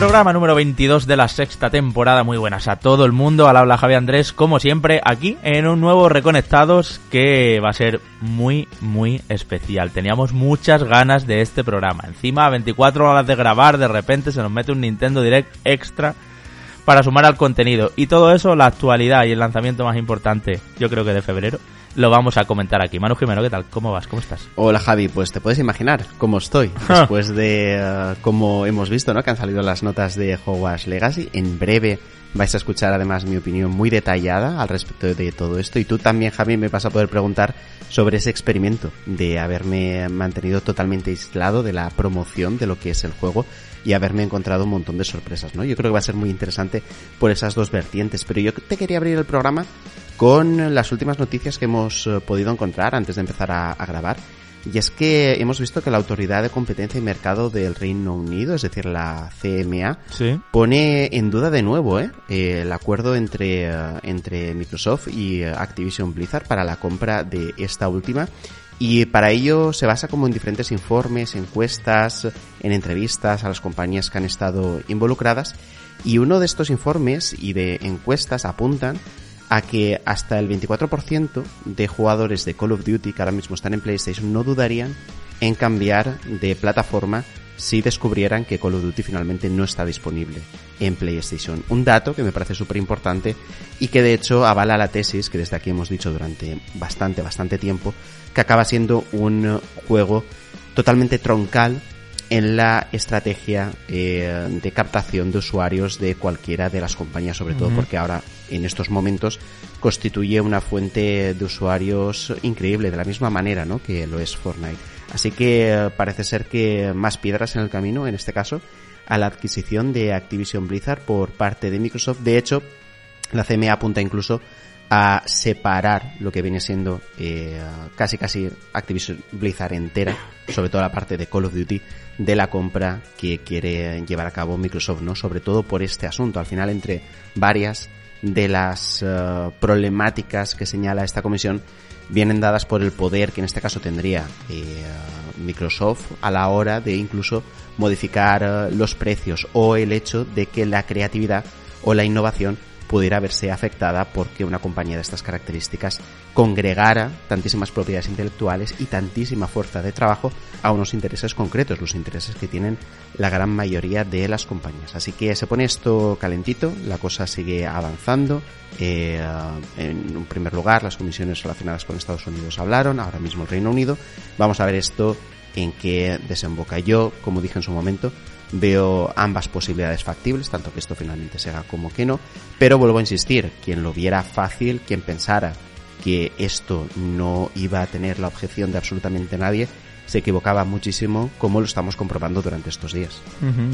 Programa número 22 de la sexta temporada. Muy buenas a todo el mundo. Al habla Javier Andrés, como siempre, aquí en un nuevo Reconectados que va a ser muy, muy especial. Teníamos muchas ganas de este programa. Encima, 24 horas de grabar, de repente se nos mete un Nintendo Direct extra para sumar al contenido. Y todo eso, la actualidad y el lanzamiento más importante, yo creo que de febrero, lo vamos a comentar aquí. Manu Jimeno, ¿qué tal? ¿Cómo vas? ¿Cómo estás? Hola Javi, pues te puedes imaginar cómo estoy después de uh, como hemos visto, ¿no? Que han salido las notas de Hogwarts Legacy. En breve vais a escuchar además mi opinión muy detallada al respecto de todo esto y tú también Javi me vas a poder preguntar sobre ese experimento de haberme mantenido totalmente aislado de la promoción de lo que es el juego y haberme encontrado un montón de sorpresas, ¿no? Yo creo que va a ser muy interesante por esas dos vertientes, pero yo te quería abrir el programa con las últimas noticias que hemos eh, podido encontrar antes de empezar a, a grabar. Y es que hemos visto que la Autoridad de Competencia y Mercado del Reino Unido, es decir, la CMA, Sí. pone en duda de nuevo ¿eh? Eh, el acuerdo entre, eh, entre Microsoft y Activision Blizzard para la compra de esta última. Y para ello se basa como en diferentes informes, encuestas, en entrevistas a las compañías que han estado involucradas. Y uno de estos informes y de encuestas apuntan a que hasta el 24% de jugadores de Call of Duty que ahora mismo están en PlayStation no dudarían en cambiar de plataforma si descubrieran que Call of Duty finalmente no está disponible en PlayStation. Un dato que me parece súper importante y que de hecho avala la tesis que desde aquí hemos dicho durante bastante, bastante tiempo, que acaba siendo un juego totalmente troncal en la estrategia eh, de captación de usuarios de cualquiera de las compañías, sobre todo porque ahora en estos momentos constituye una fuente de usuarios increíble, de la misma manera ¿no? que lo es Fortnite. Así que eh, parece ser que más piedras en el camino, en este caso, a la adquisición de Activision Blizzard por parte de Microsoft. De hecho, la CMA apunta incluso a separar lo que viene siendo eh, casi casi Activision Blizzard entera, sobre todo la parte de Call of Duty, de la compra que quiere llevar a cabo Microsoft, ¿no? Sobre todo por este asunto. Al final, entre varias de las eh, problemáticas que señala esta comisión, vienen dadas por el poder que en este caso tendría eh, Microsoft a la hora de incluso modificar eh, los precios o el hecho de que la creatividad o la innovación pudiera verse afectada porque una compañía de estas características congregara tantísimas propiedades intelectuales y tantísima fuerza de trabajo a unos intereses concretos, los intereses que tienen la gran mayoría de las compañías. Así que se pone esto calentito, la cosa sigue avanzando. Eh, en primer lugar, las comisiones relacionadas con Estados Unidos hablaron, ahora mismo el Reino Unido. Vamos a ver esto en qué desemboca. Yo, como dije en su momento, veo ambas posibilidades factibles, tanto que esto finalmente se haga como que no, pero vuelvo a insistir, quien lo viera fácil, quien pensara que esto no iba a tener la objeción de absolutamente nadie, se equivocaba muchísimo, como lo estamos comprobando durante estos días.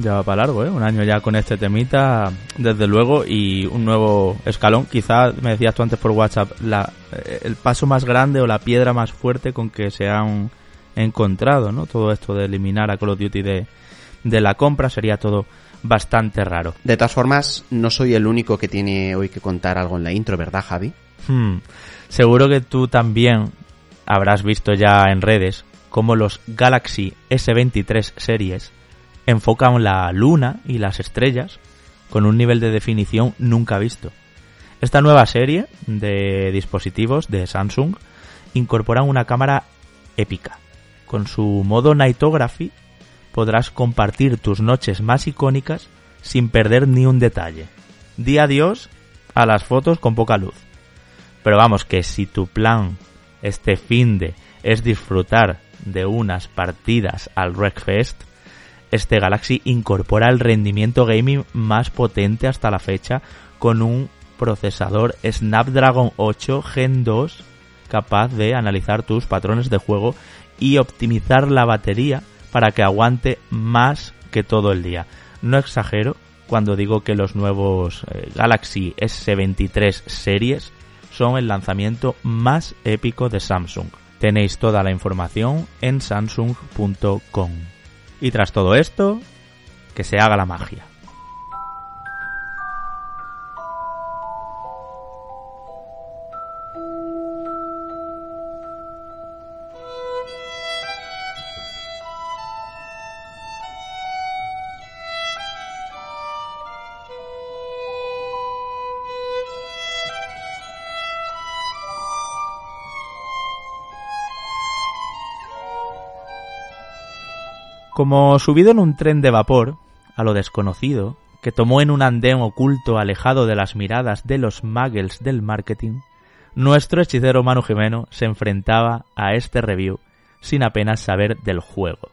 Ya va para largo, ¿eh? Un año ya con este temita, desde luego, y un nuevo escalón. Quizá, me decías tú antes por WhatsApp, la, eh, el paso más grande o la piedra más fuerte con que se han encontrado, ¿no? Todo esto de eliminar a Call of Duty de, de la compra sería todo bastante raro. De todas formas, no soy el único que tiene hoy que contar algo en la intro, ¿verdad, Javi? Hmm. Seguro que tú también habrás visto ya en redes cómo los Galaxy S23 series enfocan la luna y las estrellas con un nivel de definición nunca visto. Esta nueva serie de dispositivos de Samsung incorporan una cámara épica. Con su modo Nightography podrás compartir tus noches más icónicas sin perder ni un detalle. Di adiós a las fotos con poca luz. Pero vamos, que si tu plan este fin de es disfrutar de unas partidas al Wreckfest, este Galaxy incorpora el rendimiento gaming más potente hasta la fecha con un procesador Snapdragon 8 Gen 2 capaz de analizar tus patrones de juego y optimizar la batería para que aguante más que todo el día. No exagero cuando digo que los nuevos eh, Galaxy S23 series son el lanzamiento más épico de Samsung. Tenéis toda la información en samsung.com. Y tras todo esto, que se haga la magia. Como subido en un tren de vapor, a lo desconocido, que tomó en un andén oculto alejado de las miradas de los muggles del marketing, nuestro hechicero Manu Jimeno se enfrentaba a este review sin apenas saber del juego.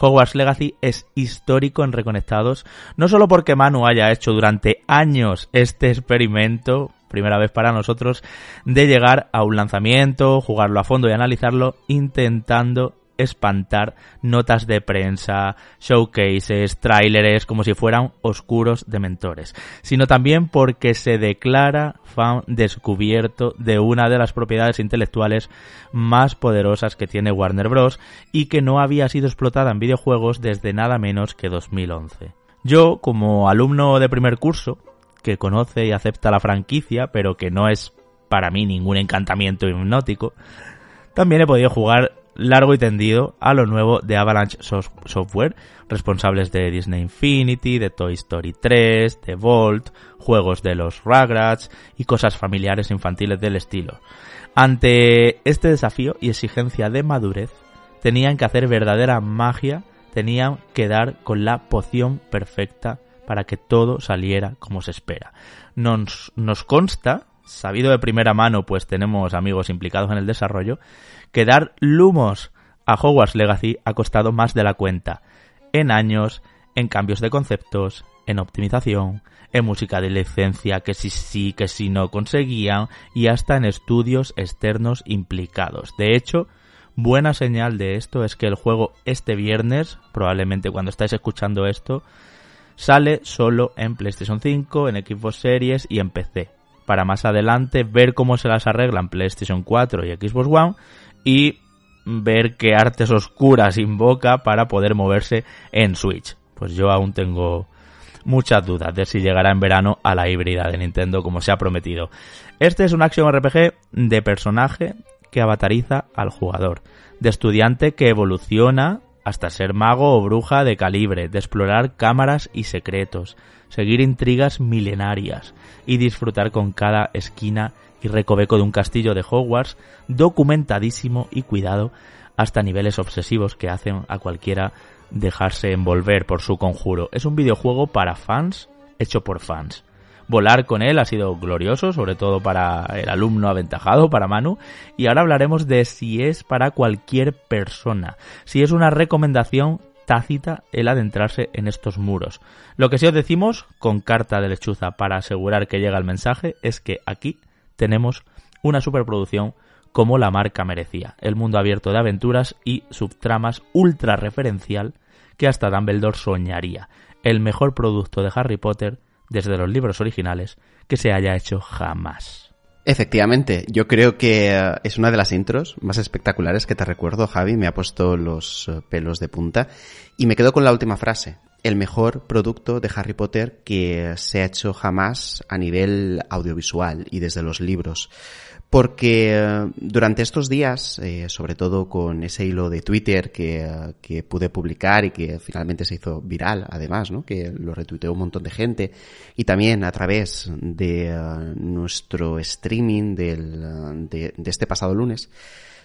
Hogwarts Legacy es histórico en Reconectados, no solo porque Manu haya hecho durante años este experimento, primera vez para nosotros, de llegar a un lanzamiento, jugarlo a fondo y analizarlo, intentando espantar notas de prensa, showcases, tráileres, como si fueran oscuros dementores, sino también porque se declara fan descubierto de una de las propiedades intelectuales más poderosas que tiene Warner Bros. y que no había sido explotada en videojuegos desde nada menos que 2011. Yo, como alumno de primer curso, que conoce y acepta la franquicia, pero que no es para mí ningún encantamiento hipnótico, también he podido jugar largo y tendido a lo nuevo de Avalanche Software, responsables de Disney Infinity, de Toy Story 3, de Vault, juegos de los Rugrats y cosas familiares infantiles del estilo. Ante este desafío y exigencia de madurez, tenían que hacer verdadera magia, tenían que dar con la poción perfecta para que todo saliera como se espera. Nos, nos consta, sabido de primera mano, pues tenemos amigos implicados en el desarrollo, que dar lumos a Hogwarts Legacy ha costado más de la cuenta, en años, en cambios de conceptos, en optimización, en música de licencia que si sí, que si no conseguían y hasta en estudios externos implicados. De hecho, buena señal de esto es que el juego este viernes, probablemente cuando estáis escuchando esto, sale solo en PlayStation 5, en Xbox Series y en PC. Para más adelante ver cómo se las arreglan PlayStation 4 y Xbox One y ver qué artes oscuras invoca para poder moverse en Switch. Pues yo aún tengo muchas dudas de si llegará en verano a la híbrida de Nintendo como se ha prometido. Este es un action RPG de personaje que avatariza al jugador, de estudiante que evoluciona hasta ser mago o bruja de calibre, de explorar cámaras y secretos, seguir intrigas milenarias y disfrutar con cada esquina y recoveco de un castillo de Hogwarts documentadísimo y cuidado hasta niveles obsesivos que hacen a cualquiera dejarse envolver por su conjuro. Es un videojuego para fans, hecho por fans. Volar con él ha sido glorioso, sobre todo para el alumno aventajado, para Manu, y ahora hablaremos de si es para cualquier persona, si es una recomendación tácita el adentrarse en estos muros. Lo que sí os decimos, con carta de lechuza para asegurar que llega el mensaje, es que aquí tenemos una superproducción como la marca merecía, el mundo abierto de aventuras y subtramas ultra referencial que hasta Dumbledore soñaría, el mejor producto de Harry Potter desde los libros originales que se haya hecho jamás. Efectivamente, yo creo que eh, es una de las intros más espectaculares que te recuerdo, Javi, me ha puesto los eh, pelos de punta y me quedo con la última frase el mejor producto de Harry Potter que se ha hecho jamás a nivel audiovisual y desde los libros. Porque eh, durante estos días, eh, sobre todo con ese hilo de Twitter que, eh, que, pude publicar y que finalmente se hizo viral, además, ¿no? que lo retuiteó un montón de gente, y también a través de nuestro streaming del, de, de este pasado lunes,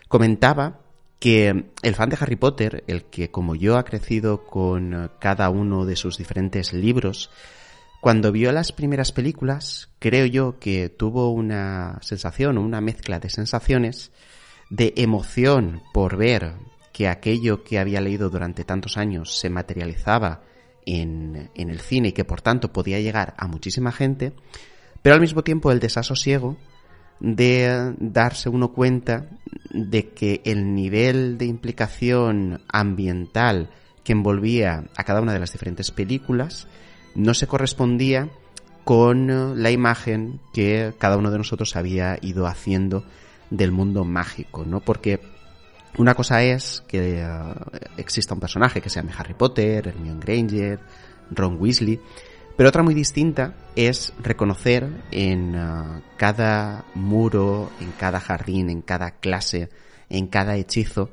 comentaba que el fan de Harry Potter, el que como yo ha crecido con eh, cada uno de sus diferentes libros, cuando vio las primeras películas, creo yo que tuvo una sensación, una mezcla de sensaciones, de emoción por ver que aquello que había leído durante tantos años se materializaba en, en el cine y que por tanto podía llegar a muchísima gente, pero al mismo tiempo el desasosiego de darse uno cuenta de que el nivel de implicación ambiental que envolvía a cada una de las diferentes películas no se correspondía con la imagen que cada uno de nosotros había ido haciendo del mundo mágico, ¿no? Porque una cosa es que uh, exista un personaje que se llame Harry Potter, Hermione Granger, Ron Weasley, pero otra muy distinta es reconocer en uh, cada muro, en cada jardín, en cada clase, en cada hechizo,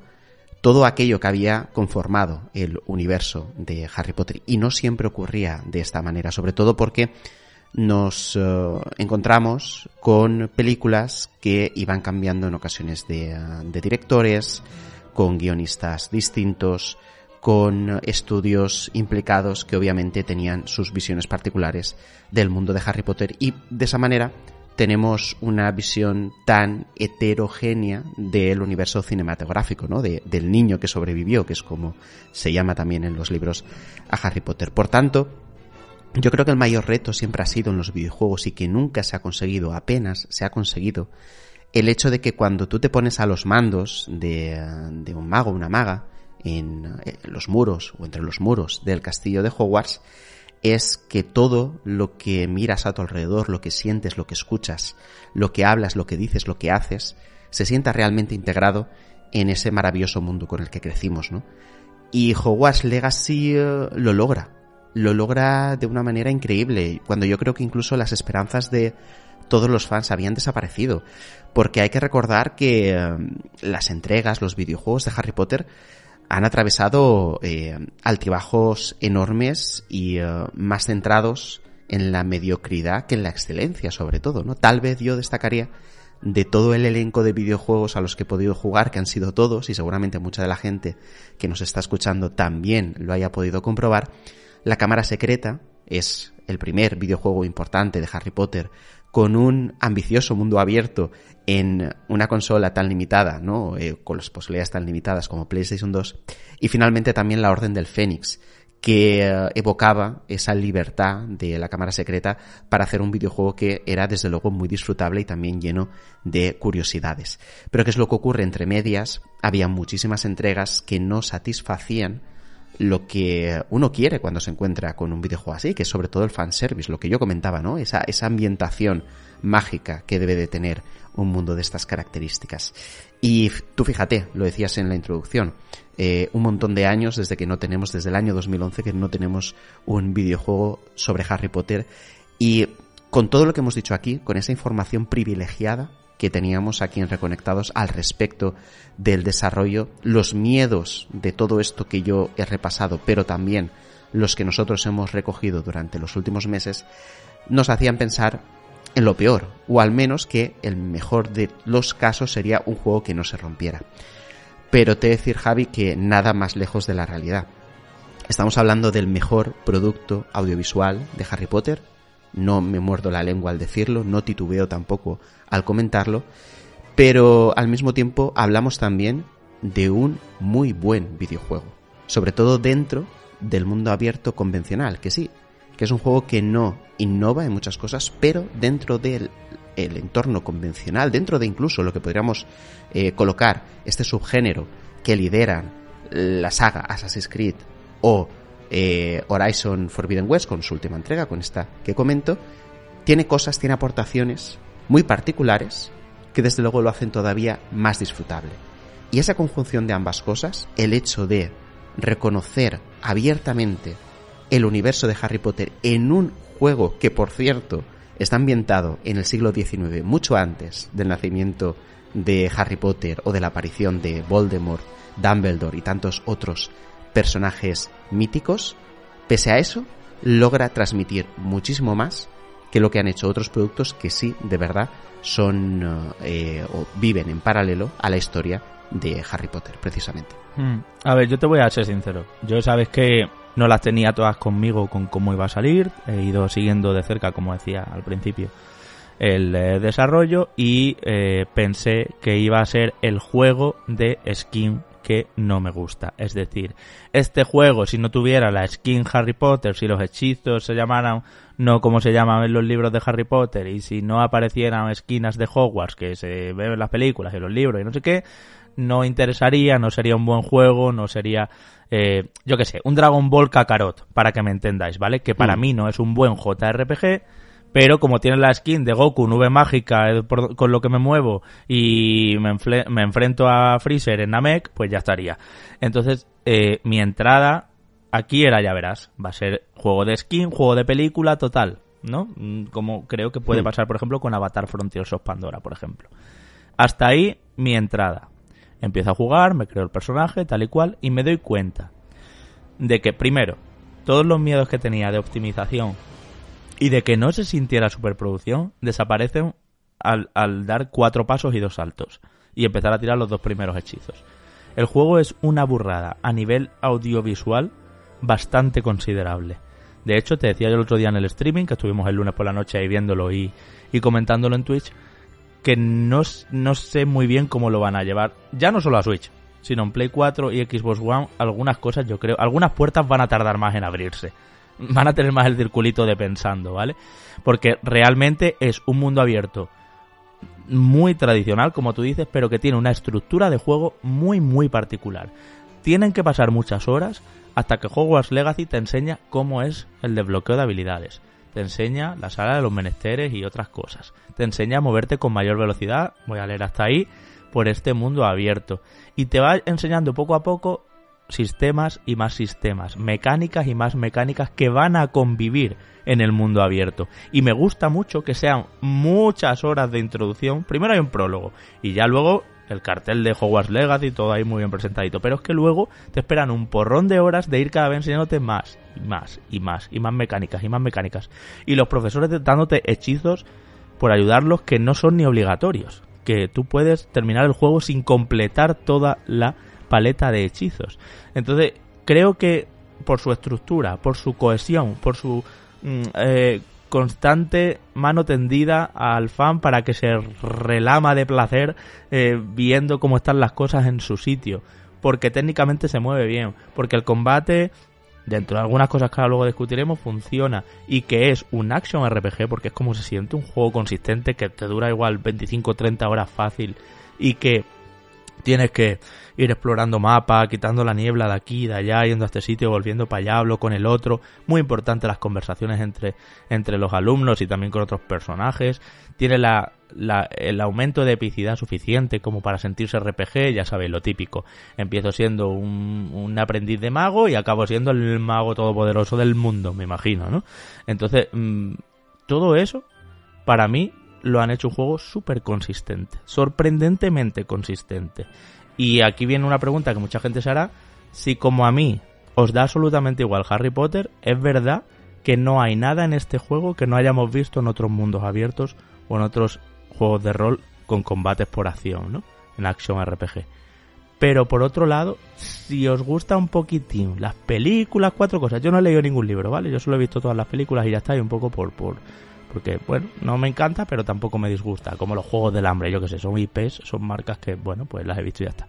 todo aquello que había conformado el universo de Harry Potter. Y no siempre ocurría de esta manera, sobre todo porque nos uh, encontramos con películas que iban cambiando en ocasiones de, uh, de directores, con guionistas distintos, con estudios implicados que obviamente tenían sus visiones particulares del mundo de Harry Potter y de esa manera tenemos una visión tan heterogénea del universo cinematográfico, ¿no? del niño que sobrevivió, que es como se llama también en los libros a Harry Potter. Por tanto, yo creo que el mayor reto siempre ha sido en los videojuegos y que nunca se ha conseguido, apenas se ha conseguido, el hecho de que cuando tú te pones a los mandos de, de un mago, una maga, en eh, los muros o entre los muros del castillo de Hogwarts, es que todo lo que miras a tu alrededor, lo que sientes, lo que escuchas, lo que hablas, lo que dices, lo que haces, se sienta realmente integrado en ese maravilloso mundo con el que crecimos, ¿no? Y Hogwarts Legacy eh, lo logra, lo logra de una manera increíble, cuando yo creo que incluso las esperanzas de todos los fans habían desaparecido, porque hay que recordar que eh, las entregas, los videojuegos de Harry Potter han atravesado eh, altibajos enormes y eh, más centrados en la mediocridad que en la excelencia, sobre todo, ¿no? Tal vez yo destacaría de todo el elenco de videojuegos a los que he podido jugar, que han sido todos, y seguramente mucha de la gente que nos está escuchando también lo haya podido comprobar, La Cámara Secreta es el primer videojuego importante de Harry Potter con un ambicioso mundo abierto en una consola tan limitada, ¿no? Eh, con las posibilidades tan limitadas como PlayStation 2. Y finalmente también la Orden del Fénix, que eh, evocaba esa libertad de la cámara secreta para hacer un videojuego que era desde luego muy disfrutable y también lleno de curiosidades. Pero ¿qué es lo que ocurre entre medias? Había muchísimas entregas que no satisfacían lo que uno quiere cuando se encuentra con un videojuego así, que es sobre todo el fanservice, lo que yo comentaba, ¿no? Esa, esa ambientación mágica que debe de tener un mundo de estas características. Y tú fíjate, lo decías en la introducción, eh, un montón de años desde que no tenemos, desde el año 2011 que no tenemos un videojuego sobre Harry Potter y con todo lo que hemos dicho aquí, con esa información privilegiada que teníamos aquí en Reconectados al respecto del desarrollo, los miedos de todo esto que yo he repasado, pero también los que nosotros hemos recogido durante los últimos meses, nos hacían pensar en lo peor, o al menos que el mejor de los casos sería un juego que no se rompiera. Pero te decir, Javi, que nada más lejos de la realidad. Estamos hablando del mejor producto audiovisual de Harry Potter, no me muerdo la lengua al decirlo, no titubeo tampoco al comentarlo, pero al mismo tiempo hablamos también de un muy buen videojuego, sobre todo dentro del mundo abierto convencional, que sí, que es un juego que no innova en muchas cosas, pero dentro del entorno convencional, dentro de incluso lo que podríamos eh, colocar este subgénero que lideran la saga Assassin's Creed o eh, Horizon Forbidden West con su última entrega, con esta que comento, tiene cosas, tiene aportaciones muy particulares que desde luego lo hacen todavía más disfrutable. Y esa conjunción de ambas cosas, el hecho de reconocer abiertamente el universo de Harry Potter en un juego que, por cierto, está ambientado en el siglo XIX, mucho antes del nacimiento de Harry Potter o de la aparición de Voldemort, Dumbledore y tantos otros personajes míticos, pese a eso, logra transmitir muchísimo más que lo que han hecho otros productos que sí, de verdad, son eh, o viven en paralelo a la historia de Harry Potter, precisamente. Hmm. A ver, yo te voy a ser sincero. Yo sabes que no las tenía todas conmigo con cómo iba a salir. He ido siguiendo de cerca, como decía al principio, el eh, desarrollo y eh, pensé que iba a ser el juego de skin que no me gusta. Es decir, este juego, si no tuviera la skin Harry Potter, si los hechizos se llamaran no como se llaman en los libros de Harry Potter, y si no aparecieran esquinas de Hogwarts que se ven en las películas y los libros y no sé qué, no interesaría, no sería un buen juego, no sería, eh, yo qué sé, un Dragon Ball Kakarot, para que me entendáis, ¿vale? Que para mm. mí no es un buen JRPG, pero como tiene la skin de Goku, nube mágica, eh, con lo que me muevo y me, me, enfrento a Freezer en Namek, pues ya estaría. Entonces, eh, mi entrada aquí era, ya verás, va a ser juego de skin, juego de película, total, ¿no? Mm, como creo que puede hmm. pasar, por ejemplo, con Avatar Frontiers of Pandora, por ejemplo. Hasta ahí mi entrada. Empiezo a jugar, me creo el personaje, tal y cual, y me doy cuenta de que, primero, todos los miedos que tenía de optimización y de que no se sintiera superproducción desaparecen al, dar cuatro pasos y dos saltos y empezar a tirar los dos primeros hechizos. El juego es una burrada a nivel audiovisual bastante considerable. De hecho, te decía yo el otro día en el streaming, que estuvimos el lunes por la noche ahí viéndolo y, y comentándolo en Twitch, que no, no sé muy bien cómo lo van a llevar, ya no solo a Switch, sino en Play 4 y Xbox One, algunas cosas yo creo, algunas puertas van a tardar más en abrirse. Van a tener más el circulito de pensando, ¿vale? Porque realmente es un mundo abierto muy tradicional, como tú dices, pero que tiene una estructura de juego muy, muy particular. Tienen que pasar muchas horas hasta que Hogwarts Legacy te enseña cómo es el desbloqueo de habilidades. Te enseña la sala de los menesteres y otras cosas. Te enseña a moverte con mayor velocidad, voy a leer hasta ahí, por este mundo abierto. Y te va enseñando poco a poco sistemas y más sistemas, mecánicas y más mecánicas que van a convivir en el mundo abierto. Y me gusta mucho que sean muchas horas de introducción. Primero hay un prólogo y ya luego el cartel de Hogwarts Legacy, todo ahí muy bien presentadito. Pero es que luego te esperan un porrón de horas de ir cada vez enseñándote más y más y más y más mecánicas y más mecánicas. Y los profesores dándote hechizos por ayudarlos que no son ni obligatorios. Que tú puedes terminar el juego sin completar toda la paleta de hechizos. Entonces, creo que por su estructura, por su cohesión, por su mm, eh, constante mano tendida al fan para que se relama de placer eh, viendo cómo están las cosas en su sitio. Porque técnicamente se mueve bien. Porque el combate, dentro de algunas cosas que ahora luego discutiremos, funciona. Y que es un action RPG, porque es como se siente un juego consistente que te dura igual 25 30 horas fácil. Y que tienes que ir explorando mapa, quitando la niebla de aquí, de allá, yendo a este sitio, volviendo para allá, hablo con el otro. Muy importante las conversaciones entre, entre los alumnos y también con otros personajes. Tiene la, el aumento de epicidad suficiente como para sentirse RPG, ya sabéis, lo típico. Empiezo siendo un, un aprendiz de mago y acabo siendo el mago todopoderoso del mundo, me imagino, ¿no? Entonces, mm, todo eso, para mí, lo han hecho un juego súper consistente, sorprendentemente consistente. Y aquí viene una pregunta que mucha gente se hará, si como a mí os da absolutamente igual Harry Potter, es verdad que no hay nada en este juego que no hayamos visto en otros mundos abiertos o en otros juegos de rol con combates por acción, ¿no? En Action RPG. Pero por otro lado, si os gusta un poquitín las películas, cuatro cosas, yo no he leído ningún libro, ¿vale? Yo solo he visto todas las películas y ya está, y un poco por, por, porque, bueno, no me encanta, pero tampoco me disgusta. Como los juegos del hambre, yo que sé, son IPs, son marcas que, bueno, pues las he visto y ya está.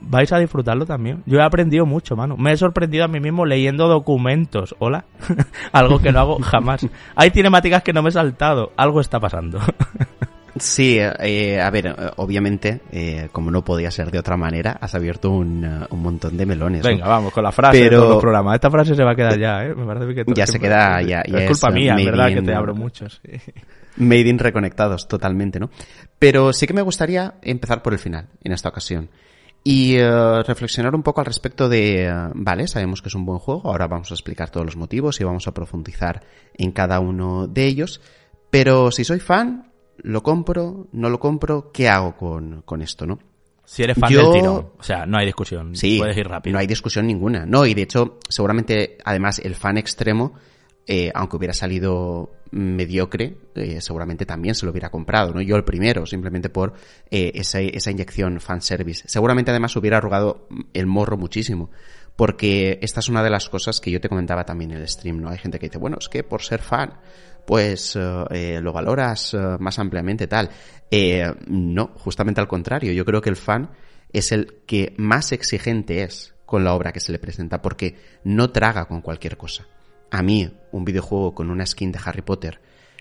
Vais a disfrutarlo también. Yo he aprendido mucho, mano. Me he sorprendido a mí mismo leyendo documentos. Hola. Algo que no hago jamás. Hay cinemáticas que no me he saltado. Algo está pasando. Sí, eh, a ver, obviamente, eh, como no podía ser de otra manera, has abierto un, eh, un montón de melones. Venga, vamos con la frase de todos los programas. Esta frase se va a quedar ya, ¿eh? Me parece que ya se queda, ya, ya es, culpa mía, verdad, que te abro muchos. Made in reconectados, totalmente, ¿no? Pero sí que me gustaría empezar por el final, en esta ocasión. Y reflexionar un poco al respecto de, vale, sabemos que es un buen juego, ahora vamos a explicar todos los motivos y vamos a profundizar en cada uno de ellos. Pero si soy fan, ¿Lo compro? ¿No lo compro? ¿Qué hago con, con esto, no? Si eres fan del tirón, o sea, no hay discusión. Sí, puedes ir rápido. No hay discusión ninguna. No, y de hecho, seguramente, además, el fan extremo, eh, aunque hubiera salido mediocre, eh, seguramente también se lo hubiera comprado, ¿no? Yo el primero, simplemente por eh, esa, esa inyección fanservice. Seguramente además hubiera arrugado el morro muchísimo. Porque esta es una de las cosas que yo te comentaba también en el stream, ¿no? Hay gente que dice, bueno, es que por ser fan, pues eh, eh, lo valoras eh, más ampliamente tal. no, justamente al contrario. Yo creo que el fan es el que más exigente es con la obra que se le presenta porque no traga con cualquier cosa. A mí, un videojuego con una skin de Harry Potter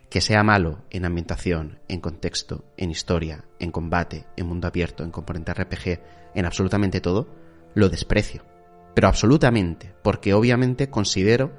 que sea malo en ambientación, en contexto, en historia, en combate, en mundo abierto, en componente RPG, en absolutamente todo, lo desprecio. Pero absolutamente, porque obviamente considero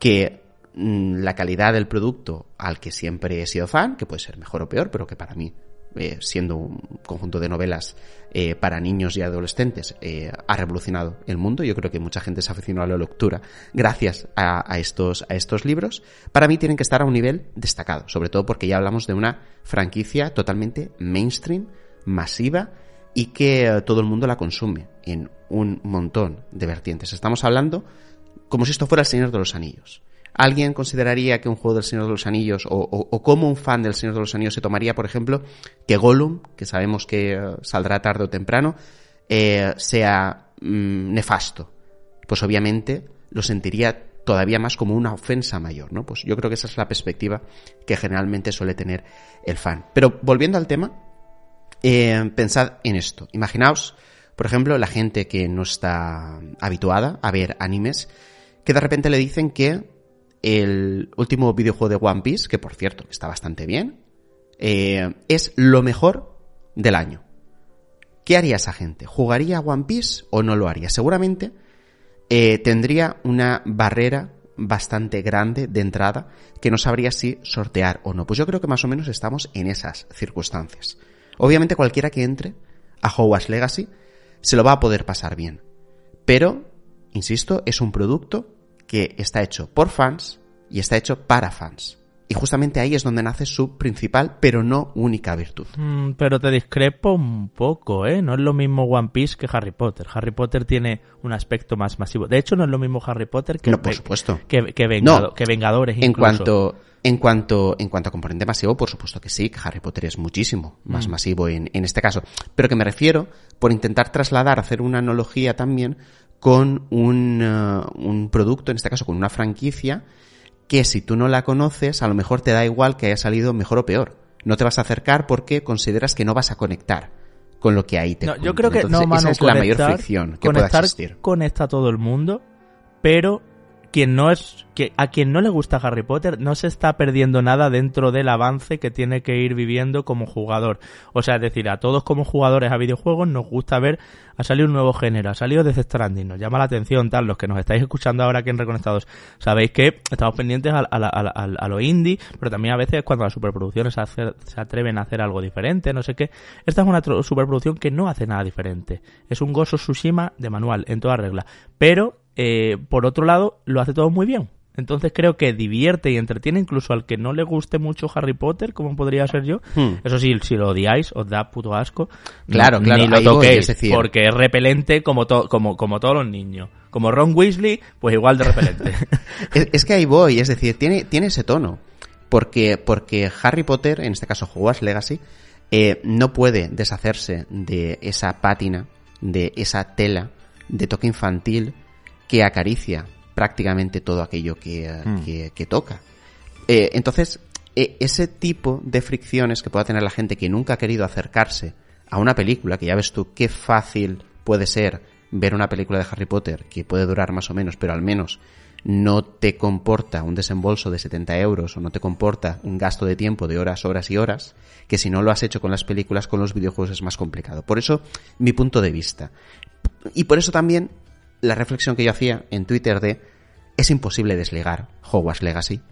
que la calidad del producto al que siempre he sido fan, que puede ser mejor o peor, pero que para mí, eh, siendo un conjunto de novelas eh, para niños y adolescentes, eh, ha revolucionado el mundo. Yo creo que mucha gente se aficionado a la lectura gracias a, estos, a estos libros. Para mí tienen que estar a un nivel destacado, sobre todo porque ya hablamos de una franquicia totalmente mainstream, masiva, y que todo el mundo la consume en un montón de vertientes. Estamos hablando como si esto fuera el Señor de los Anillos. ¿Alguien consideraría que un juego del Señor de los Anillos, o, o, como un fan del Señor de los Anillos se tomaría, por ejemplo, que Gollum, que sabemos que eh, saldrá tarde o temprano, eh, sea mm, nefasto, pues obviamente lo sentiría todavía más como una ofensa mayor, ¿no? Pues yo creo que esa es la perspectiva que generalmente suele tener el fan. Pero volviendo al tema, eh, pensad en esto. Imaginaos, por ejemplo, la gente que no está habituada a ver animes, que de repente le dicen que el último videojuego de One Piece, que por cierto está bastante bien, eh, es lo mejor del año. ¿Qué haría esa gente? ¿Jugaría One Piece o no lo haría? Seguramente eh, tendría una barrera bastante grande de entrada que no sabría si sortear o no. Pues yo creo que más o menos estamos en esas circunstancias. Obviamente cualquiera que entre a Hogwarts Legacy se lo va a poder pasar bien. Pero, insisto, es un producto que está hecho por fans y está hecho para fans. Y justamente ahí es donde nace su principal, pero no única virtud. Mm, pero te discrepo un poco, ¿eh? No es lo mismo One Piece que Harry Potter. Harry Potter tiene un aspecto más masivo. De hecho, no es lo mismo Harry Potter que, no, por supuesto. que, que, Vengadores. En cuanto, en cuanto, en cuanto a componente masivo, por supuesto que sí, que Harry Potter es muchísimo más mm. masivo en, en este caso. Pero que me refiero, por intentar trasladar, hacer una analogía también con un, uh, un producto, en este caso con una franquicia, que si tú no la conoces, a lo mejor te da igual que haya salido mejor o peor. No te vas a acercar porque consideras que no vas a conectar con lo que ahí te no, Yo creo que no, esa es la mayor fricción que puede existir. Conecta a todo el mundo, pero quien no es que a quien no le gusta Harry Potter no se está perdiendo nada dentro del avance que tiene que ir viviendo como jugador. O sea, es decir, a todos como jugadores a videojuegos nos gusta ver ha salido un nuevo género, ha salido Death Stranding, nos llama la atención, tal, los que nos estáis escuchando ahora aquí en Reconectados, sabéis que estamos pendientes a, lo indie, pero también a veces cuando las superproducciones se atreven a hacer algo diferente, no sé qué. Esta es una superproducción que no hace nada diferente. Es un Gozo Tsushima de manual, en toda regla. Pero eh, por otro lado, lo hace todo muy bien. Entonces creo que divierte y entretiene incluso al que no le guste mucho Harry Potter, como podría ser yo. Hmm. Eso sí, si lo odiáis, os da puto asco. Claro, claro. Ni lo toquéis, porque es repelente como, como, como todos los niños. Como Ron Weasley, pues igual de repelente. es, que ahí voy, es decir, tiene, tiene ese tono. Porque, porque Harry Potter, en este caso Hogwarts Legacy, eh, no puede deshacerse de esa pátina, de esa tela de toque infantil que acaricia prácticamente todo aquello que, eh, hmm. toca. Eh, entonces, e, ese tipo de fricciones que pueda tener la gente que nunca ha querido acercarse a una película, que ya ves tú qué fácil puede ser ver una película de Harry Potter, que puede durar más o menos, pero al menos no te comporta un desembolso de 70 euros o no te comporta un gasto de tiempo de horas, horas y horas, que si no lo has hecho con las películas, con los videojuegos es más complicado. Por eso, mi punto de vista. Y por eso también la reflexión que yo hacía en Twitter de es imposible desligar Hogwarts Legacy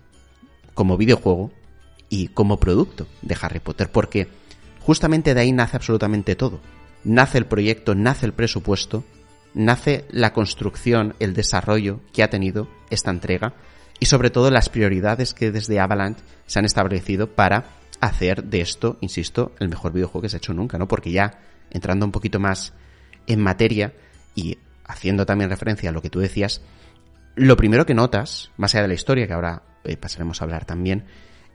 como videojuego y como producto de Harry Potter, porque justamente de ahí nace absolutamente todo. Nace el proyecto, nace el presupuesto, nace la construcción, el desarrollo que ha tenido esta entrega y sobre todo las prioridades que desde Avalanche se han establecido para hacer de esto, insisto, el mejor videojuego que se ha hecho nunca, ¿no? Porque ya entrando un poquito más en materia y haciendo también referencia a lo que tú decías, lo primero que notas, más allá de la historia, que ahora eh, pasaremos a hablar también,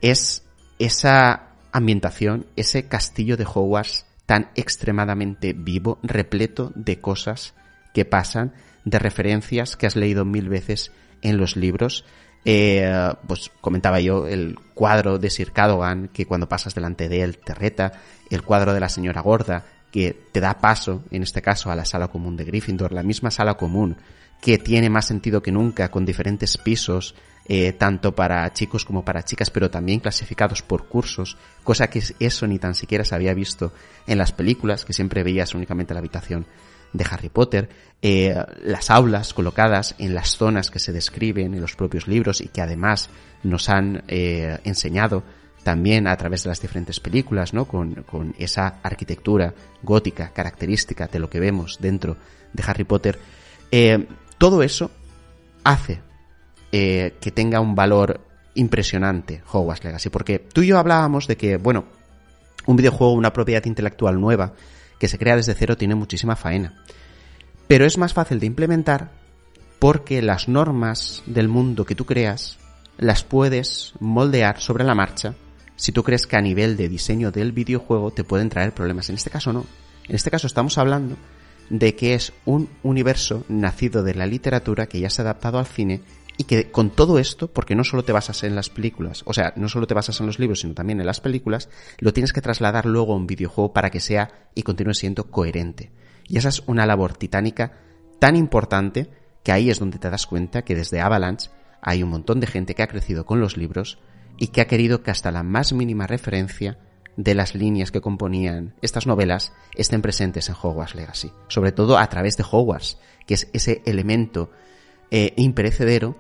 es esa ambientación, ese castillo de Hogwarts tan extremadamente vivo, repleto de cosas que pasan, de referencias que has leído mil veces en los libros. Eh, pues comentaba yo el cuadro de Sir Cadogan, que cuando pasas delante de él te reta, el cuadro de la señora gorda, que te da paso, en este caso, a la sala común de Gryffindor, la misma sala común, que tiene más sentido que nunca, con diferentes pisos, eh, tanto para chicos como para chicas, pero también clasificados por cursos, cosa que eso ni tan siquiera se había visto en las películas, que siempre veías únicamente la habitación de Harry Potter, eh, las aulas colocadas en las zonas que se describen en los propios libros y que además nos han eh, enseñado también a través de las diferentes películas, ¿no? Con, con, esa arquitectura gótica característica de lo que vemos dentro de Harry Potter. Eh, todo eso hace eh, que tenga un valor impresionante Hogwarts Legacy, porque tú y yo hablábamos de que, bueno, un videojuego, una propiedad intelectual nueva que se crea desde cero tiene muchísima faena. Pero es más fácil de implementar porque las normas del mundo que tú creas las puedes moldear sobre la marcha si tú crees que a nivel de diseño del videojuego te pueden traer problemas. En este caso no. En este caso estamos hablando de que es un universo nacido de la literatura que ya se ha adaptado al cine y que con todo esto, porque no solo te basas en las películas, o sea, no solo te basas en los libros, sino también en las películas, lo tienes que trasladar luego a un videojuego para que sea y continúe siendo coherente. Y esa es una labor titánica tan importante que ahí es donde te das cuenta que desde Avalanche hay un montón de gente que ha crecido con los libros y que ha querido que hasta la más mínima referencia de las líneas que componían estas novelas estén presentes en Hogwarts Legacy. Sobre todo a través de Hogwarts, que es ese elemento eh, imperecedero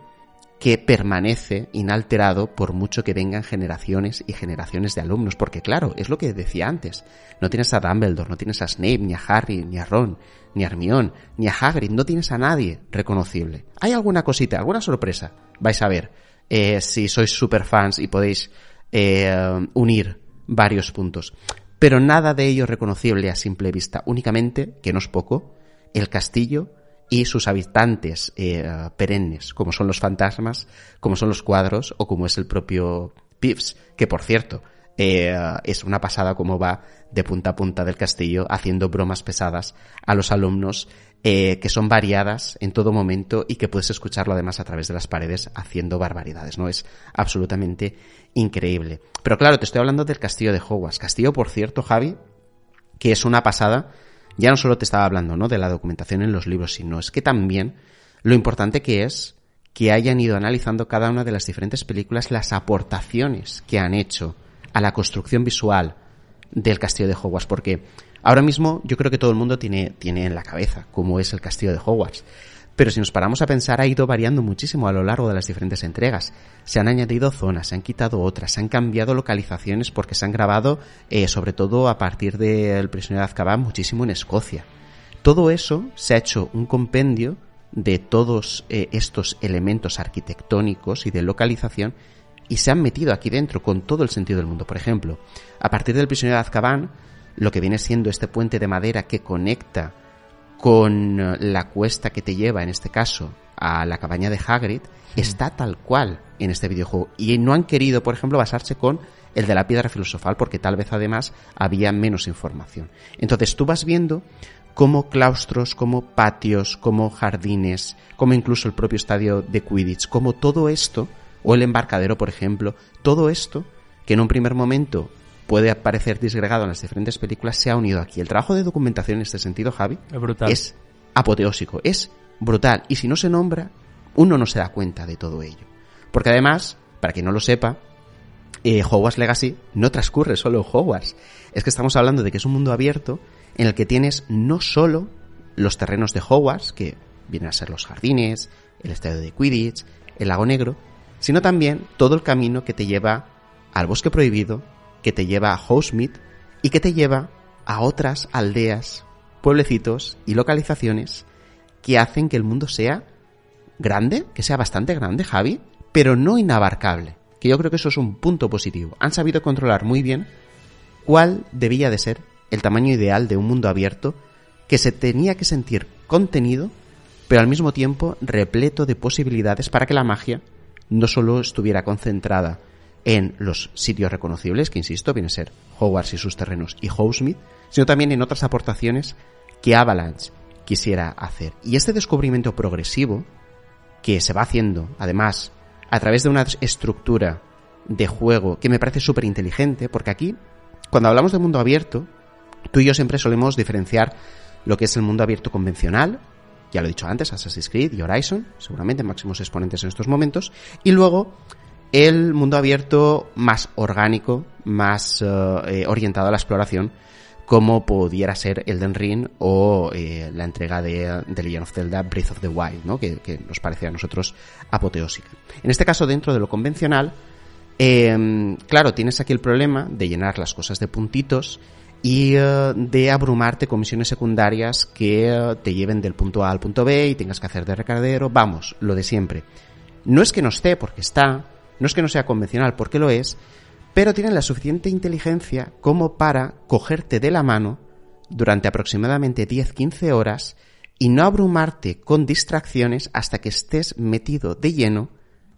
que permanece inalterado por mucho que vengan generaciones y generaciones de alumnos. Porque claro, es lo que decía antes. No tienes a Dumbledore, no tienes a Snape, ni a Harry, ni a Ron, ni a Hermione, ni a Hagrid. No tienes a nadie reconocible. Hay alguna cosita, alguna sorpresa. Vais a ver eh, si sois super fans y podéis eh, unir varios puntos. Pero nada de ello reconocible a simple vista. Únicamente, que no es poco, el castillo y sus habitantes eh, perennes, como son los fantasmas, como son los cuadros o como es el propio Pips, que por cierto, eh, es una pasada como va de punta a punta del castillo haciendo bromas pesadas a los alumnos eh, que son variadas en todo momento y que puedes escucharlo además a través de las paredes haciendo barbaridades, ¿no? Es absolutamente increíble. Pero claro, te estoy hablando del castillo de Hogwarts. Castillo, por cierto, Javi, que es una pasada ya no solo te estaba hablando, ¿no? De la documentación en los libros, sino es que también lo importante que es que hayan ido analizando cada una de las diferentes películas las aportaciones que han hecho a la construcción visual del castillo de Hogwarts, porque ahora mismo yo creo que todo el mundo tiene, tiene en la cabeza cómo es el castillo de Hogwarts. Pero si nos paramos a pensar, ha ido variando muchísimo a lo largo de las diferentes entregas. Se han añadido zonas, se han quitado otras, se han cambiado localizaciones porque se han grabado, eh, sobre todo a partir del prisionero de Azkaban, muchísimo en Escocia. Todo eso se ha hecho un compendio de todos eh, estos elementos arquitectónicos y de localización y se han metido aquí dentro con todo el sentido del mundo. Por ejemplo, a partir del prisionero de Azkaban, lo que viene siendo este puente de madera que conecta con eh, la cuesta que te lleva, en este caso, a la cabaña de Hagrid, está tal cual en este videojuego. Y no han querido, por ejemplo, basarse con el de la piedra filosofal, porque tal vez además había menos información. Entonces tú vas viendo como claustros, como patios, como jardines, como incluso el propio estadio de Quidditch, como todo esto, o el embarcadero, por ejemplo, todo esto, que en un primer momento puede parecer disgregado en las diferentes películas, se ha unido aquí. El trabajo de documentación en este sentido, Javi, es, brutal. es apoteósico, es brutal. Y si no se nombra, uno no se da cuenta de todo ello. Porque además, para quien no lo sepa, eh, Hogwarts Legacy no transcurre solo en Hogwarts. Es que estamos hablando de que es un mundo abierto en el que tienes no solo los terrenos de Hogwarts, que vienen a ser los jardines, el estadio de Quidditch, el lago negro, sino también todo el camino que te lleva al bosque prohibido, que te lleva a Hogsmeade y que te lleva a otras aldeas, pueblecitos y localizaciones que hacen que el mundo sea grande, que sea bastante grande, Javi, pero no inabarcable. Que yo creo que eso es un punto positivo. Han sabido controlar muy bien cuál debía de ser el tamaño ideal de un mundo abierto que se tenía que sentir contenido, pero al mismo tiempo repleto de posibilidades para que la magia no solo estuviera concentrada en los sitios reconocibles, que insisto, viene a ser Hogwarts y sus terrenos y Hogsmeade, sino también en otras aportaciones que Avalanche quisiera hacer. Y este descubrimiento progresivo, que se va haciendo, además, a través de una estructura de juego que me parece súper inteligente, porque aquí, cuando hablamos de mundo abierto, tú y yo siempre solemos diferenciar lo que es el mundo abierto convencional, ya lo he dicho antes, Assassin's Creed y Horizon, seguramente máximos exponentes en estos momentos, y luego el mundo abierto más orgánico, más eh, eh, orientado a la exploración, como pudiera ser Elden Ring o eh, la entrega de, de, Legend of Zelda Breath of the Wild, ¿no? que, nos parece a nosotros apoteósica. En este caso, dentro de lo convencional, eh, claro, tienes aquí el problema de llenar las cosas de puntitos y de abrumarte con misiones secundarias que te lleven del punto A al punto B y tengas que hacer de recadero, vamos, lo de siempre. No es que no esté, porque está, no es que no sea convencional, porque lo es, pero tienen la suficiente inteligencia como para cogerte de la mano durante aproximadamente 10-15 horas y no abrumarte con distracciones hasta que estés metido de lleno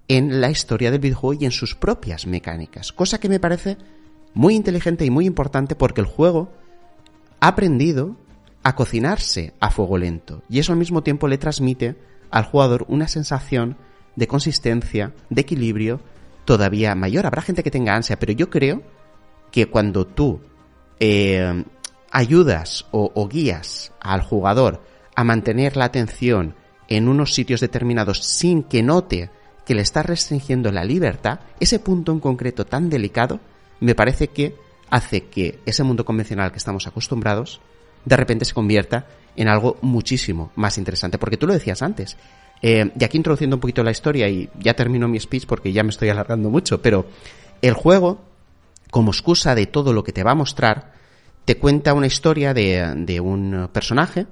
en la historia del videojuego y en sus propias mecánicas. Cosa que me parece muy inteligente y muy importante porque el juego ha aprendido a cocinarse a fuego lento y eso al mismo tiempo le transmite al jugador una sensación de consistencia, de equilibrio todavía mayor. Habrá gente que tenga ansia, pero yo creo que cuando tú eh, ayudas o, guías al jugador a mantener la atención en unos sitios determinados sin que note que le estás restringiendo la libertad, ese punto en concreto tan delicado, me parece que hace que ese mundo convencional que estamos acostumbrados de repente se convierta en algo muchísimo más interesante. Porque tú lo decías antes. Eh, y aquí introduciendo un poquito la historia y ya termino mi speech porque ya me estoy alargando mucho, pero el juego, como excusa de todo lo que te va a mostrar, te cuenta una historia de, de un personaje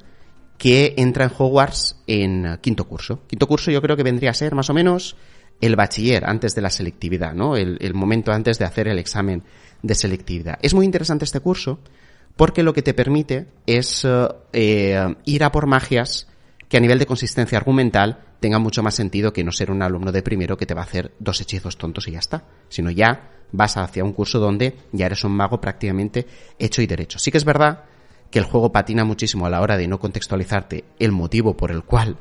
que entra en Hogwarts en quinto curso. Quinto curso yo creo que vendría a ser más o menos el bachiller antes de la selectividad, ¿no? El, el momento antes de hacer el examen de selectividad. Es muy interesante este curso porque lo que te permite es eh, eh, ir a por magias que a nivel de consistencia argumental tengan mucho más sentido que no ser un alumno de primero que te va a hacer dos hechizos tontos y ya está, sino ya vas hacia un curso donde ya eres un mago prácticamente hecho y derecho. Sí que es verdad que el juego patina muchísimo a la hora de no contextualizarte el motivo por el cual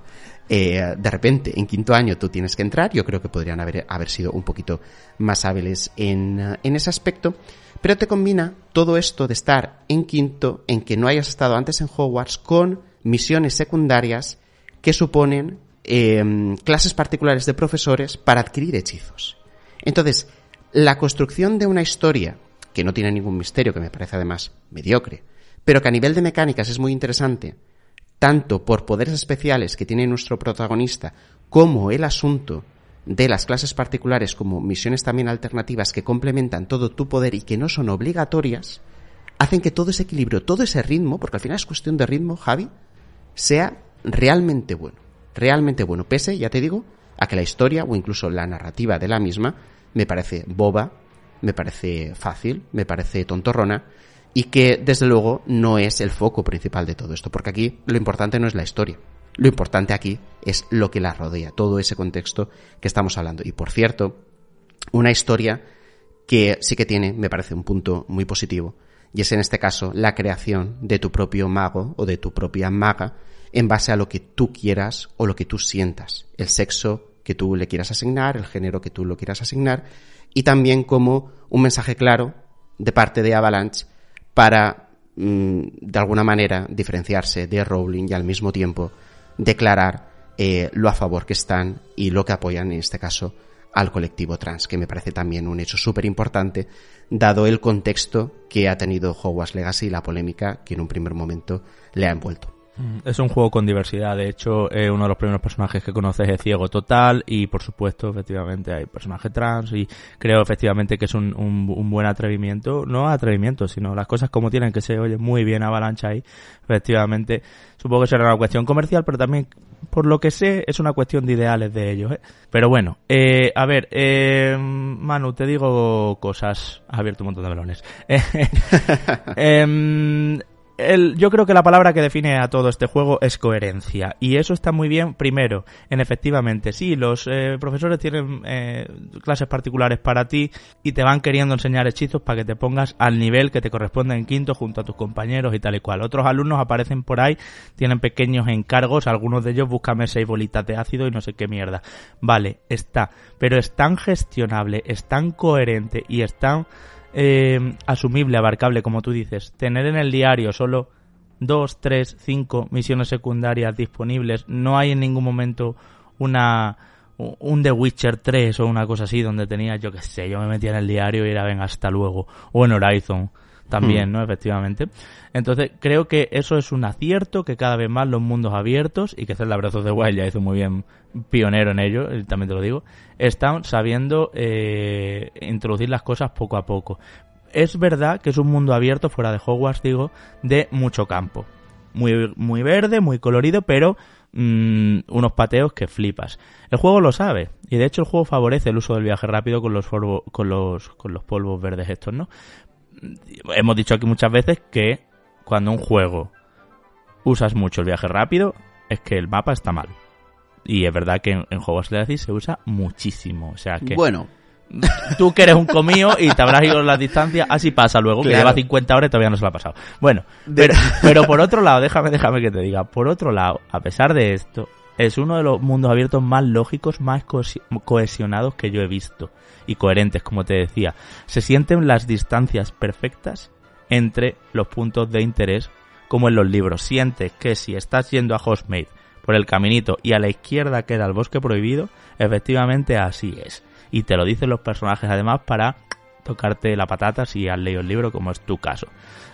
eh, de repente en quinto año tú tienes que entrar. Yo creo que podrían haber, haber sido un poquito más hábiles en, en ese aspecto. Pero te combina todo esto de estar en quinto, en que no hayas estado antes en Hogwarts, con misiones secundarias que suponen em, clases particulares de profesores para adquirir hechizos. Entonces, la construcción de una historia que no tiene ningún misterio, que me parece además mediocre, pero que a nivel de mecánicas es muy interesante, tanto por poderes especiales que tiene nuestro protagonista, como el asunto de las clases particulares como misiones también alternativas que complementan todo tu poder y que no son obligatorias, hacen que todo ese equilibrio, todo ese ritmo, porque al final es cuestión de ritmo, Javi, sea realmente bueno. Realmente bueno. Pese, ya te digo, a que la historia o incluso la narrativa de la misma me parece boba, me parece fácil, me parece tontorrona y que desde luego no es el foco principal de todo esto, porque aquí lo importante no es la historia, lo importante aquí es lo que la rodea, todo ese contexto que estamos hablando. Y por cierto, una historia que sí que tiene, me parece, un punto muy positivo, y es en este caso la creación de tu propio mago o de tu propia maga en base a lo que tú quieras o lo que tú sientas, el sexo que tú le quieras asignar, el género que tú lo quieras asignar, y también como un mensaje claro de parte de Avalanche para, mm, de alguna manera, diferenciarse de Rowling y al mismo tiempo declarar eh, lo a favor que están y lo que apoyan en este caso al colectivo trans, que me parece también un hecho súper importante, dado el contexto que ha tenido Hogwarts Legacy y la polémica que en un primer momento le ha envuelto. Mm, es un juego con diversidad, de hecho, uno de los primeros personajes que conoces es ciego total y por supuesto, efectivamente, hay personaje trans y creo efectivamente que es un, un, buen atrevimiento, no atrevimiento, sino las cosas como tienen que se oye muy bien avalancha ahí, efectivamente, supongo que será una cuestión comercial, pero también, por lo que sé, es una cuestión de ideales de ellos, ¿eh? Pero bueno, eh, a ver, eh, Manu, te digo cosas, has abierto un montón de melones. el, yo creo que la palabra que define a todo este juego es coherencia. Y eso está muy bien, primero, en efectivamente, sí, los eh, profesores tienen eh, clases particulares para ti y te van queriendo enseñar hechizos para que te pongas al nivel que te corresponde en quinto junto a tus compañeros y tal y cual. Otros alumnos aparecen por ahí, tienen pequeños encargos, algunos de ellos búscame seis bolitas de ácido y no sé qué mierda. Vale, está. Pero es tan gestionable, es tan coherente y es tan eh, asumible, abarcable, como tú dices. Tener en el diario solo dos, tres, cinco misiones secundarias disponibles. No hay en ningún momento una un The Witcher 3 o una cosa así donde tenía, yo qué sé, yo me metía en el diario y era, venga, hasta luego. O en Horizon también, hmm. ¿no? Efectivamente. Entonces, creo que eso es un acierto, que cada vez más los mundos abiertos, y que Breath of the Wild ya hizo muy bien pionero en ello, también te lo digo, están sabiendo eh, introducir las cosas poco a poco. Es verdad que es un mundo abierto, fuera de Hogwarts, digo, de mucho campo. Muy, muy verde, muy colorido, pero mm, unos pateos que flipas. El juego lo sabe, y de hecho el juego favorece el uso del viaje rápido con los, con los, con los polvos verdes estos, ¿no? Hemos dicho aquí muchas veces que cuando un juego usas mucho el viaje rápido, es que el mapa está mal. Y es verdad que en, en Hogwarts Legacy se usa muchísimo. O sea que. Bueno, tú que eres un comío y te habrás ido las distancias, así pasa luego, que lleva 50 horas y todavía no se lo ha pasado. Bueno, pero, pero por otro lado, déjame, déjame que te diga, por otro lado, a pesar de esto, es uno de los mundos abiertos más lógicos, más cohesionados que yo he visto y coherentes, como te decía. Se sienten las distancias perfectas entre los puntos de interés, como en los libros. Sientes que si estás yendo a Hostmate por el caminito y a la izquierda queda el bosque prohibido, efectivamente así es. Y te lo dicen los personajes además para tocarte la patata si has leído el libro, como es tu caso.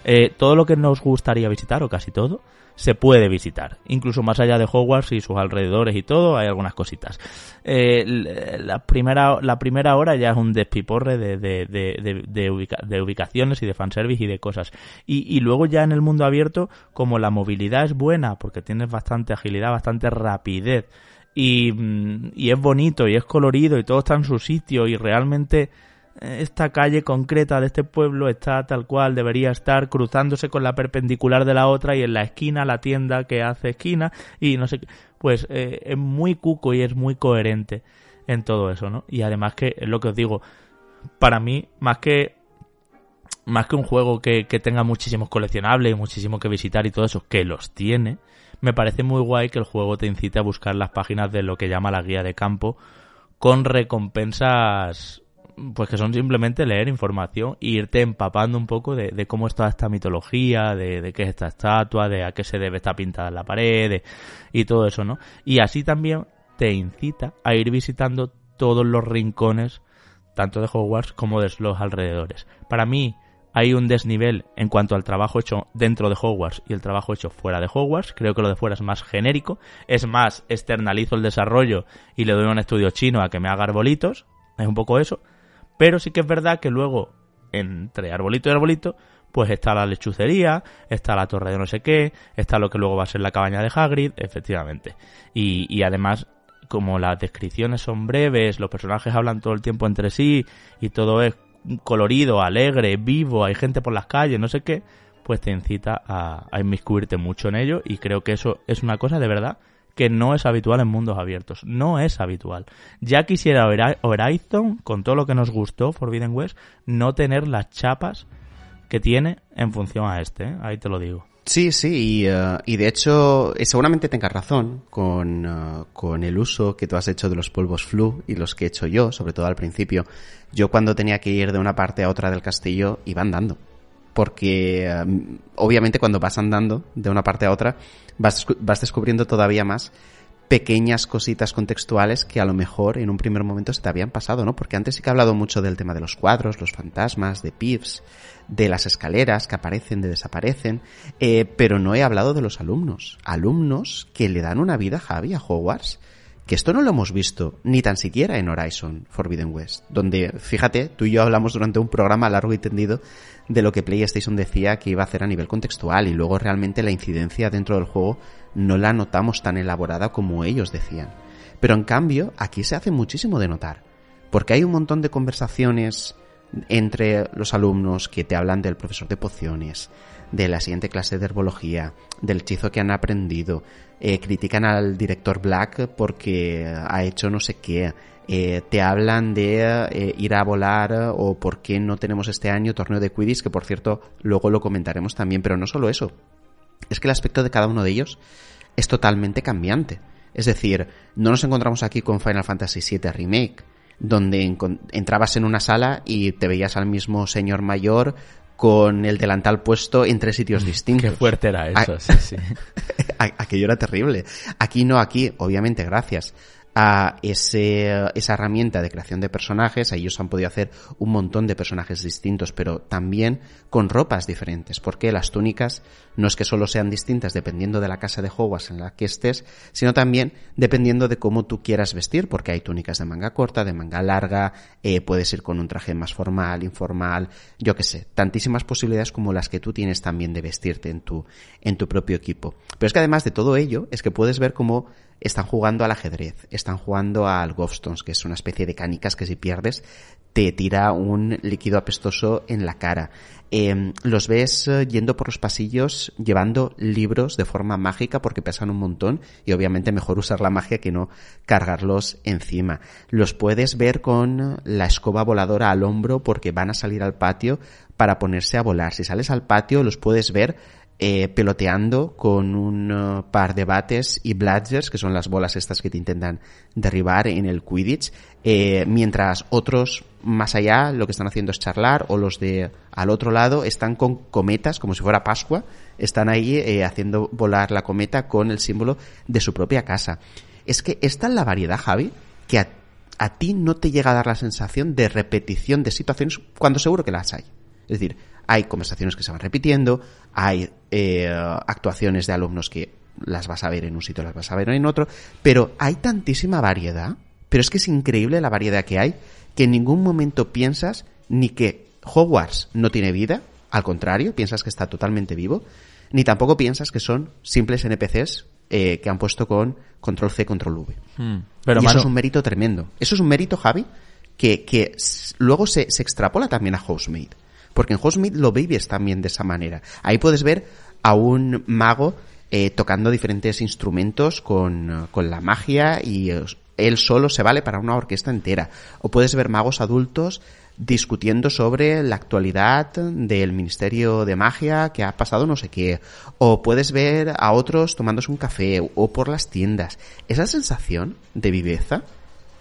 Eh, todo lo que nos gustaría visitar, o casi todo, se puede visitar. Incluso más allá de Hogwarts y sus alrededores y todo, hay algunas cositas. Eh, la, primera, la primera hora ya es un despiporre de, de, de, de, ubicaciones y de fanservice y de cosas. Y, y luego ya en el mundo abierto, como la movilidad es buena, porque tienes bastante agilidad, bastante rapidez, y, mm, y es bonito y es colorido y todo está en su sitio y realmente esta calle concreta de este pueblo está tal cual debería estar cruzándose con la perpendicular de la otra y en la esquina la tienda que hace esquina y no sé qué. Pues eh, es muy cuco y es muy coherente en todo eso, ¿no? Y además que es lo que os digo, para mí, más que más que un juego que, que tenga muchísimos coleccionables y muchísimo que visitar y todo eso, que los tiene, me parece muy guay que el juego te incite a buscar las páginas de lo que llama la guía de campo con recompensas pues que son simplemente leer información e irte empapando un poco de, cómo está esta mitología, de, qué es esta estatua, de a qué se debe estar pintada en la pared y todo eso, ¿no? Y así también te incita a ir visitando todos los rincones, tanto de Hogwarts como de los alrededores. Para mí hay un desnivel en cuanto al trabajo hecho dentro de Hogwarts y el trabajo hecho fuera de Hogwarts. Creo que lo de fuera es más genérico. Es más, externalizo el desarrollo y le doy a un estudio chino a que me haga arbolitos. Es un poco eso. Pero sí que es verdad que luego, entre arbolito y arbolito, pues está la lechucería, está la torre de no sé qué, está lo que luego va a ser la cabaña de Hagrid, efectivamente. Y, y además, como las descripciones son breves, los personajes hablan todo el tiempo entre sí y todo es colorido, alegre, vivo, hay gente por las calles, no sé qué, pues te incita a, a inmiscuirte mucho en ello y creo que eso es una cosa de verdad que no es habitual en mundos abiertos. No es habitual. Ya quisiera Horizon, con todo lo que nos gustó Forbidden West, no tener las chapas que tiene en función a este. ¿eh? Ahí te lo digo. Sí, sí, y, eh, de hecho, eh, seguramente tengas razón con, con el uso que tú has hecho de los polvos flu y los que he hecho yo, sobre todo al principio. Yo cuando tenía que ir de una parte a otra del castillo iba andando porque obviamente cuando vas andando de una parte a otra vas, vas descubriendo todavía más pequeñas cositas contextuales que a lo mejor en un primer momento se te habían pasado, ¿no? Porque antes sí que he hablado mucho del tema de los cuadros, los fantasmas, de Pips, de las escaleras que aparecen, de desaparecen, eh, pero no he hablado de los alumnos. Alumnos que le dan una vida, Javi, a Hogwarts, que esto no lo hemos visto ni tan siquiera en Horizon Forbidden West, donde, fíjate, tú y yo hablamos durante un programa largo y tendido de lo que PlayStation decía que iba a hacer a nivel contextual y luego realmente la incidencia dentro del juego no la notamos tan elaborada como ellos decían. Pero en cambio, aquí se hace muchísimo de notar, porque hay un montón de conversaciones entre los alumnos que te hablan del profesor de pociones, de la siguiente clase de herbología, del hechizo que han aprendido, eh, critican al director Black porque ha hecho no sé qué, eh, te hablan de eh, ir a volar o por qué no tenemos este año torneo de Quidditch, que por cierto luego lo comentaremos también, pero no solo eso, es que el aspecto de cada uno de ellos es totalmente cambiante. Es decir, no nos encontramos aquí con Final Fantasy VII Remake, donde entrabas en una sala y te veías al mismo señor mayor con el delantal puesto en tres sitios distintos. Qué fuerte era eso, sí, sí. Aquello era terrible. Aquí no, aquí, obviamente, gracias a ese, esa herramienta de creación de personajes. Ellos han podido hacer un montón de personajes distintos, pero también con ropas diferentes, porque las túnicas no es que solo sean distintas dependiendo de la casa de Hogwarts en la que estés, sino también dependiendo de cómo tú quieras vestir, porque hay túnicas de manga corta, de manga larga, eh, puedes ir con un traje más formal, informal, yo qué sé, tantísimas posibilidades como las que tú tienes también de vestirte en tu, en tu propio equipo. Pero es que además de todo ello, es que puedes ver cómo están jugando al ajedrez, están jugando al Gobstones, que es una especie de canicas que si pierdes te tira un líquido apestoso en la cara. Em, los ves eh, yendo por los pasillos llevando libros de forma mágica porque pesan un montón y obviamente mejor usar la magia que no cargarlos encima. Los puedes ver con la escoba voladora al hombro porque van a salir al patio para ponerse a volar. Si sales al patio los puedes ver eh, peloteando con un uh, par de bates y bludgers, que son las bolas estas que te intentan derribar en el Quidditch, eh, mientras otros más allá lo que están haciendo es charlar o los de al otro lado están con cometas como si fuera Pascua, están ahí eh, haciendo volar la cometa con el símbolo de su propia casa. Es que esta es la variedad, Javi, que a ti no te llega a dar la sensación de repetición de situaciones cuando seguro que las hay. Es decir, hay conversaciones que se van repitiendo, hay eh, actuaciones de alumnos que las vas a ver en un sitio, las vas a ver en otro, pero hay tantísima variedad, pero es que es increíble la variedad que hay, que en ningún momento piensas ni que Hogwarts no tiene vida, al contrario, piensas que está totalmente vivo, ni tampoco piensas que son simples NPCs eh, que han puesto con control C, control V. Hmm. Pero y eso es un mérito tremendo. Eso es un mérito, Javi, que, luego se, se extrapola también a Housemaid. Porque en Housemaid lo vives también de esa manera. Ahí puedes ver a un mago eh, tocando diferentes instrumentos con, con la magia y eh, él solo se vale para una orquesta entera. O puedes ver magos adultos discutiendo sobre la actualidad del Ministerio de Magia que ha pasado no sé qué. O puedes ver a otros tomándose un café o por las tiendas. Esa sensación de viveza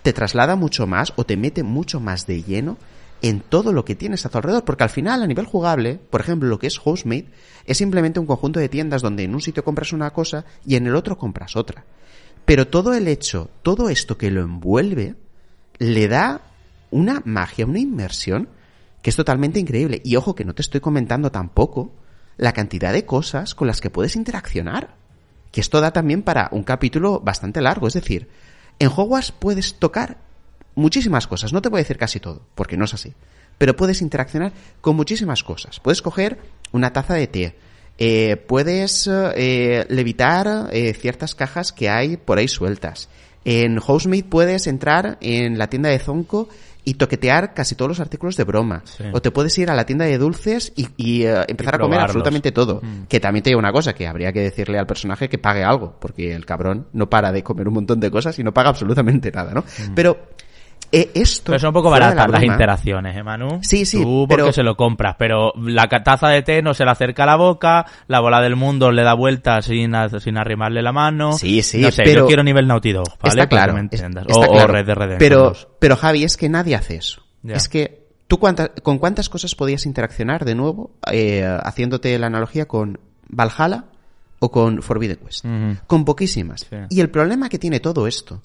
te traslada mucho más o te mete mucho más de lleno en todo lo que tienes a tu alrededor, porque al final a nivel jugable, por ejemplo, lo que es Housemate es simplemente un conjunto de tiendas donde en un sitio compras una cosa y en el otro compras otra. Pero todo el hecho, todo esto que lo envuelve, le da una magia, una inmersión que es totalmente increíble. Y ojo que no te estoy comentando tampoco la cantidad de cosas con las que puedes interaccionar. Que esto da también para un capítulo bastante largo. Es decir, en Hogwarts puedes tocar muchísimas cosas. No te voy a decir casi todo, porque no es así. Pero puedes interaccionar con muchísimas cosas. Puedes coger una taza de té. eh, puedes eh, levitar eh, ciertas cajas que hay por ahí sueltas. En Housemate puedes entrar en la tienda de Zonko y toquetear casi todos los artículos de broma. Sí. O te puedes ir a la tienda de dulces y, y, empezar a comer absolutamente todo. Mm. Que también te digo una cosa, que habría que decirle al personaje que pague algo, porque el cabrón no para de comer un montón de cosas y no paga absolutamente nada, ¿no? Pero eh, esto... Pero son un poco de la baratas las interacciones, ¿eh, Manu? Sí, sí, Tú porque pero- se lo compras, pero la taza de té no se le acerca a la boca, la bola del mundo le da vueltas sin, sin arrimarle la mano. Sí, sí, No sé, pero- yo quiero nivel Naughty Dog, ¿vale? Está claro. me está o. Red Dead Redemption pero, 2. pero Javi, es que nadie hace eso. Es que tú cuánta- con cuántas cosas podías interaccionar de nuevo, eh, haciéndote la analogía con Valhalla o con Forbidden. Ujú. Con poquísimas. Sí. Y el problema que tiene todo esto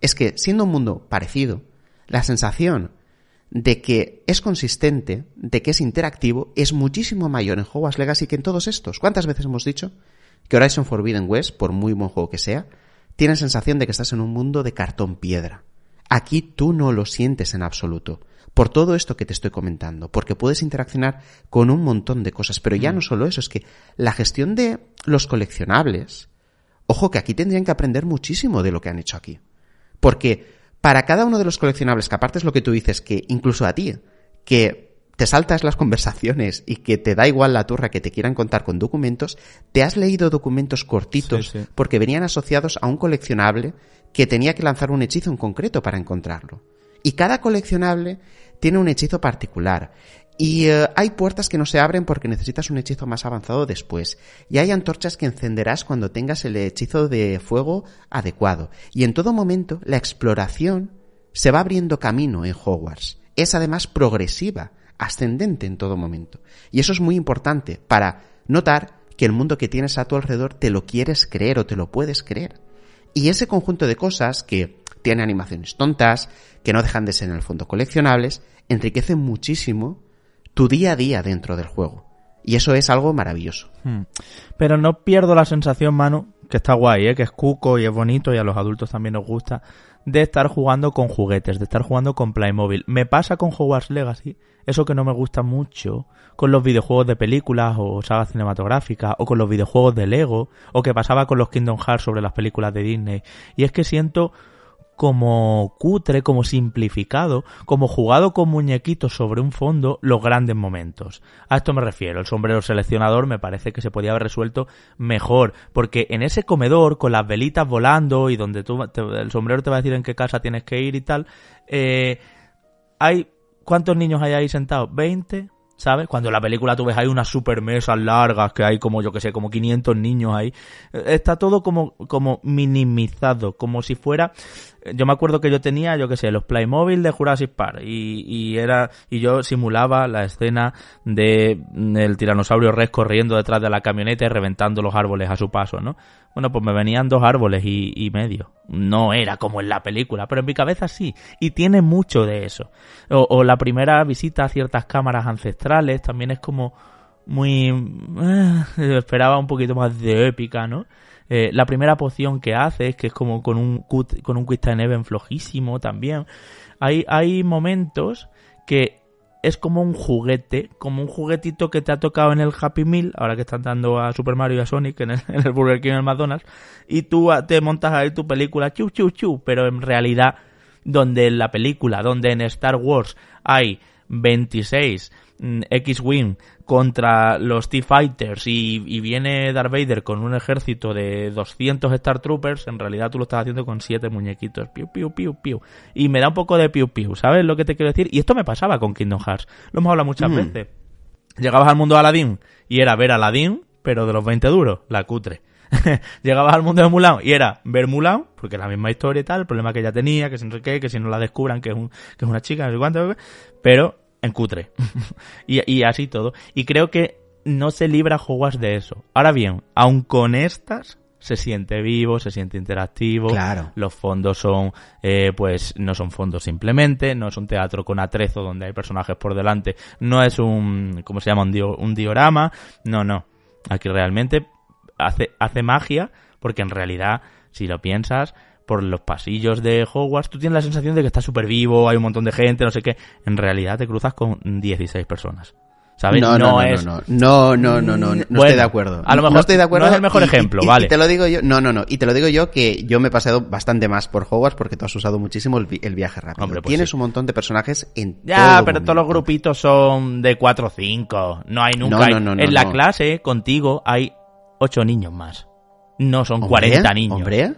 es que siendo un mundo parecido, la sensación de que es consistente, de que es interactivo, es muchísimo mayor en Hogwarts Legacy que en todos estos. ¿Cuántas veces hemos dicho que Horizon Forbidden West, por muy buen juego que sea, tiene sensación de que estás en un mundo de cartón piedra? Aquí tú no lo sientes en absoluto. Por todo esto que te estoy comentando, porque puedes interaccionar con un montón de cosas, pero ya no solo eso, es que la gestión de los coleccionables, ojo que aquí tendrían que aprender muchísimo de lo que han hecho aquí. Porque para cada uno de los coleccionables, que aparte es lo que tú dices, que incluso a ti, que te saltas las conversaciones y que te da igual la turra que te quieran contar con documentos, te has leído documentos cortitos Sí, sí. porque venían asociados a un coleccionable que tenía que lanzar un hechizo en concreto para encontrarlo. Y cada coleccionable tiene un hechizo particular. Y eh, hay puertas que no se abren porque necesitas un hechizo más avanzado después. Y hay antorchas que encenderás cuando tengas el hechizo de fuego adecuado. Y en todo momento la exploración se va abriendo camino en Hogwarts. Es además progresiva, ascendente en todo momento. Y eso es muy importante para notar que el mundo que tienes a tu alrededor te lo quieres creer o te lo puedes creer. Y ese conjunto de cosas que tiene animaciones tontas, que no dejan de ser en el fondo coleccionables, enriquecen muchísimo tu día a día dentro del juego. Y eso es algo maravilloso. Hmm. Pero no pierdo la sensación, Manu, que está guay, ¿eh? que es cuco y es bonito y a los adultos también nos gusta, de estar jugando con juguetes, de estar jugando con Playmobil. Me pasa con Hogwarts Legacy, eso que no me gusta mucho, con los videojuegos de películas o sagas cinematográficas, o con los videojuegos de Lego, o que pasaba con los Kingdom Hearts sobre las películas de Disney. Y es que siento como cutre, como simplificado, como jugado con muñequitos sobre un fondo los grandes momentos. A esto me refiero, el sombrero seleccionador me parece que se podía haber resuelto mejor, porque en ese comedor con las velitas volando y donde tú, el sombrero te va a decir en qué casa tienes que ir y tal, eh, hay ¿cuántos niños hay ahí sentados? ¿20? ¿sabes? Cuando en la película tú ves hay unas super mesas largas que hay como, yo que sé, como 500 niños ahí. Está todo como, como minimizado, como si fuera... Yo me acuerdo que yo tenía, yo que sé, los Playmobil de Jurassic Park y, y era, y yo simulaba la escena de el tiranosaurio Rex corriendo detrás de la camioneta y reventando los árboles a su paso, ¿no? Bueno, pues me venían dos árboles y, y, medio. No era como en la película, pero en mi cabeza sí. Y tiene mucho de eso. O, o la primera visita a ciertas cámaras ancestrales también es como muy... Eh, esperaba un poquito más de épica, ¿no? Eh, la primera poción que hace que es como con un, con un Quick Time Event flojísimo también. Hay, hay momentos que es como un juguete, como un juguetito que te ha tocado en el Happy Meal, ahora que están dando a Super Mario y a Sonic en el, Burger King en el McDonald's, y tú te montas ahí tu película, chu, chu, chu, pero en realidad, donde en la película, donde en Star Wars hay 26 mm, X-Wing contra los T-Fighters y, y, viene Darth Vader con un ejército de 200 Star Troopers, en realidad tú lo estás haciendo con 7 muñequitos. Piu, piu, piu, piu. Y me da un poco de piu, piu. ¿Sabes lo que te quiero decir? Y esto me pasaba con Kingdom Hearts. Lo hemos hablado muchas mm. veces. Llegabas al mundo de Aladdin y era ver Aladdin, pero de los 20 duros, la cutre. Llegabas al mundo de Mulan y era ver Mulan, porque es la misma historia y tal, el problema que ella tenía, que si no sé qué, que si no la descubran que es, un, que es una chica, no sé cuánto, pero en cutre. y, y, así todo. Y creo que no se libra Hogwarts de eso. Ahora bien, aun con estas, se siente vivo, se siente interactivo. Claro. Los fondos son, eh, pues, no son fondos simplemente, no es un teatro con atrezo donde hay personajes por delante, no es un, ¿cómo se llama? Un, dio, un diorama. No, no. Aquí realmente hace, hace magia, porque en realidad, si lo piensas, por los pasillos de Hogwarts, tú tienes la sensación de que está súper vivo, hay un montón de gente, no sé qué. En realidad te cruzas con 16 personas. ¿Sabes? No, no, no, es... no, no, no, no, no, no, no bueno, estoy de acuerdo. A lo mejor no estoy de acuerdo. No es el mejor y, ejemplo, y, vale. Y te lo digo yo, no, no, no, y te lo digo yo que yo me he pasado bastante más por Hogwarts porque tú has usado muchísimo el, el viaje rápido. Hombre, pues Tienes sí. un montón de personajes en Ya, todo pero momento. todos los grupitos son de 4 o 5. No hay nunca. No, hay- no, no, no, en la clase, contigo, hay 8 niños más. No son Hombre, 40 niños. Hombre,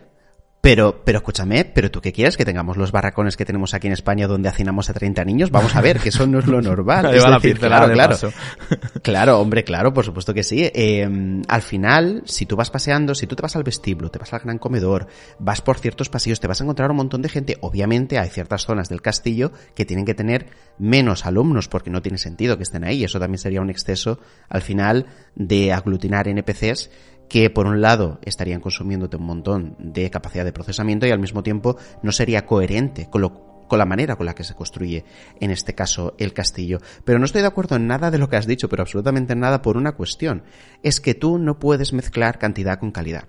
pero, pero escúchame, pero tú qué quieres que tengamos los barracones que tenemos aquí en España donde hacinamos a 30 niños? Vamos a ver, que eso no es lo normal. Es decir, claro, claro. Claro, hombre, claro, por supuesto que sí. Eh, al final, si tú vas paseando, si tú te vas al vestíbulo, te vas al gran comedor, vas por ciertos pasillos, te vas a encontrar un montón de gente. Obviamente hay ciertas zonas del castillo que tienen que tener menos alumnos porque no tiene sentido que estén ahí. Eso también sería un exceso al final de aglutinar NPCs que por un lado estarían consumiéndote un montón de capacidad de procesamiento y al mismo tiempo no sería coherente con lo con la manera con la que se construye, en este caso, el castillo. Pero no estoy de acuerdo en nada de lo que has dicho, pero absolutamente en nada por una cuestión. Es que tú no puedes mezclar cantidad con calidad.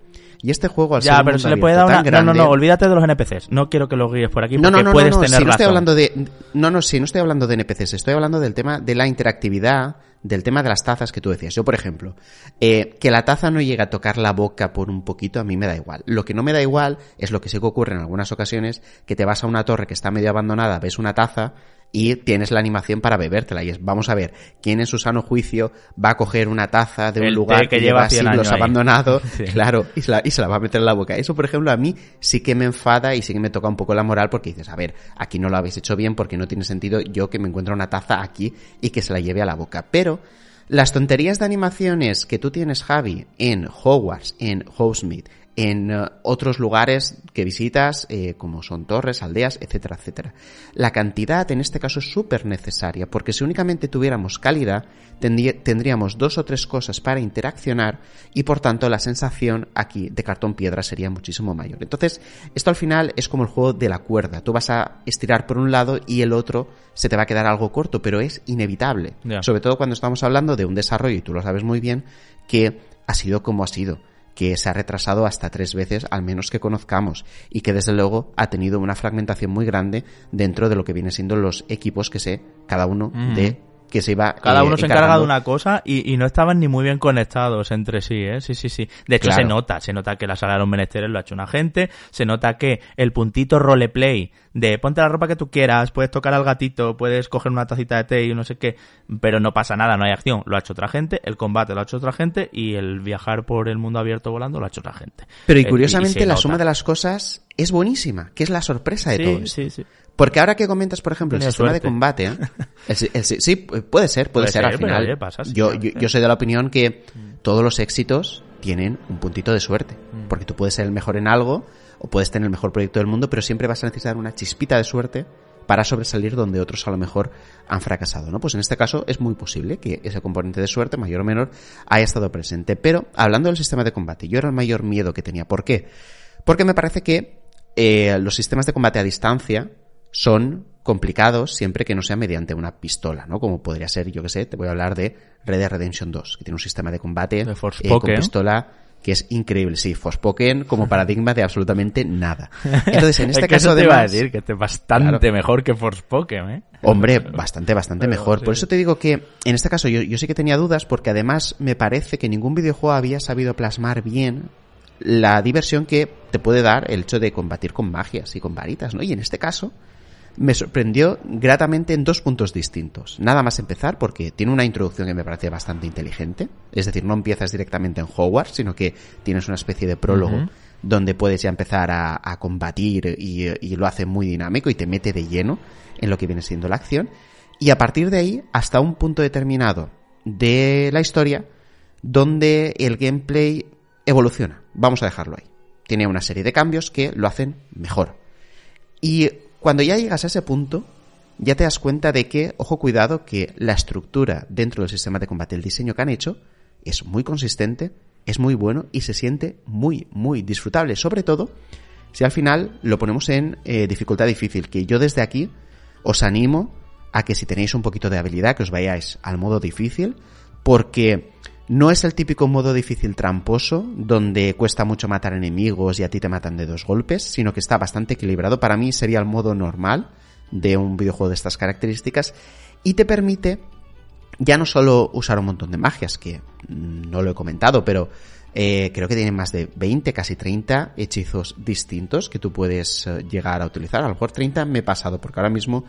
Y este juego al Ya, pero se le puede dar una... tan No, no, grande- no, olvídate de los NPCs. No quiero que los guíes por aquí no, porque no, no, puedes no, no, tener si no estoy hablando de, no, no, si no estoy hablando de NPCs, estoy hablando del tema de la interactividad, del tema de las tazas que tú decías. Yo, por ejemplo, eh, que la taza no llegue a tocar la boca por un poquito, a mí me da igual. Lo que no me da igual es lo que sí que ocurre en algunas ocasiones, que te vas a una torre que está medio abandonada, ves una taza y tienes la animación para bebértela. Y es, vamos a ver, ¿quién en su sano juicio va a coger una taza de un El lugar que que, lleva lleva 100 siglos abandonado? Sí. Claro, y se, la, y se la va a meter en la boca. Eso, por ejemplo, a mí sí que me enfada y sí que me toca un poco la moral porque dices, a ver, aquí no lo habéis hecho bien porque no tiene sentido yo que me encuentre una taza aquí y que se la lleve a la boca. Pero las tonterías de animaciones que tú tienes, Javi, en Hogwarts, en Hogsmeade, en eh, otros lugares que visitas, eh, como son torres, aldeas, etcétera, etcétera. La cantidad en este caso es súper necesaria, porque si únicamente tuviéramos calidad, tendría- tendríamos dos o tres cosas para interaccionar y por tanto la sensación aquí de cartón piedra sería muchísimo mayor. Entonces, esto al final es como el juego de la cuerda. Tú vas a estirar por un lado y el otro se te va a quedar algo corto, pero es inevitable. Sobre todo cuando estamos hablando de un desarrollo, y tú lo sabes muy bien, que ha sido como ha sido que se ha retrasado hasta tres veces, al menos que conozcamos, y que desde luego ha tenido una fragmentación muy grande dentro de lo que viene siendo los equipos que sé, cada uno de que se iba cada eh, uno se encarga de una cosa y, y, no estaban ni muy bien conectados entre sí eh sí sí sí de hecho Claro. se nota se nota que la sala de los menesteres lo ha hecho una gente se nota que el puntito roleplay de ponte la ropa que tú quieras puedes tocar al gatito puedes coger una tacita de té y no sé qué pero no pasa nada no hay acción lo ha hecho otra gente el combate lo ha hecho otra gente y el viajar por el mundo abierto volando lo ha hecho otra gente Pero y Eh, curiosamente la nota. suma de las cosas es buenísima, que es la sorpresa de todo sí esto. sí sí Porque ahora que comentas, por ejemplo, el Tenía sistema de combate, ¿eh? El el sí, puede ser, puede, Puede ser, ser, al final. oye, pasa, sí, yo, soy de la opinión que todos los éxitos tienen un puntito de suerte. Mm. Porque tú puedes ser el mejor en algo, o puedes tener el mejor proyecto del mundo, pero siempre vas a necesitar una chispita de suerte para sobresalir donde otros a lo mejor han fracasado, ¿no? Pues en este caso es muy posible que ese componente de suerte, mayor o menor, haya estado presente. Pero hablando del sistema de combate, yo era el mayor miedo que tenía. ¿Por qué? Porque me parece que eh, los sistemas de combate a distancia son complicados siempre que no sea mediante una pistola, ¿no? Como podría ser, yo que sé, te voy a hablar de Red Dead Redemption 2, que tiene un sistema de combate De eh, con pistola que es increíble. Sí, Forspoken como paradigma de absolutamente nada. Entonces, en este es que caso, eso te iba a decir que es bastante Claro. mejor que Forspoken eh Hombre, bastante, bastante Pero, mejor. Por eso te digo que en este caso yo, yo sí que tenía dudas porque además me parece que ningún videojuego había sabido plasmar bien la diversión que te puede dar el hecho de combatir con magias y con varitas, ¿no? Y en este caso me sorprendió gratamente en dos puntos distintos. Nada más empezar porque tiene una introducción que me parece bastante inteligente. Es decir, no empiezas directamente en Hogwarts, sino que tienes una especie de prólogo donde puedes ya empezar a, a combatir y, y lo hace muy dinámico y te mete de lleno en lo que viene siendo la acción. Y a partir de ahí, hasta un punto determinado de la historia, donde el gameplay evoluciona. Vamos a dejarlo ahí. Tiene una serie de cambios que lo hacen mejor. Y cuando ya llegas a ese punto, ya te das cuenta de que, ojo cuidado, que la estructura dentro del sistema de combate, el diseño que han hecho, es muy consistente, es muy bueno y se siente muy, muy disfrutable. Sobre todo si al final lo ponemos en eh, dificultad difícil, que yo desde aquí os animo a que si tenéis un poquito de habilidad, que os vayáis al modo difícil, porque no es el típico modo difícil tramposo, donde cuesta mucho matar enemigos y a ti te matan de dos golpes, sino que está bastante equilibrado. Para mí sería el modo normal de un videojuego de estas características y te permite ya no solo usar un montón de magias, que no lo he comentado, pero eh, creo que tiene más de 20, casi 30 hechizos distintos que tú puedes eh, llegar a utilizar. A lo mejor 30 me he pasado, porque ahora mismo,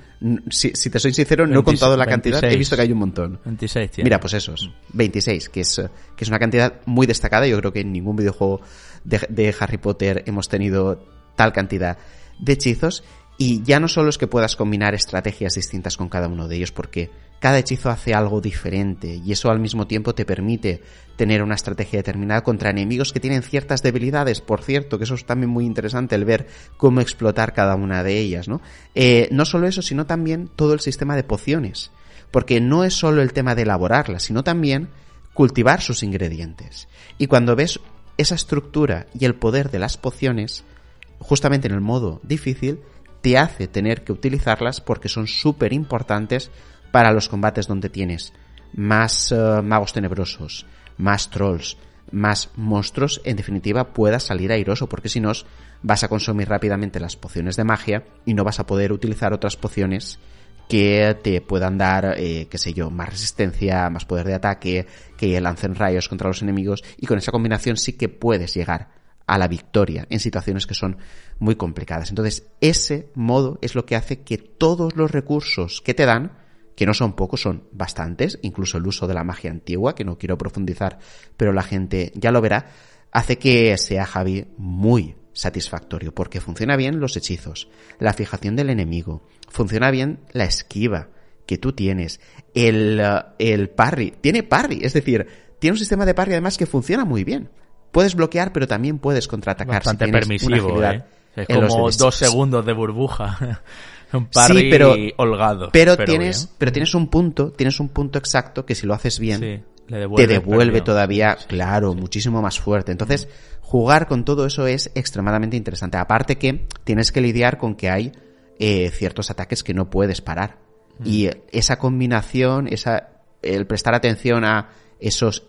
si, si te soy sincero, no he 26, contado la cantidad, he 26. visto que hay un montón. 26 tiene. Mira, pues esos, 26, que es, que es una cantidad muy destacada. Yo creo que en ningún videojuego de, de Harry Potter hemos tenido tal cantidad de hechizos. Y ya no solo es que puedas combinar estrategias distintas con cada uno de ellos, porque cada hechizo hace algo diferente y eso al mismo tiempo te permite tener una estrategia determinada contra enemigos que tienen ciertas debilidades, por cierto, que eso es también muy interesante el ver cómo explotar cada una de ellas, ¿no? Eh, no solo eso, sino también todo el sistema de pociones, porque no es solo el tema de elaborarlas, sino también cultivar sus ingredientes. Y cuando ves esa estructura y el poder de las pociones, justamente en el modo difícil, te hace tener que utilizarlas porque son súper importantes para los combates donde tienes más eh, magos tenebrosos, más trolls, más monstruos, en definitiva puedas salir airoso, porque si no vas a consumir rápidamente las pociones de magia y no vas a poder utilizar otras pociones que te puedan dar, eh, qué sé yo, más resistencia, más poder de ataque, que lancen rayos contra los enemigos y con esa combinación sí que puedes llegar a la victoria en situaciones que son muy complicadas. Entonces, ese modo es lo que hace que todos los recursos que te dan, que no son pocos, son bastantes, incluso el uso de la magia antigua, que no quiero profundizar, pero la gente ya lo verá, hace que sea Javi muy satisfactorio, porque funciona bien los hechizos, la fijación del enemigo, funciona bien la esquiva que tú tienes, el, uh, el parry, tiene parry, es decir, tiene un sistema de parry además que funciona muy bien. Puedes bloquear, pero también puedes contraatacar. Bastante si tienes una permisivo, ¿eh? Es como dos segundos de burbuja. Un parry Sí, pero- holgado. Pero, tienes, bien. pero tienes un punto, tienes un punto exacto que si lo haces bien, Sí, le te devuelve todavía, Sí, claro, muchísimo más fuerte. Entonces, jugar con todo eso es extremadamente interesante. Aparte que tienes que lidiar con que hay eh, ciertos ataques que no puedes parar. Mm. Y esa combinación, esa, el prestar atención a esos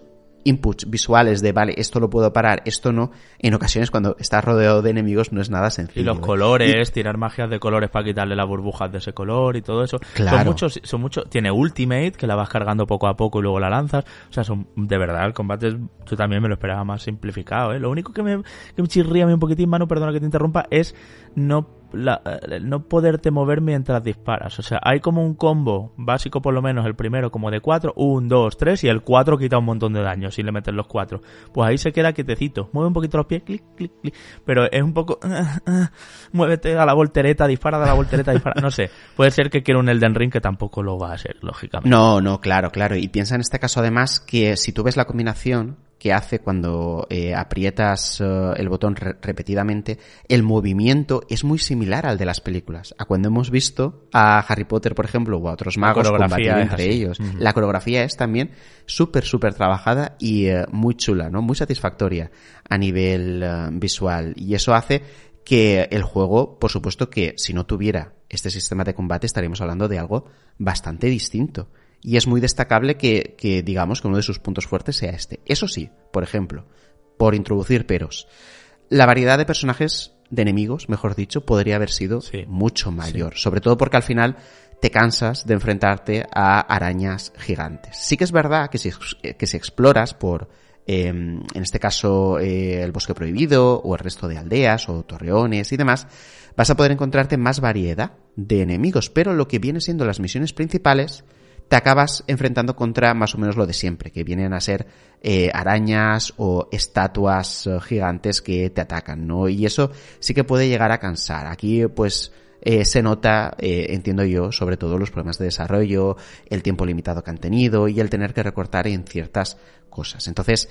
inputs visuales de, vale, esto lo puedo parar, esto no, en ocasiones cuando estás rodeado de enemigos no es nada sencillo. Y los ¿eh? colores, tirar magias de colores para quitarle las burbujas de ese color y todo eso. Claro. Son muchos, son muchos, tiene Ultimate, que la vas cargando poco a poco y luego la lanzas. O sea, son, de verdad, el combate, yo también me lo esperaba más simplificado, ¿eh? Lo único que me, que me chirría a mí un poquitín, Manu, perdona que te interrumpa, es no, eh, no poderte mover mientras disparas. O sea, hay como un combo básico, por lo menos, el primero como de 4, 1, 2, 3, y el 4 quita un montón de daño si le metes los 4. Pues ahí se queda quietecito. Mueve un poquito los pies, clic, clic, clic. Pero es un poco... muévete a la voltereta, dispara a la voltereta, dispara. No sé. Puede ser que quiera un Elden Ring que tampoco lo va a ser, lógicamente. No, no, claro, claro. Y piensa en este caso además que si tú ves la combinación que hace cuando eh, aprietas eh, el botón re- repetidamente, el movimiento es muy similar al de las películas. A cuando hemos visto a Harry Potter, por ejemplo, o a otros magos es entre así. ellos. La coreografía es también súper, súper trabajada y eh, muy chula, ¿no? Muy satisfactoria a nivel visual. Y eso hace que el juego, por supuesto que si no tuviera este sistema de combate estaríamos hablando de algo bastante distinto. Y es muy destacable que, que digamos que uno de sus puntos fuertes sea este. Eso sí, por ejemplo, por introducir peros, la variedad de personajes, de enemigos, mejor dicho, podría haber sido Sí. mucho mayor. Sobre todo porque al final te cansas de enfrentarte a arañas gigantes. Sí que es verdad que si, que si exploras por, eh, en este caso, eh, el bosque prohibido o el resto de aldeas o torreones y demás, vas a poder encontrarte más variedad de enemigos. Pero lo que viene siendo las misiones principales, te acabas enfrentando contra más o menos lo de siempre, que vienen a ser eh, arañas o estatuas eh, gigantes que te atacan, ¿no? Y eso sí que puede llegar a cansar. Aquí, pues, eh, se nota, eh, entiendo yo, sobre todo los problemas de desarrollo, el tiempo limitado que han tenido y el tener que recortar en ciertas cosas. Entonces,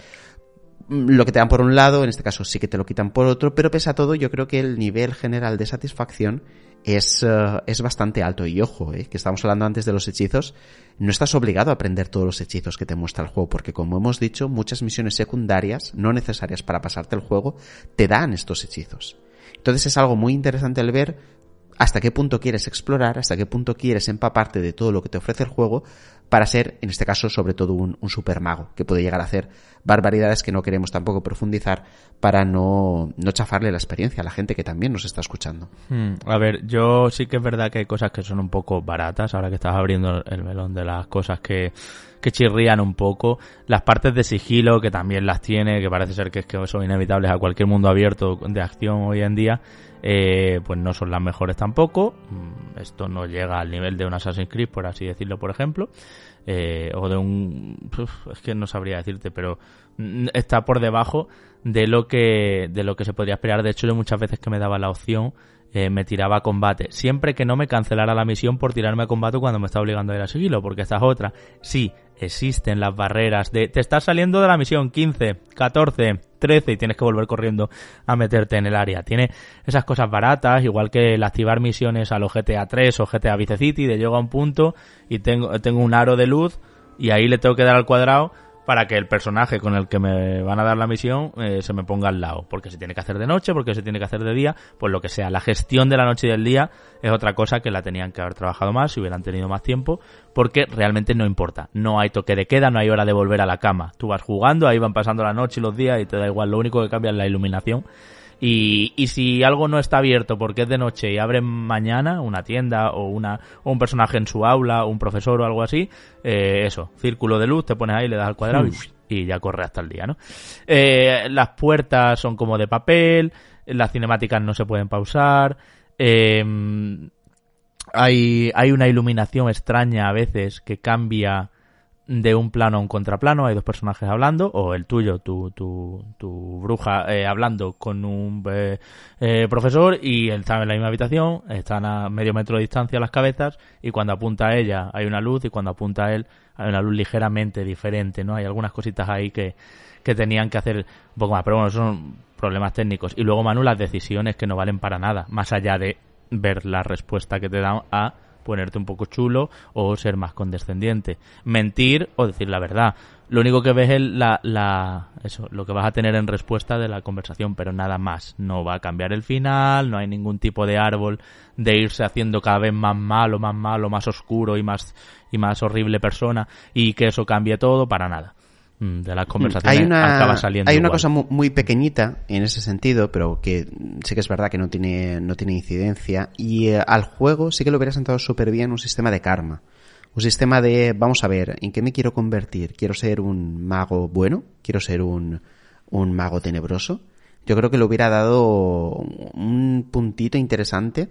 mm, lo que te dan por un lado, en este caso sí que te lo quitan por otro, pero pese a todo yo creo que el nivel general de satisfacción es, eh, es bastante alto. Y ojo, eh, que estamos hablando antes de los hechizos, no estás obligado a aprender todos los hechizos que te muestra el juego, porque como hemos dicho, muchas misiones secundarias, no necesarias para pasarte el juego, te dan estos hechizos. Entonces es algo muy interesante el ver hasta qué punto quieres explorar, hasta qué punto quieres empaparte de todo lo que te ofrece el juego para ser, en este caso, sobre todo un, un super mago, que puede llegar a hacer barbaridades que no queremos tampoco profundizar para no, no chafarle la experiencia a la gente que también nos está escuchando. Hmm, A ver, yo sí que es verdad que hay cosas que son un poco baratas, ahora que estás abriendo el melón de las cosas que, que chirrían un poco. Las partes de sigilo, que también las tiene, que parece ser que es que son inevitables a cualquier mundo abierto de acción hoy en día, eh, pues no son las mejores tampoco. Mm, Esto no llega al nivel de un Assassin's Creed, por así decirlo, por ejemplo. Eh, o de un... es que no sabría decirte, pero mm, está por debajo de lo que de lo que se podría esperar. De hecho, yo muchas veces que me daba la opción eh, me tiraba a combate. Siempre que no me cancelara la misión por tirarme a combate cuando me está obligando a ir a sigilo, porque esta es otra. Sí, existen las barreras de te estás saliendo de la misión 15, 14, 13 y tienes que volver corriendo a meterte en el área. Tiene esas cosas baratas, igual que el activar misiones a los GTA 3 o GTA Vice City, de llego a un punto y tengo, tengo un aro de luz y ahí le tengo que dar al cuadrado para que el personaje con el que me van a dar la misión eh, se me ponga al lado. Porque se tiene que hacer de noche, porque se tiene que hacer de día, pues lo que sea. La gestión de la noche y del día es otra cosa que la tenían que haber trabajado más si hubieran tenido más tiempo, porque realmente no importa. No hay toque de queda, no hay hora de volver a la cama. Tú vas jugando, ahí van pasando la noche y los días y te da igual. Lo único que cambia es la iluminación. Y, y si algo no está abierto porque es de noche y abren mañana una tienda o una o un personaje en su aula, un profesor o algo así, eh, eso, círculo de luz, te pones ahí, le das al cuadrado y, y ya corre hasta el día, ¿no? Eh, las puertas son como de papel, las cinemáticas no se pueden pausar, eh, hay, hay una iluminación extraña a veces que cambia de un plano a un contraplano, hay dos personajes hablando, o el tuyo, tu, tu, tu bruja, eh, hablando con un eh, eh, profesor y él está en la misma habitación, están a medio metro de distancia las cabezas y cuando apunta a ella hay una luz y cuando apunta a él hay una luz ligeramente diferente, ¿no? Hay algunas cositas ahí que, que tenían que hacer un poco más, pero bueno, son problemas técnicos. Y luego, Manu, las decisiones que no valen para nada, más allá de ver la respuesta que te dan a ponerte un poco chulo o ser más condescendiente. Mentir o decir la verdad. Lo único que ves es la, la, eso, lo que vas a tener en respuesta de la conversación, pero nada más. No va a cambiar el final, no hay ningún tipo de árbol de irse haciendo cada vez más malo, más malo, más oscuro y más, y más horrible persona y que eso cambie todo para nada. Mm, de las conversaciones hay una, acaba saliendo Hay una igual. cosa mu- muy, pequeñita en ese sentido, pero que sí que es verdad que no tiene, no tiene incidencia. Y eh, al juego sí que le hubiera sentado súper bien un sistema de karma. Un sistema de, vamos a ver, ¿en qué me quiero convertir? ¿Quiero ser un mago bueno? ¿Quiero ser un, un mago tenebroso? Yo creo que le hubiera dado un puntito interesante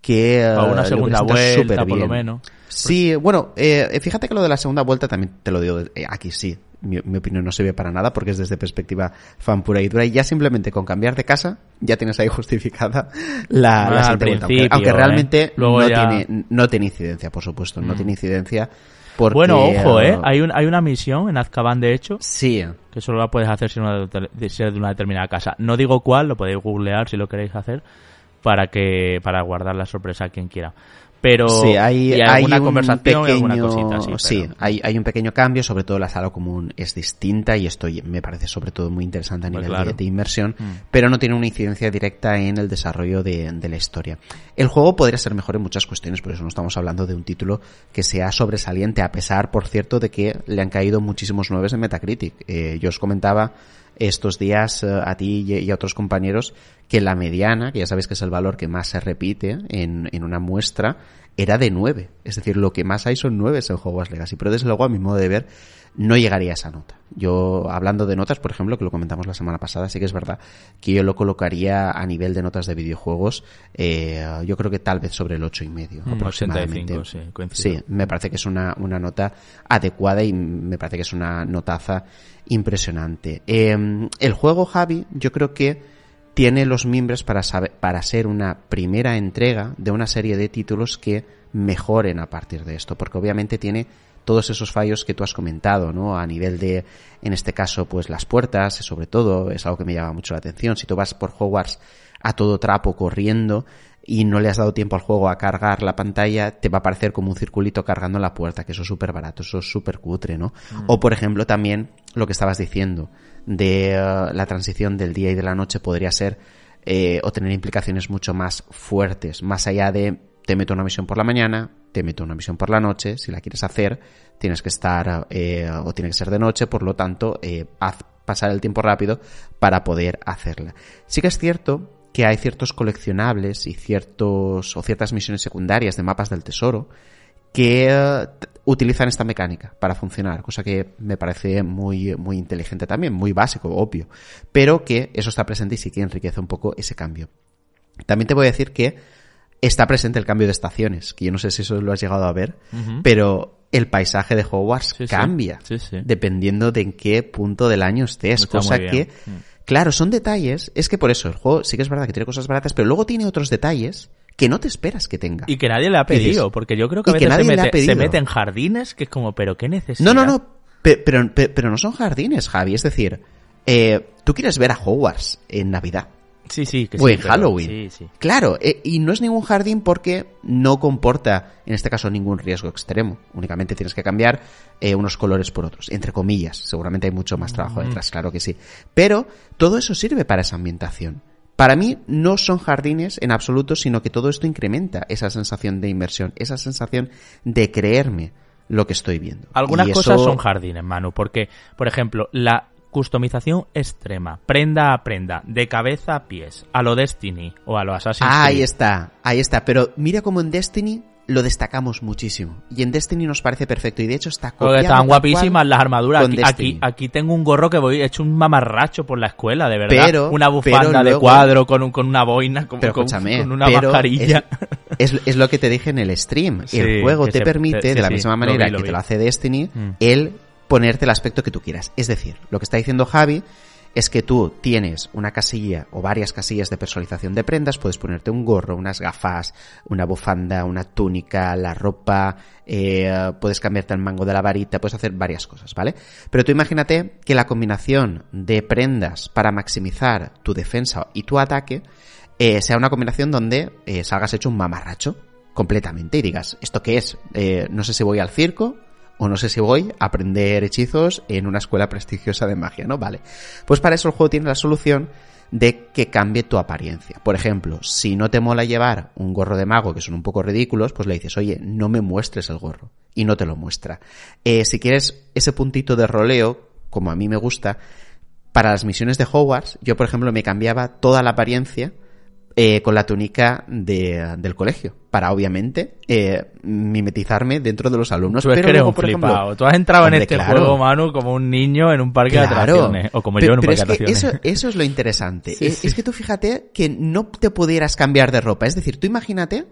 que eh, O una le segunda vuelta, por lo menos. Sí, bueno, eh, fíjate que lo de la segunda vuelta también te lo digo eh, aquí sí. Mi, mi opinión no se ve para nada porque es desde perspectiva fan pura y dura y ya simplemente con cambiar de casa ya tienes ahí justificada la, Ah, siguiente vuelta. Aunque, ¿eh? realmente Luego no, ya- tiene, no tiene incidencia, por supuesto, no Mm. tiene incidencia porque... Bueno, ojo, ¿eh? eh, Hay, un, hay una misión en Azkaban, de hecho, Sí, que solo la puedes hacer si no de ser de una determinada casa. No digo cuál, lo podéis googlear si lo queréis hacer, para que para guardar la sorpresa a quien quiera. Pero Sí, hay, y hay alguna un conversación y alguna pequeño, cosita, sí. sí, pero- hay, hay un pequeño cambio, sobre todo la sala común es distinta y esto me parece sobre todo muy interesante a Pues nivel claro. de, de inmersión, Mm. pero no tiene una incidencia directa en el desarrollo de, de la historia. El juego podría ser mejor en muchas cuestiones, por eso no estamos hablando de un título que sea sobresaliente, a pesar, por cierto, de que le han caído muchísimos nueves en Metacritic. Eh, yo os comentaba estos días eh, a ti y, a otros compañeros que la mediana, que ya sabéis que es el valor que más se repite en, en una muestra, era de 9. Es decir, lo que más hay son 9 en Hogwarts Legacy. Pero desde luego, a mi modo de ver, no llegaría a esa nota. Yo, hablando de notas, por ejemplo, que lo comentamos la semana pasada, sí que es verdad que yo lo colocaría a nivel de notas de videojuegos, eh, yo creo que tal vez sobre el ocho y medio aproximadamente. 85, sí. Sí, me parece que es una, una nota adecuada y me parece que es una notaza impresionante. Eh, el juego, Javi, yo creo que tiene los mimbres para, saber, para ser una primera entrega de una serie de títulos que mejoren a partir de esto, porque obviamente tiene todos esos fallos que tú has comentado, ¿no? A nivel de, en este caso, pues las puertas, sobre todo, es algo que me llama mucho la atención. Si tú vas por Hogwarts a todo trapo corriendo y no le has dado tiempo al juego a cargar la pantalla, te va a parecer como un circulito cargando la puerta, que eso es súper barato, eso es súper cutre, ¿no? O, por ejemplo, también lo que estabas diciendo de eh, la transición del día y de la noche podría ser eh, o tener implicaciones mucho más fuertes, más allá de te meto una misión por la mañana, te meto una misión por la noche, si la quieres hacer, tienes que estar eh, o tiene que ser de noche, por lo tanto, eh, haz pasar el tiempo rápido para poder hacerla. Sí que es cierto que hay ciertos coleccionables y ciertos o ciertas misiones secundarias de mapas del tesoro que eh, utilizan esta mecánica para funcionar, cosa que me parece muy, muy inteligente también, muy básico, obvio, pero que eso está presente y sí que enriquece un poco ese cambio. También te voy a decir que está presente el cambio de estaciones, que yo no sé si eso lo has llegado a ver, pero el paisaje de Hogwarts Sí, cambia Sí, sí. dependiendo de en qué punto del año estés, Está cosa que. Mm. Claro, son detalles. Es que por eso el juego sí que es verdad que tiene cosas baratas, pero luego tiene otros detalles que no te esperas que tenga. Y que nadie le ha pedido, porque yo creo que a que veces se nadie le ha mete, se mete en jardines que es como, pero qué necesidad. No, no, no. pe- Pero, pe- pero no son jardines, Javi. Es decir, eh, tú quieres ver a Hogwarts en Navidad. Sí, sí, que o sí, en pero- Halloween. Sí, sí. Claro, eh, y no es ningún jardín porque no comporta, en este caso, ningún riesgo extremo. Únicamente tienes que cambiar eh, unos colores por otros, entre comillas. Seguramente hay mucho más trabajo Mm. detrás, claro que sí. Pero todo eso sirve para esa ambientación. Para mí no son jardines en absoluto, sino que todo esto incrementa esa sensación de inmersión, esa sensación de creerme lo que estoy viendo. Algunas cosas son jardines, Manu, porque, por ejemplo, la customización extrema, prenda a prenda, de cabeza a pies, a lo Destiny o a lo Assassin's Ah, ahí Creed. está, ahí está. Pero mira cómo en Destiny lo destacamos muchísimo. Y en Destiny nos parece perfecto. Y de hecho está copiado tal guapísimas las armaduras. Aquí, aquí, aquí tengo un gorro que voy hecho un mamarracho por la escuela, de verdad. Pero- una bufanda pero de cuadro con, un, con una boina, con, Pero con- una pero mascarilla. Es, es lo que te dije en el stream. Sí, el juego te se- permite, te- sí, de la sí, misma lo manera vi, lo que vi. te lo hace Destiny, Mm. el ponerte el aspecto que tú quieras. Es decir, lo que está diciendo Javi es que tú tienes una casilla o varias casillas de personalización de prendas, puedes ponerte un gorro, unas gafas, una bufanda, una túnica, la ropa, eh, puedes cambiarte el mango de la varita, puedes hacer varias cosas, ¿vale? Pero tú imagínate que la combinación de prendas para maximizar tu defensa y tu ataque eh, sea una combinación donde eh, salgas hecho un mamarracho completamente y digas, ¿esto qué es? Eh, no sé si voy al circo o no sé si voy a aprender hechizos en una escuela prestigiosa de magia, ¿no? Vale. Pues para eso el juego tiene la solución de que cambie tu apariencia. Por ejemplo, si no te mola llevar un gorro de mago que son un poco ridículos, pues le dices, oye, no me muestres el gorro. Y no te lo muestra. Eh, si quieres ese puntito de roleo, como a mí me gusta, para las misiones de Hogwarts, yo por ejemplo me cambiaba toda la apariencia eh, con la túnica de, del colegio, para obviamente eh, mimetizarme dentro de los alumnos. Tú pero eres luego, un por ejemplo, flipado. Tú has entrado en este claro. juego, Manu, como un niño en un parque de atracciones. O como yo en un parque de atracciones. eso, eso es lo interesante. Sí, es, sí. es que tú fíjate que no te pudieras cambiar de ropa. Es decir, tú imagínate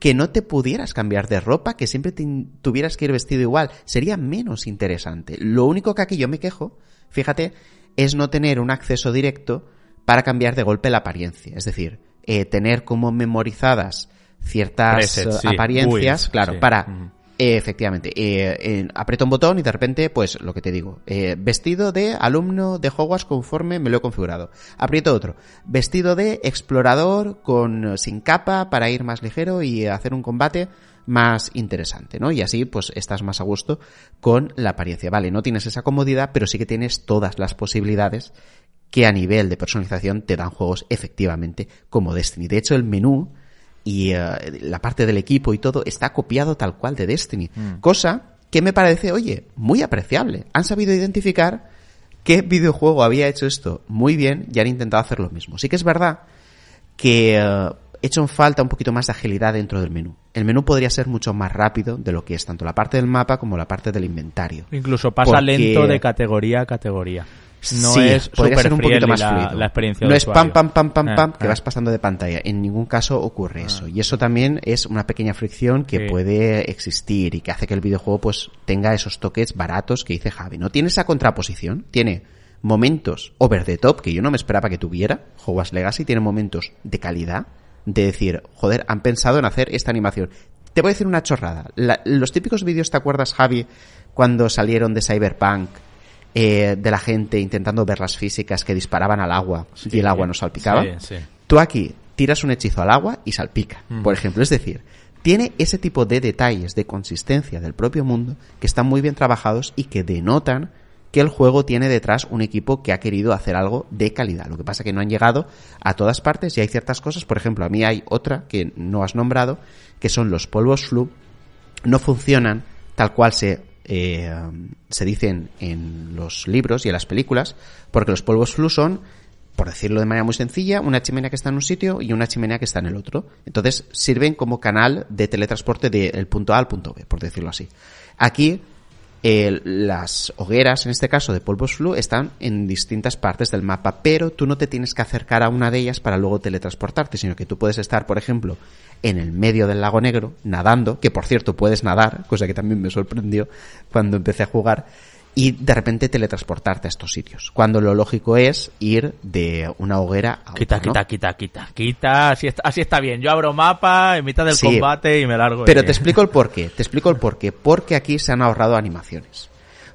que no te pudieras cambiar de ropa, que siempre te tuvieras que ir vestido igual. Sería menos interesante. Lo único que aquí yo me quejo, fíjate, es no tener un acceso directo para cambiar de golpe la apariencia. Es decir, eh, tener como memorizadas ciertas sí. apariencias, claro, sí. para eh, efectivamente, eh, aprieto un botón y de repente, pues lo que te digo, eh, vestido de alumno de Hogwarts conforme me lo he configurado. Aprieto otro, vestido de explorador con sin capa para ir más ligero y hacer un combate más interesante, ¿no? Y así, pues estás más a gusto con la apariencia. Vale, no tienes esa comodidad, pero sí que tienes todas las posibilidades que a nivel de personalización te dan juegos efectivamente como Destiny. De hecho, el menú y eh, la parte del equipo y todo está copiado tal cual de Destiny. Cosa que me parece, oye, muy apreciable. Han sabido identificar qué videojuego había hecho esto muy bien y han intentado hacer lo mismo. Sí que es verdad que eh, he hecho en falta un poquito más de agilidad dentro del menú. El menú podría ser mucho más rápido de lo que es tanto la parte del mapa como la parte del inventario. Incluso pasa Porque- lento de categoría a categoría. No sí, es podría ser un poquito más la, fluido. la experiencia no es usuario. pam, pam, pam, pam, Ah, pam, que ah. vas pasando de pantalla. En ningún caso ocurre eso. Y eso también es una pequeña fricción que Sí. puede existir y que hace que el videojuego pues tenga esos toques baratos que dice Javi. No tiene esa contraposición, tiene momentos over the top que yo no me esperaba que tuviera. Hogwarts Legacy tiene momentos de calidad, de decir, joder, han pensado en hacer esta animación. Te voy a decir una chorrada. La- los típicos vídeos, ¿te acuerdas, Javi, cuando salieron de Cyberpunk? Eh, de la gente intentando ver las físicas que disparaban al agua y el agua no salpicaba. Sí, sí. Tú aquí tiras un hechizo al agua y salpica, por ejemplo. Es decir, tiene ese tipo de detalles de consistencia del propio mundo que están muy bien trabajados y que denotan que el juego tiene detrás un equipo que ha querido hacer algo de calidad. Lo que pasa que no han llegado a todas partes y hay ciertas cosas, por ejemplo, a mí hay otra que no has nombrado, que son los polvos flu, no funcionan tal cual se, eh, se dicen en los libros y en las películas, porque los polvos flu son, por decirlo de manera muy sencilla, una chimenea que está en un sitio y una chimenea que está en el otro. Entonces sirven como canal de teletransporte del punto A al punto B, por decirlo así. Aquí eh, las hogueras, en este caso de polvos flu, están en distintas partes del mapa, pero tú no te tienes que acercar a una de ellas para luego teletransportarte, sino que tú puedes estar, por ejemplo, en el medio del lago negro, nadando, que por cierto puedes nadar, cosa que también me sorprendió cuando empecé a jugar, y de repente teletransportarte a estos sitios. Cuando lo lógico es ir de una hoguera a Quita, otra, ¿no? quita, quita, quita, quita. Así está, así está bien. Yo abro mapa en mitad del Sí. combate y me largo. Pero y- te explico el porqué, te explico el porqué. Porque aquí se han ahorrado animaciones.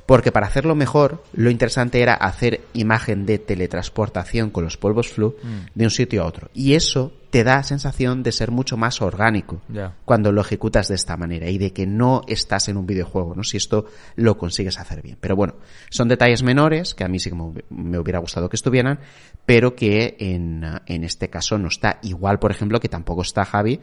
Porque para hacerlo mejor, lo interesante era hacer imagen de teletransportación con los polvos flu Mm. de un sitio a otro. Y eso te da sensación de ser mucho más orgánico cuando lo ejecutas de esta manera y de que no estás en un videojuego, ¿no? Si esto lo consigues hacer bien. Pero bueno, son detalles menores que a mí sí que me hubi- me hubiera gustado que estuvieran, pero que en, en este caso no está igual, por ejemplo, que tampoco está Javi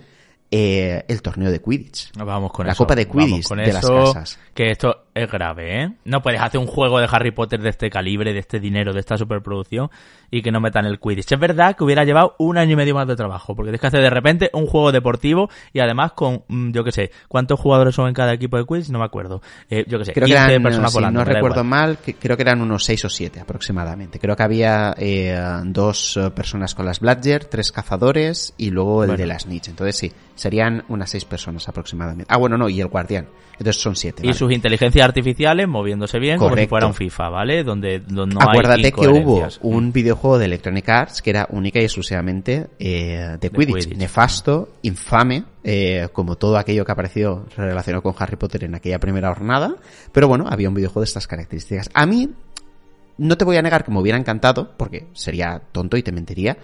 eh, el torneo de Quidditch. Vamos con La eso. Copa de Quidditch con de las casas. Que esto es grave, ¿eh? No puedes hacer un juego de Harry Potter de este calibre, de este dinero, de esta superproducción y que no metan el Quidditch. Es verdad que hubiera llevado un año y medio más de trabajo, porque tienes que hacer de repente un juego deportivo y además con, mm, yo qué sé, ¿cuántos jugadores son en cada equipo de Quidditch? No me acuerdo. Eh, yo qué sé, Creo que 15 eran, personas si volando. no recuerdo mal, que- creo que eran unos seis o siete aproximadamente. Creo que había eh, dos eh, personas con las Bladger, tres cazadores y luego el Bueno. de las Snitch. Entonces sí, serían unas seis personas aproximadamente. Ah, bueno, no, y el guardián. Entonces son siete. Y vale. sus inteligencias artificiales moviéndose bien como si fuera un FIFA, ¿vale? Donde, donde no Acuérdate hay que hubo un videojuego de Electronic Arts que era única y exclusivamente eh, de Quidditch. Quidditch. Nefasto, infame, eh, como todo aquello que apareció relacionado con Harry Potter en aquella primera jornada. Pero bueno, había un videojuego de estas características. A mí, no te voy a negar que me hubiera encantado, porque sería tonto y te mentiría,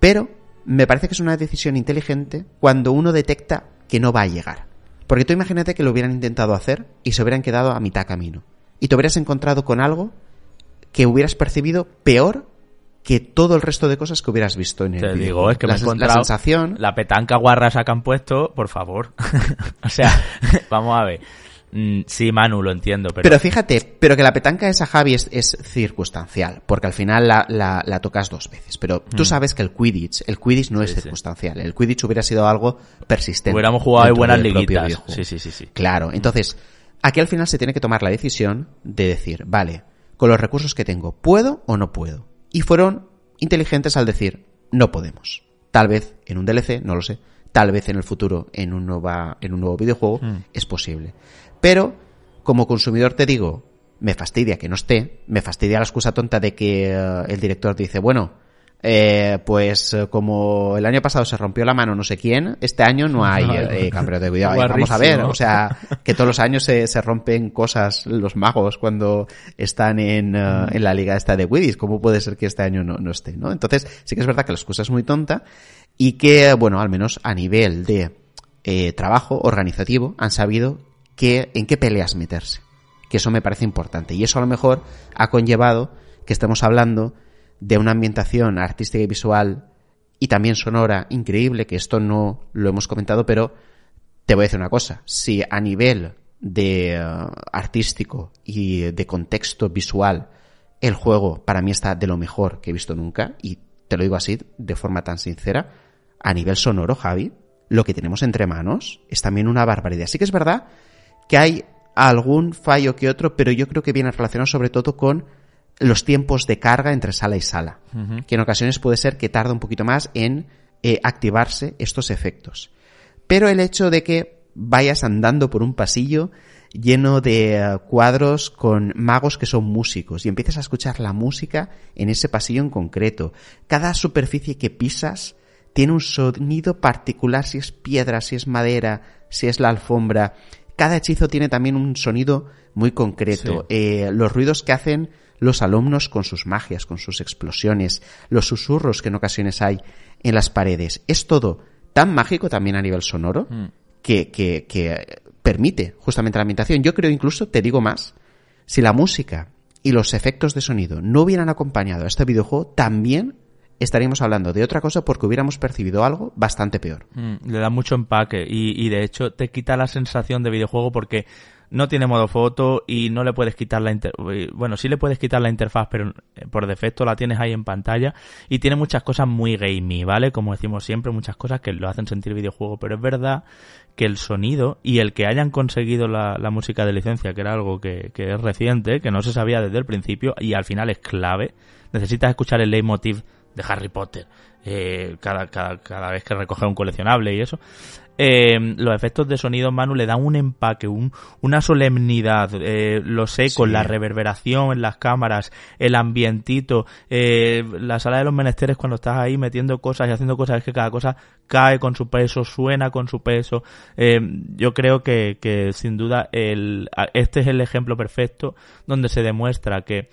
pero me parece que es una decisión inteligente cuando uno detecta que no va a llegar. Porque tú imagínate que lo hubieran intentado hacer y se hubieran quedado a mitad camino. Y te hubieras encontrado con algo que hubieras percibido peor que todo el resto de cosas que hubieras visto en el Te digo, es que la, me he la sensación... la petanca guarra esa que han puesto, por favor. o sea, vamos a ver. Mm, sí, Manu, lo entiendo, pero... Pero fíjate, pero que la petanca esa, Javi, es, es circunstancial, porque al final la, la, la tocas dos veces. Pero tú Mm. sabes que el Quidditch, el Quidditch no es sí. circunstancial. El Quidditch hubiera sido algo persistente. Hubiéramos jugado dentro buenas liguitas. Sí, sí, sí, sí. Claro, entonces, aquí al final se tiene que tomar la decisión de decir, vale, con los recursos que tengo, ¿puedo o no puedo? Y fueron inteligentes al decir, no podemos. Tal vez en un DLC, no lo sé, tal vez en el futuro en un, nueva, en un nuevo videojuego Mm. es posible. Pero, como consumidor te digo, me fastidia que no esté, me fastidia la excusa tonta de que eh, el director dice, bueno, eh, pues eh, como el año pasado se rompió la mano no sé quién, este año no hay eh, campeonato de video. Ay, Vamos a ver, o sea, que todos los años se, se rompen cosas los magos cuando están en, eh, en la liga esta de Quidditch. ¿Cómo puede ser que este año no, no esté? ¿no? Entonces, sí que es verdad que la excusa es muy tonta y que, bueno, al menos a nivel de eh, trabajo organizativo han sabido que, en qué peleas meterse. Que eso me parece importante. Y eso a lo mejor ha conllevado que estemos hablando de una ambientación artística y visual y también sonora increíble, que esto no lo hemos comentado, pero te voy a decir una cosa. Si a nivel de eh, artístico y de contexto visual el juego para mí está de lo mejor que he visto nunca, y te lo digo así de forma tan sincera, a nivel sonoro, Javi, lo que tenemos entre manos es también una barbaridad. Sí que es verdad que hay algún fallo que otro, pero yo creo que viene relacionado sobre todo con los tiempos de carga entre sala y sala, que en ocasiones puede ser que tarda un poquito más en eh, activarse estos efectos. Pero el hecho de que vayas andando por un pasillo lleno de eh, cuadros con magos que son músicos y empieces a escuchar la música en ese pasillo en concreto. Cada superficie que pisas tiene un sonido particular, si es piedra, si es madera, si es la alfombra. Cada hechizo tiene también un sonido muy concreto. Eh, los ruidos que hacen los alumnos con sus magias, con sus explosiones, los susurros que en ocasiones hay en las paredes. Es todo tan mágico también a nivel sonoro Mm. que, que, que permite justamente la ambientación. Yo creo incluso, te digo más, si la música y los efectos de sonido no hubieran acompañado a este videojuego, también estaríamos hablando de otra cosa porque hubiéramos percibido algo bastante peor. Mm, le da mucho empaque y, y de hecho te quita la sensación de videojuego porque no tiene modo foto y no le puedes quitar la inter bueno sí le puedes quitar la interfaz pero eh, por defecto la tienes ahí en pantalla y tiene muchas cosas muy gamey vale como decimos siempre muchas cosas que lo hacen sentir videojuego pero es verdad que el sonido y el que hayan conseguido la, la música de licencia que era algo que, que es reciente que no se sabía desde el principio y al final es clave necesitas escuchar el leitmotiv de Harry Potter eh, cada, cada, cada vez que recoge un coleccionable y eso eh, los efectos de sonido Manu le dan un empaque, un, una solemnidad, eh, lo sé, con Sí. la reverberación en las cámaras, el ambientito, eh, la sala de los menesteres cuando estás ahí metiendo cosas y haciendo cosas, es que cada cosa cae con su peso, suena con su peso. Yo creo que, que sin duda el, este es el ejemplo perfecto donde se demuestra que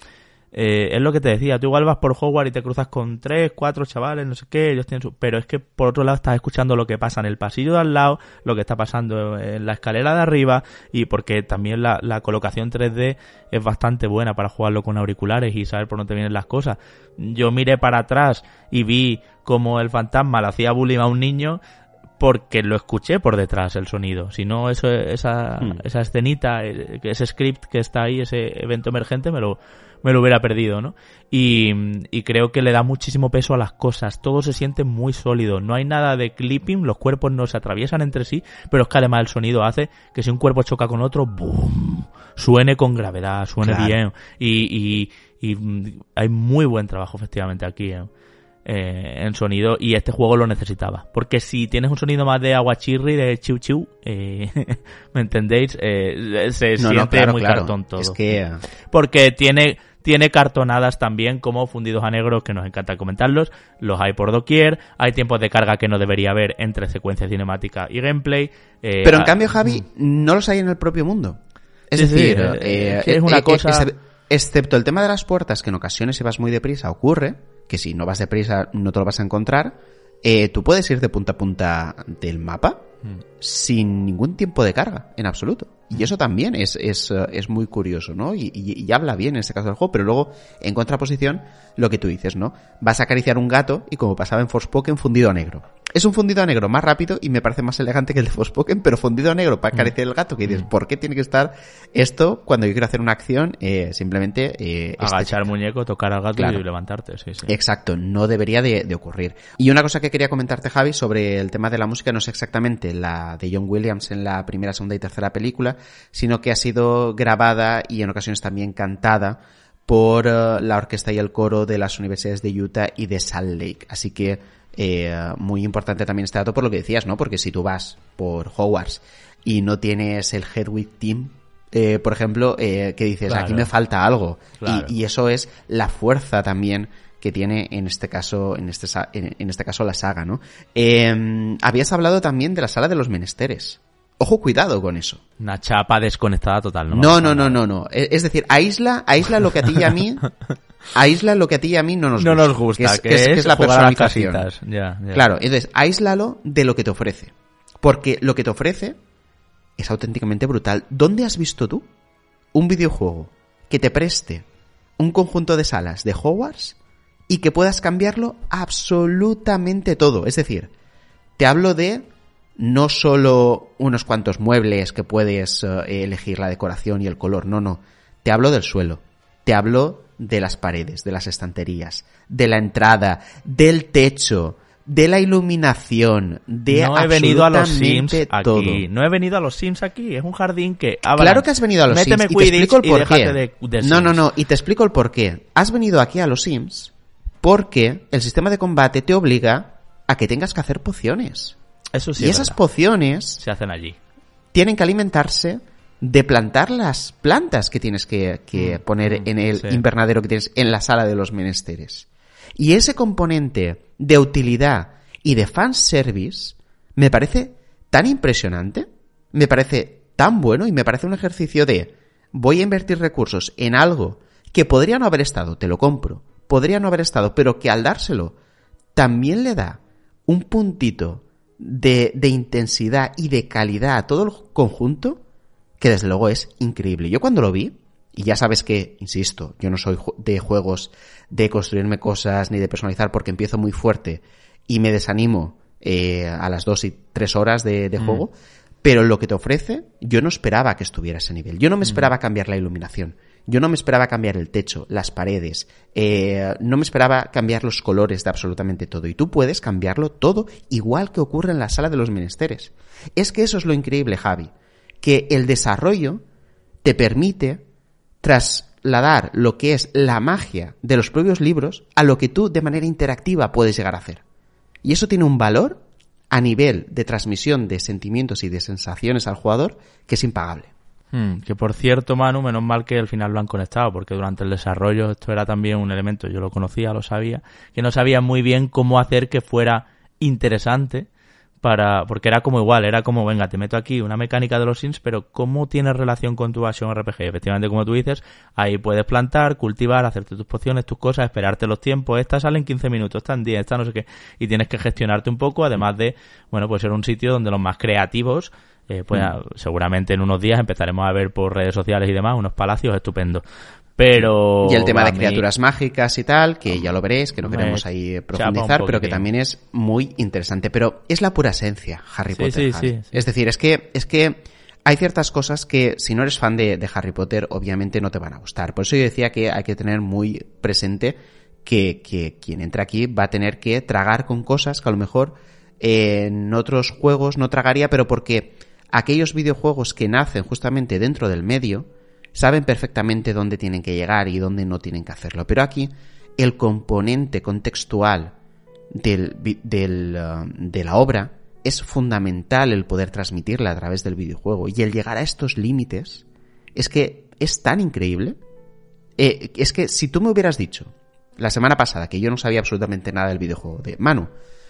eh, es lo que te decía, tú igual vas por Hogwarts y te cruzas con tres, cuatro chavales, no sé qué, ellos tienen su... Pero es que por otro lado estás escuchando lo que pasa en el pasillo de al lado, lo que está pasando en la escalera de arriba y porque también la, la colocación 3D es bastante buena para jugarlo con auriculares y saber por dónde vienen las cosas. Yo miré para atrás y vi como el fantasma le hacía bullying a un niño porque lo escuché por detrás el sonido. Si no, eso, esa, Hmm. esa escenita, eh, ese script que está ahí, ese evento emergente, me lo, me lo hubiera perdido, ¿no? Y, y creo que le da muchísimo peso a las cosas. Todo se siente muy sólido. No hay nada de clipping, los cuerpos no se atraviesan entre sí, pero es que además el sonido hace que si un cuerpo choca con otro, ¡boom! suene con gravedad, suene Claro. bien. Y, y, y mm, hay muy buen trabajo efectivamente aquí. ¿eh? eh, en sonido y este juego lo necesitaba. Porque si tienes un sonido más de aguachirri, de chiu chiu, eh, ¿me entendéis? Eh, se No, siente no, claro, muy claro. cartón todo. Es que Porque tiene, tiene cartonadas también como fundidos a negros que nos encanta comentarlos. Los hay por doquier. Hay tiempos de carga que no debería haber entre secuencia cinemática y gameplay. eh, Pero en cambio, Javi, no los hay en el propio mundo. Es Sí, decir, eh, eh, es una eh, cosa- excep- excepto el tema de las puertas, que en ocasiones si vas muy deprisa ocurre, que si no vas deprisa no te lo vas a encontrar, eh, tú puedes ir de punta a punta del mapa Mm. sin ningún tiempo de carga, en absoluto. Y eso también es, es, eh, es muy curioso, ¿no? Y, y, y, habla bien en este caso del juego, pero luego, en contraposición, lo que tú dices, ¿no? Vas a acariciar un gato y como pasaba en Forspoken, fundido a negro. Es un fundido a negro más rápido y me parece más elegante que el de Forspoken, pero fundido a negro para acariciar el gato, que dices, ¿por qué tiene que estar esto cuando yo quiero hacer una acción? Eh, simplemente... Eh, Agachar el muñeco, tocar al gato y levantarte, sí, sí. Exacto, no debería de, de, ocurrir. Y una cosa que quería comentarte, Javi, sobre el tema de la música, no es exactamente la de John Williams en la primera, segunda y tercera película, sino que ha sido grabada y en ocasiones también cantada por uh, la orquesta y el coro de las universidades de Utah y de Salt Lake. Así que eh, muy importante también este dato por lo que decías, ¿no? Porque si tú vas por Hogwarts y no tienes el Hedwig Team, eh, por ejemplo, eh, que dices, claro. aquí me falta algo. Claro. Y, y, eso es la fuerza también que tiene en este caso, en este, en, en este caso la saga, ¿no? Eh, habías hablado también de la sala de los menesteres. Ojo, cuidado con eso. Una chapa desconectada total, ¿no? No, no, no, no, no. Es decir, aísla, aísla lo que a ti y a mí aísla lo que a ti y a mí no nos no gusta. nos gusta, que es, que es, es la las personificación. casitas. Ya, ya. Claro, entonces, aíslalo de lo que te ofrece. Porque lo que te ofrece es auténticamente brutal. ¿Dónde has visto tú un videojuego que te preste un conjunto de salas de Hogwarts y que puedas cambiarlo absolutamente todo? Es decir, te hablo de no solo unos cuantos muebles que puedes uh, elegir la decoración y el color, no, no. Te hablo del suelo. Te hablo de las paredes, de las estanterías, de la entrada, del techo, de la iluminación, de no he venido a los Sims aquí. todo. No he venido a los Sims aquí. Es un jardín que. ah, Claro que has venido a los Sims y te explico el porqué. de- de no, no, no, y te explico el porqué. Has venido aquí a los Sims porque el sistema de combate te obliga a que tengas que hacer pociones. Eso sí. y es esas verdad. pociones se hacen allí. tienen que alimentarse de plantar las plantas que tienes que, que Mm, poner mm, en el sí. invernadero que tienes en la sala de los menesteres. Y ese componente de utilidad y de fanservice me parece tan impresionante, me parece tan bueno y me parece un ejercicio de voy a invertir recursos en algo que podría no haber estado, te lo compro, podría no haber estado, pero que al dárselo también le da un puntito de, de intensidad y de calidad a todo el conjunto que desde luego es increíble. Yo cuando lo vi, y ya sabes que, insisto, yo no soy de juegos de construirme cosas ni de personalizar porque empiezo muy fuerte y me desanimo eh, a las dos y tres horas de, de Mm. juego, pero lo que te ofrece, yo no esperaba que estuviera a ese nivel. Yo no me esperaba cambiar la iluminación. Yo no me esperaba cambiar el techo, las paredes, eh, no me esperaba cambiar los colores de absolutamente todo. Y tú puedes cambiarlo todo igual que ocurre en la sala de los menesteres. Es que eso es lo increíble, Javi. Que el desarrollo te permite trasladar lo que es la magia de los propios libros a lo que tú de manera interactiva puedes llegar a hacer. Y eso tiene un valor a nivel de transmisión de sentimientos y de sensaciones al jugador que es impagable. Hmm, que por cierto, Manu, menos mal que al final lo han conectado, porque durante el desarrollo esto era también un elemento, yo lo conocía, lo sabía, que no sabía muy bien cómo hacer que fuera interesante para, porque era como igual, era como, venga, te meto aquí una mecánica de los Sims, pero ¿cómo tiene relación con tu Action RPG? Efectivamente, como tú dices, ahí puedes plantar, cultivar, hacerte tus pociones, tus cosas, esperarte los tiempos, esta sale en 15 minutos, esta en 10, esta no sé qué, y tienes que gestionarte un poco, además de, bueno, pues ser un sitio donde los más creativos eh, pues Mm. seguramente en unos días empezaremos a ver por redes sociales y demás unos palacios estupendos. Pero. Y el tema de mí- criaturas mágicas y tal, que ya lo veréis, que no queremos ahí profundizar, un pero que también es muy interesante. Pero es la pura esencia, Harry Sí, Potter. sí, sí. Es decir, es que, es que hay ciertas cosas que si no eres fan de, de Harry Potter, obviamente no te van a gustar. Por eso yo decía que hay que tener muy presente que, que quien entra aquí va a tener que tragar con cosas que a lo mejor eh, en otros juegos no tragaría, pero porque aquellos videojuegos que nacen justamente dentro del medio saben perfectamente dónde tienen que llegar y dónde no tienen que hacerlo. Pero aquí el componente contextual del, del, uh, de la obra es fundamental el poder transmitirla a través del videojuego. Y el llegar a estos límites es que es tan increíble. Eh, es que si tú me hubieras dicho la semana pasada que yo no sabía absolutamente nada del videojuego, de Manu,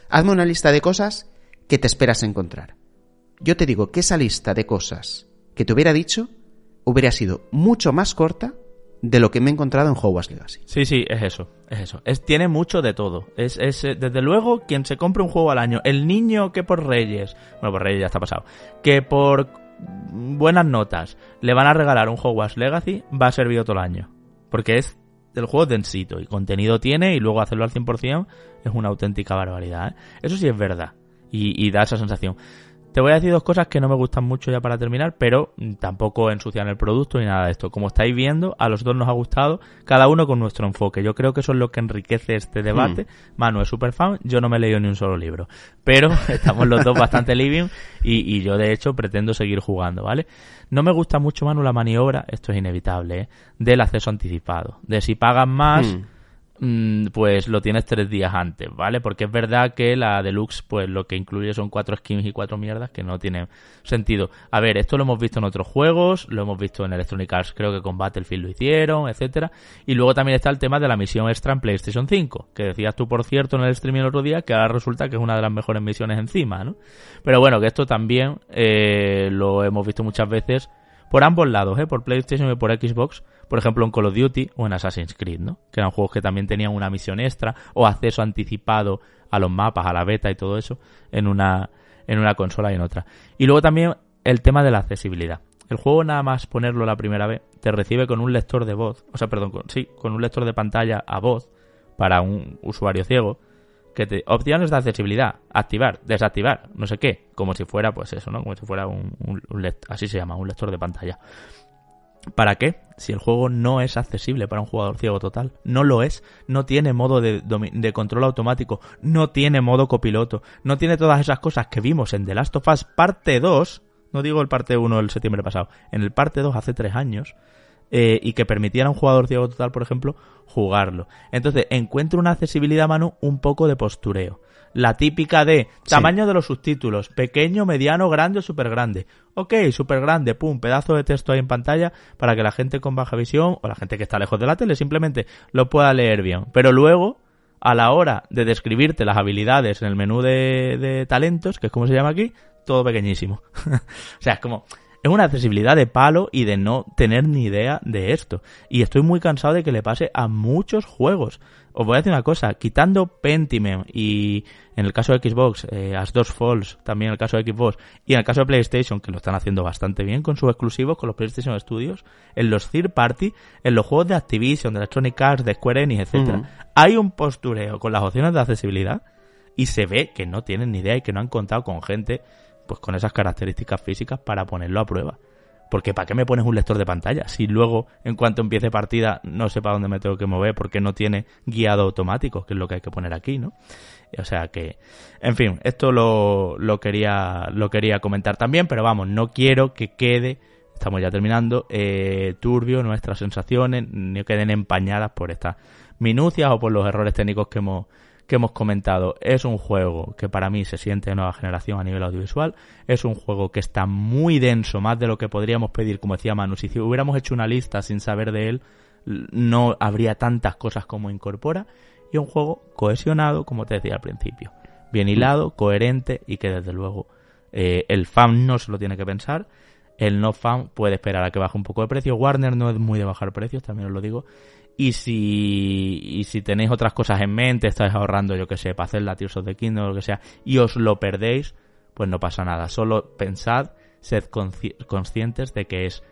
hazme una lista de cosas que te esperas encontrar. Yo te digo que esa lista de cosas que te hubiera dicho hubiera sido mucho más corta de lo que me he encontrado en Hogwarts Legacy. Sí, sí, es eso, es eso. Es, tiene mucho de todo. Es, es, eh, desde luego, quien se compre un juego al año, el niño que por Reyes, bueno, por Reyes ya está pasado, que por buenas notas, le van a regalar un Hogwarts Legacy, va a servir todo el año. Porque es el juego densito y contenido tiene y luego hacerlo al 100% es una auténtica barbaridad. ¿eh? Eso sí es verdad y, y da esa sensación. Te voy a decir dos cosas que no me gustan mucho ya para terminar, pero tampoco ensucian el producto ni nada de esto. Como estáis viendo, a los dos nos ha gustado, cada uno con nuestro enfoque. Yo creo que eso es lo que enriquece este debate. Hmm. Manu es super fan, yo no me he leído ni un solo libro. Pero estamos los dos bastante living y, y, yo de hecho pretendo seguir jugando, ¿vale? No me gusta mucho, Manu, la maniobra, esto es inevitable, ¿eh? del acceso anticipado. De si pagan más... Mm, pues lo tienes tres días antes, ¿vale? Porque es verdad que la deluxe, pues lo que incluye son cuatro skins y cuatro mierdas que no tienen sentido. A ver, esto lo hemos visto en otros juegos, lo hemos visto en Electronic Arts, creo que con Battlefield lo hicieron, etcétera. Y luego también está el tema de la misión extra en PlayStation 5, que decías tú, por cierto, en el streaming el otro día, que ahora resulta que es una de las mejores misiones encima, ¿no? Pero bueno, que esto también eh, lo hemos visto muchas veces por ambos lados, ¿eh? por PlayStation y por Xbox, por ejemplo en Call of Duty o en Assassin's Creed, ¿no? que eran juegos que también tenían una misión extra o acceso anticipado a los mapas, a la beta y todo eso en una, en una consola y en otra. Y luego también el tema de la accesibilidad. El juego nada más ponerlo la primera vez te recibe con un lector de voz, o sea, perdón, sí, con un lector de pantalla a voz para un usuario ciego que te, opciones de accesibilidad, activar, desactivar, no sé qué, como si fuera, pues eso, ¿no? Como si fuera un, así se llama, un lector de pantalla. ¿Para qué? Si el juego no es accesible para un jugador ciego total. No lo es. No tiene modo de, de, control automático. No tiene modo copiloto. No tiene todas esas cosas que vimos en The Last of Us parte 2. No digo el parte 1 el septiembre pasado. En el parte 2 hace 3 años. Eh, y que permitiera a un jugador ciego total, por ejemplo, jugarlo. Entonces, encuentro una accesibilidad, mano un poco de postureo. La típica de tamaño de los subtítulos, pequeño, mediano, grande o súper grande. Ok, súper grande, pum, pedazo de texto ahí en pantalla para que la gente con baja visión o la gente que está lejos de la tele simplemente lo pueda leer bien. Pero luego, a la hora de describirte las habilidades en el menú de, de talentos, que es como se llama aquí, todo pequeñísimo. o sea, es como, es una accesibilidad de palo y de no tener ni idea de esto. Y estoy muy cansado de que le pase a muchos juegos. Os voy a decir una cosa, quitando Pentiment y en el caso de Xbox, eh, As dos Falls, también en el caso de Xbox, y en el caso de PlayStation, que lo están haciendo bastante bien con sus exclusivos, con los PlayStation Studios, en los third party, en los juegos de Activision, de Electronic Arts, de Square Enix, etcétera, hay un postureo con las opciones de accesibilidad y se ve que no tienen ni idea y que no han contado con gente pues con esas características físicas para ponerlo a prueba. Porque ¿para qué me pones un lector de pantalla? Si luego, en cuanto empiece partida, no sé para dónde me tengo que mover porque no tiene guiado automático, que es lo que hay que poner aquí, ¿no? O sea que, en fin, esto lo, lo quería, lo quería comentar también, pero vamos, no quiero que quede, estamos ya terminando, eh, turbio nuestras sensaciones, ni queden empañadas por estas minucias o por los errores técnicos que hemos, que hemos comentado. Es un juego que para mí se siente de nueva generación a nivel audiovisual. Es un juego que está muy denso, más de lo que podríamos pedir, como decía Manu. Si hubiéramos hecho una lista sin saber de él, no habría tantas cosas como incorpora. Y un juego cohesionado, como te decía al principio. Bien hilado, coherente y que desde luego eh, el fan no se lo tiene que pensar. El no fan puede esperar a que baje un poco de precio. Warner no es muy de bajar precios, también os lo digo. Y si, y si tenéis otras cosas en mente, estáis ahorrando, yo que sé, para hacer la Tears of the Kingdom o lo que sea, y os lo perdéis, pues no pasa nada. Solo pensad, sed conscientes de que es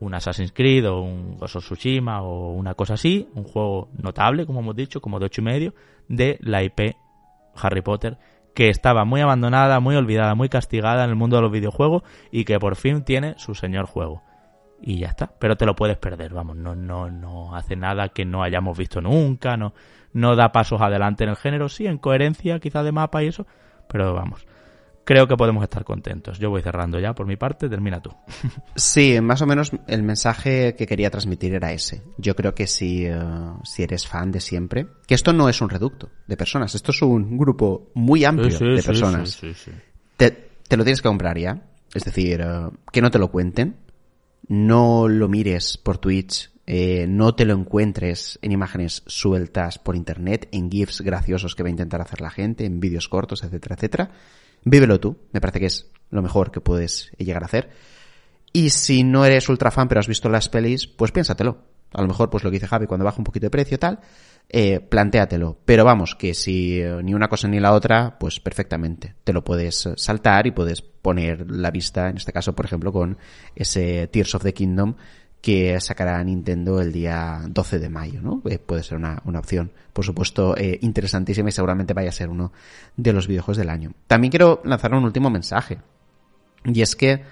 un Assassin's Creed o un Ghost o una cosa así, un juego notable, como hemos dicho, como de ocho y medio, de la IP Harry Potter, que estaba muy abandonada, muy olvidada, muy castigada en el mundo de los videojuegos y que por fin tiene su señor juego y ya está. Pero te lo puedes perder, vamos, no, no, no hace nada que no hayamos visto nunca, no, no da pasos adelante en el género, sí, en coherencia quizá de mapa y eso, pero vamos. Creo que podemos estar contentos. Yo voy cerrando ya por mi parte, termina tú. Sí, más o menos el mensaje que quería transmitir era ese. Yo creo que si, eh, si eres fan de siempre, que esto no es un reducto de personas, esto es un grupo muy amplio de personas. te, te, lo tienes que comprar ya. Es decir, eh, que no te lo cuenten, no lo mires por Twitch, eh, no te lo encuentres en imágenes sueltas por internet, en GIFs graciosos que va a intentar hacer la gente, en vídeos cortos, etcétera, etcétera. Vívelo tú, me parece que es lo mejor que puedes llegar a hacer. Y si no eres ultra fan pero has visto las pelis, pues piénsatelo. A lo mejor, pues lo que dice Javi, cuando baja un poquito de precio, tal, eh, plantéatelo. Pero vamos, que si eh, ni una cosa ni la otra, pues perfectamente. Te lo puedes eh, saltar y puedes poner la vista, en este caso, por ejemplo, con ese Tears of the Kingdom que sacará Nintendo el día 12 de mayo, ¿no? Eh, puede ser una, una, opción, por supuesto, eh, interesantísima y seguramente vaya a ser uno de los videojuegos del año. También quiero lanzar un último mensaje. Y es que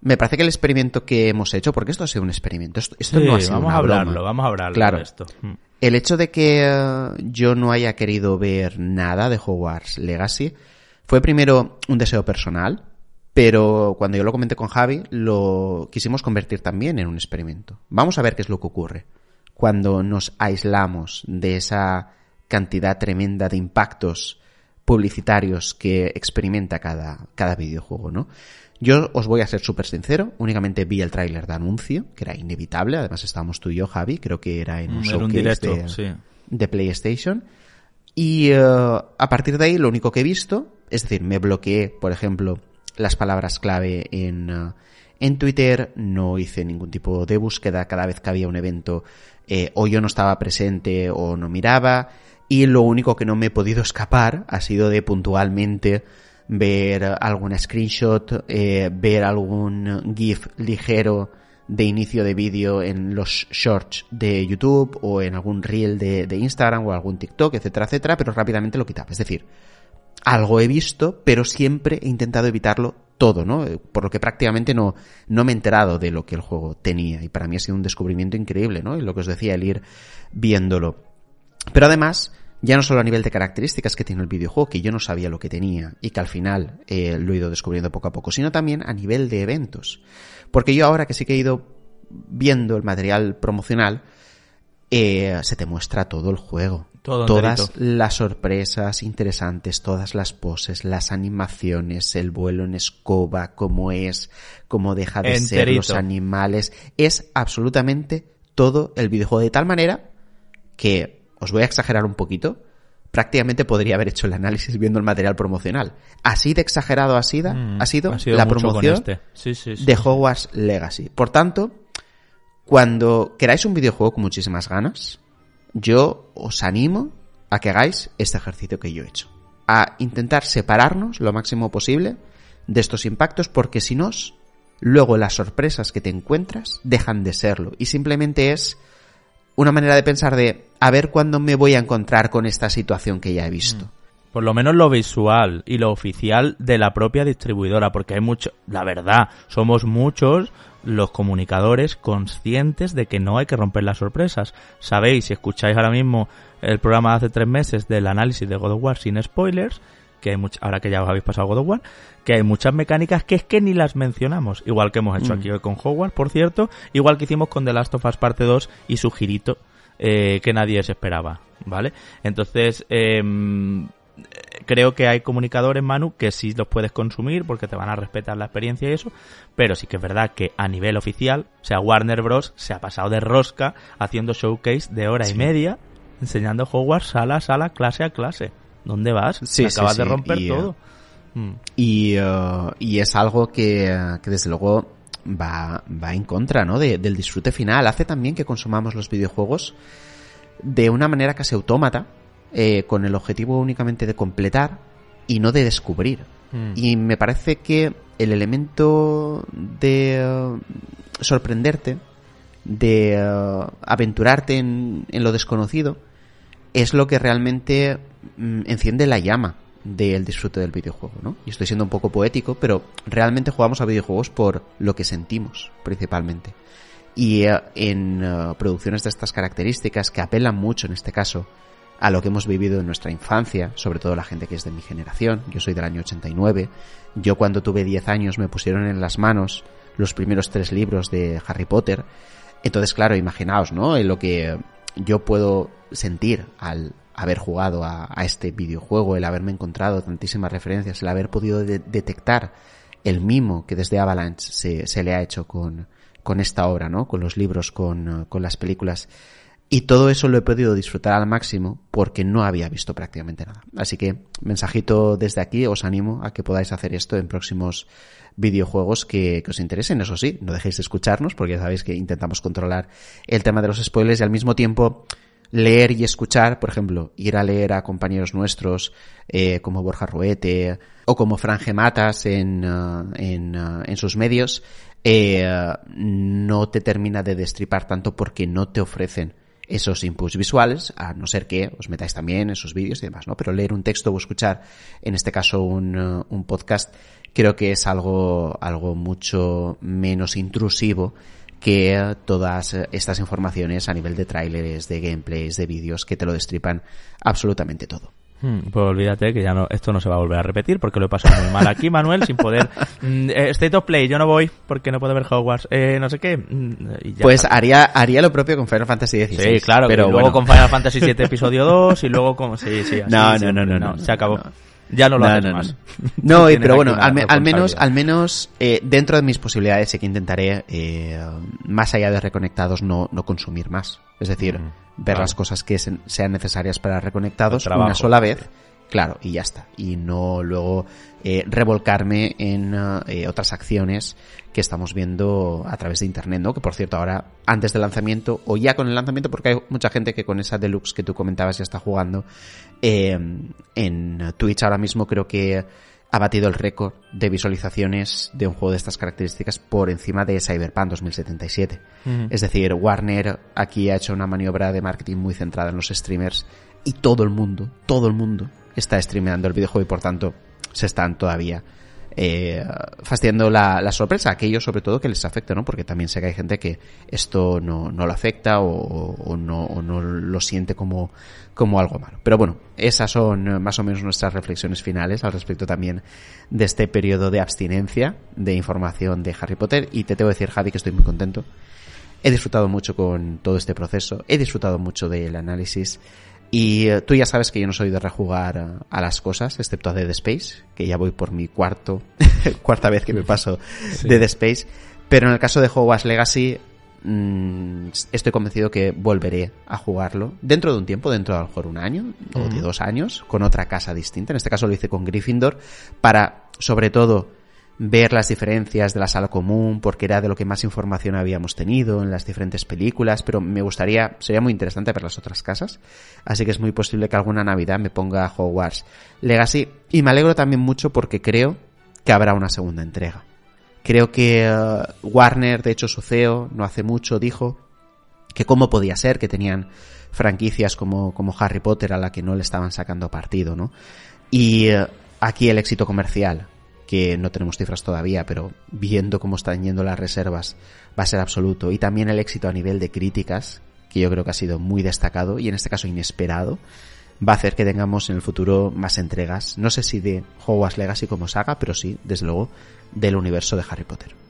me parece que el experimento que hemos hecho, porque esto ha sido un experimento, esto, esto sí, no ha sido vamos una a hablarlo, broma. vamos a hablarlo Claro. de esto. El hecho de que eh, yo no haya querido ver nada de Hogwarts Legacy fue primero un deseo personal, pero cuando yo lo comenté con Javi, lo quisimos convertir también en un experimento. Vamos a ver qué es lo que ocurre cuando nos aislamos de esa cantidad tremenda de impactos publicitarios que experimenta cada, cada videojuego, ¿no? Yo os voy a ser súper sincero, únicamente vi el tráiler de anuncio, que era inevitable, además estábamos tú y yo, Javi, creo que era en un Era un directo, de, sí. de PlayStation. Y eh, a partir de ahí lo único que he visto, es decir, me bloqueé, por ejemplo, las palabras clave en, eh, en Twitter, no hice ningún tipo de búsqueda cada vez que había un evento, eh, o yo no estaba presente o no miraba, y lo único que no me he podido escapar ha sido de puntualmente ver alguna screenshot, eh, ver algún GIF ligero de inicio de vídeo en los shorts de YouTube o en algún reel de, de Instagram o algún TikTok, etcétera, etcétera, pero rápidamente lo quitaba. Es decir, algo he visto, pero siempre he intentado evitarlo todo, ¿no? Eh, Por lo que prácticamente no, no me he enterado de lo que el juego tenía. Y para mí ha sido un descubrimiento increíble, ¿no? Y lo que os decía, el ir viéndolo. Pero además, ya no solo a nivel de características que tiene el videojuego, que yo no sabía lo que tenía y que al final eh, lo he ido descubriendo poco a poco, sino también a nivel de eventos. Porque yo ahora que sí que he ido viendo el material promocional, eh, se te muestra todo el juego. Todo todas enterito. las sorpresas interesantes, todas las poses, las animaciones, el vuelo en escoba, cómo es, cómo deja de ser los animales. Es absolutamente todo el videojuego de tal manera que os voy a exagerar un poquito. Prácticamente podría haber hecho el análisis viendo el material promocional. Así de exagerado ha sido, Mm, ha sido, ha sido la promoción este. Sí, sí, sí. de Hogwarts Legacy. Por tanto, cuando queráis un videojuego con muchísimas ganas, yo os animo a que hagáis este ejercicio que yo he hecho. A intentar separarnos lo máximo posible de estos impactos porque si no, luego las sorpresas que te encuentras dejan de serlo y simplemente es una manera de pensar de a ver cuándo me voy a encontrar con esta situación que ya he visto. Por lo menos lo visual y lo oficial de la propia distribuidora, porque hay mucho, la verdad, somos muchos los comunicadores conscientes de que no hay que romper las sorpresas. Sabéis, si escucháis ahora mismo el programa de hace tres meses del análisis de God of War sin spoilers, que hay much- ahora que ya os habéis pasado God of War, que hay muchas mecánicas que es que ni las mencionamos, igual que hemos hecho Mm. aquí hoy con Hogwarts, por cierto, igual que hicimos con The Last of Us Parte 2 y su girito eh, que nadie se esperaba, ¿vale? Entonces, em, creo que hay comunicadores, Manu, que sí los puedes consumir porque te van a respetar la experiencia y eso, pero sí que es verdad que a nivel oficial, o sea, Warner Bros. se ha pasado de rosca haciendo showcase de hora y media, enseñando Hogwarts sala a sala, clase a clase. ¿Dónde vas? Sí, acabas de romper y, todo. Mm. Y, eh, y es algo que, eh, que desde luego va, va en contra ¿no? de- del disfrute final. Hace también que consumamos los videojuegos de una manera casi autómata, eh, con el objetivo únicamente de completar y no de descubrir. Mm. Y me parece que el elemento de eh, sorprenderte, de eh, aventurarte en, en lo desconocido, es lo que realmente mm, enciende la llama del disfrute del videojuego, ¿no? Y estoy siendo un poco poético, pero realmente jugamos a videojuegos por lo que sentimos, principalmente. Y eh, en eh, producciones de estas características que apelan mucho, en este caso, a lo que hemos vivido en nuestra infancia, sobre todo la gente que es de mi generación, yo soy del año 89, yo cuando tuve 10 años me pusieron en las manos los primeros tres libros de Harry Potter, entonces claro, imaginaos, ¿no? En lo que yo puedo sentir al haber jugado a, este videojuego, el haberme encontrado tantísimas referencias, el haber podido de- detectar el mimo que desde Avalanche se, se le ha hecho con, con esta obra, ¿no? Con los libros, con, con las películas. Y todo eso lo he podido disfrutar al máximo porque no había visto prácticamente nada. Así que, mensajito desde aquí, os animo a que podáis hacer esto en próximos videojuegos que, os interesen. Eso sí, no dejéis de escucharnos porque ya sabéis que intentamos controlar el tema de los spoilers y al mismo tiempo leer y escuchar, por ejemplo, ir a leer a compañeros nuestros eh, como Borja Ruete o como Franje Matas en, en, uh, en, sus medios, eh, no te termina de destripar tanto porque no te ofrecen esos inputs visuales, a no ser que os metáis también esos vídeos y demás, ¿no? Pero leer un texto o escuchar, en este caso un, uh, un podcast, creo que es algo, algo mucho menos intrusivo que todas estas informaciones a nivel de tráileres, de gameplays, de vídeos que te lo destripan absolutamente todo. Hmm, pues olvídate que ya no, esto no se va a volver a repetir porque lo he pasado muy mal aquí, Manuel, sin poder. Mm, eh, State of Play, yo no voy porque no puedo ver Hogwarts. Eh, no sé qué. Mm, pues haría, haría lo propio con Final Fantasy XVI. Sí, claro, pero luego bueno. con Final Fantasy VII Episodio 2 y luego con. Sí, sí, así, no, no, no, no, no, Se acabó. Ya no lo no, haces no, más. No, pero bueno, al, me, al, menos, al menos eh, dentro de mis posibilidades sí que intentaré, eh, más allá de reconectados, no, no consumir más. Es decir, mm, ver claro. las cosas que se, sean necesarias para reconectados una sola vez. Claro, y ya está. Y no luego eh, revolcarme en eh, otras acciones que estamos viendo a través de internet, ¿no? Que por cierto, ahora, antes del lanzamiento, o ya con el lanzamiento, porque hay mucha gente que con esa deluxe que tú comentabas ya está jugando, eh, en Twitch ahora mismo creo que ha batido el récord de visualizaciones de un juego de estas características por encima de Cyberpunk 2077. Uh -huh. Es decir, Warner aquí ha hecho una maniobra de marketing muy centrada en los streamers y todo el mundo, todo el mundo está streameando el videojuego y por tanto se están todavía eh, fastidiando la, la, sorpresa, aquellos sobre todo que les afecta, ¿no? Porque también sé que hay gente que esto no, no lo afecta o, o, no, no lo siente como, como algo malo. Pero bueno, esas son más o menos nuestras reflexiones finales al respecto también de este periodo de abstinencia de información de Harry Potter. Y te tengo que decir, Javi, que estoy muy contento. He disfrutado mucho con todo este proceso, he disfrutado mucho del análisis. Y uh, tú ya sabes que yo no soy de rejugar uh, a las cosas, excepto a Dead Space, que ya voy por mi cuarto, cuarta vez que me paso sí. Dead Space. Pero en el caso de Hogwarts Legacy, mmm, estoy convencido que volveré a jugarlo dentro de un tiempo, dentro de a lo mejor un año uh -huh. o de dos años, con otra casa distinta. En este caso lo hice con Gryffindor, para, sobre todo, ver las diferencias de la sala común, porque era de lo que más información habíamos tenido en las diferentes películas, pero me gustaría, sería muy interesante ver las otras casas, así que es muy posible que alguna Navidad me ponga Hogwarts Legacy, y me alegro también mucho porque creo que habrá una segunda entrega. Creo que uh, Warner, de hecho su CEO, no hace mucho, dijo que cómo podía ser que tenían franquicias como, como Harry Potter a la que no le estaban sacando partido, ¿no? Y uh, aquí el éxito comercial que no tenemos cifras todavía, pero viendo cómo están yendo las reservas, va a ser absoluto. Y también el éxito a nivel de críticas, que yo creo que ha sido muy destacado y en este caso inesperado, va a hacer que tengamos en el futuro más entregas, no sé si de Hogwarts Legacy como saga, pero sí, desde luego, del universo de Harry Potter.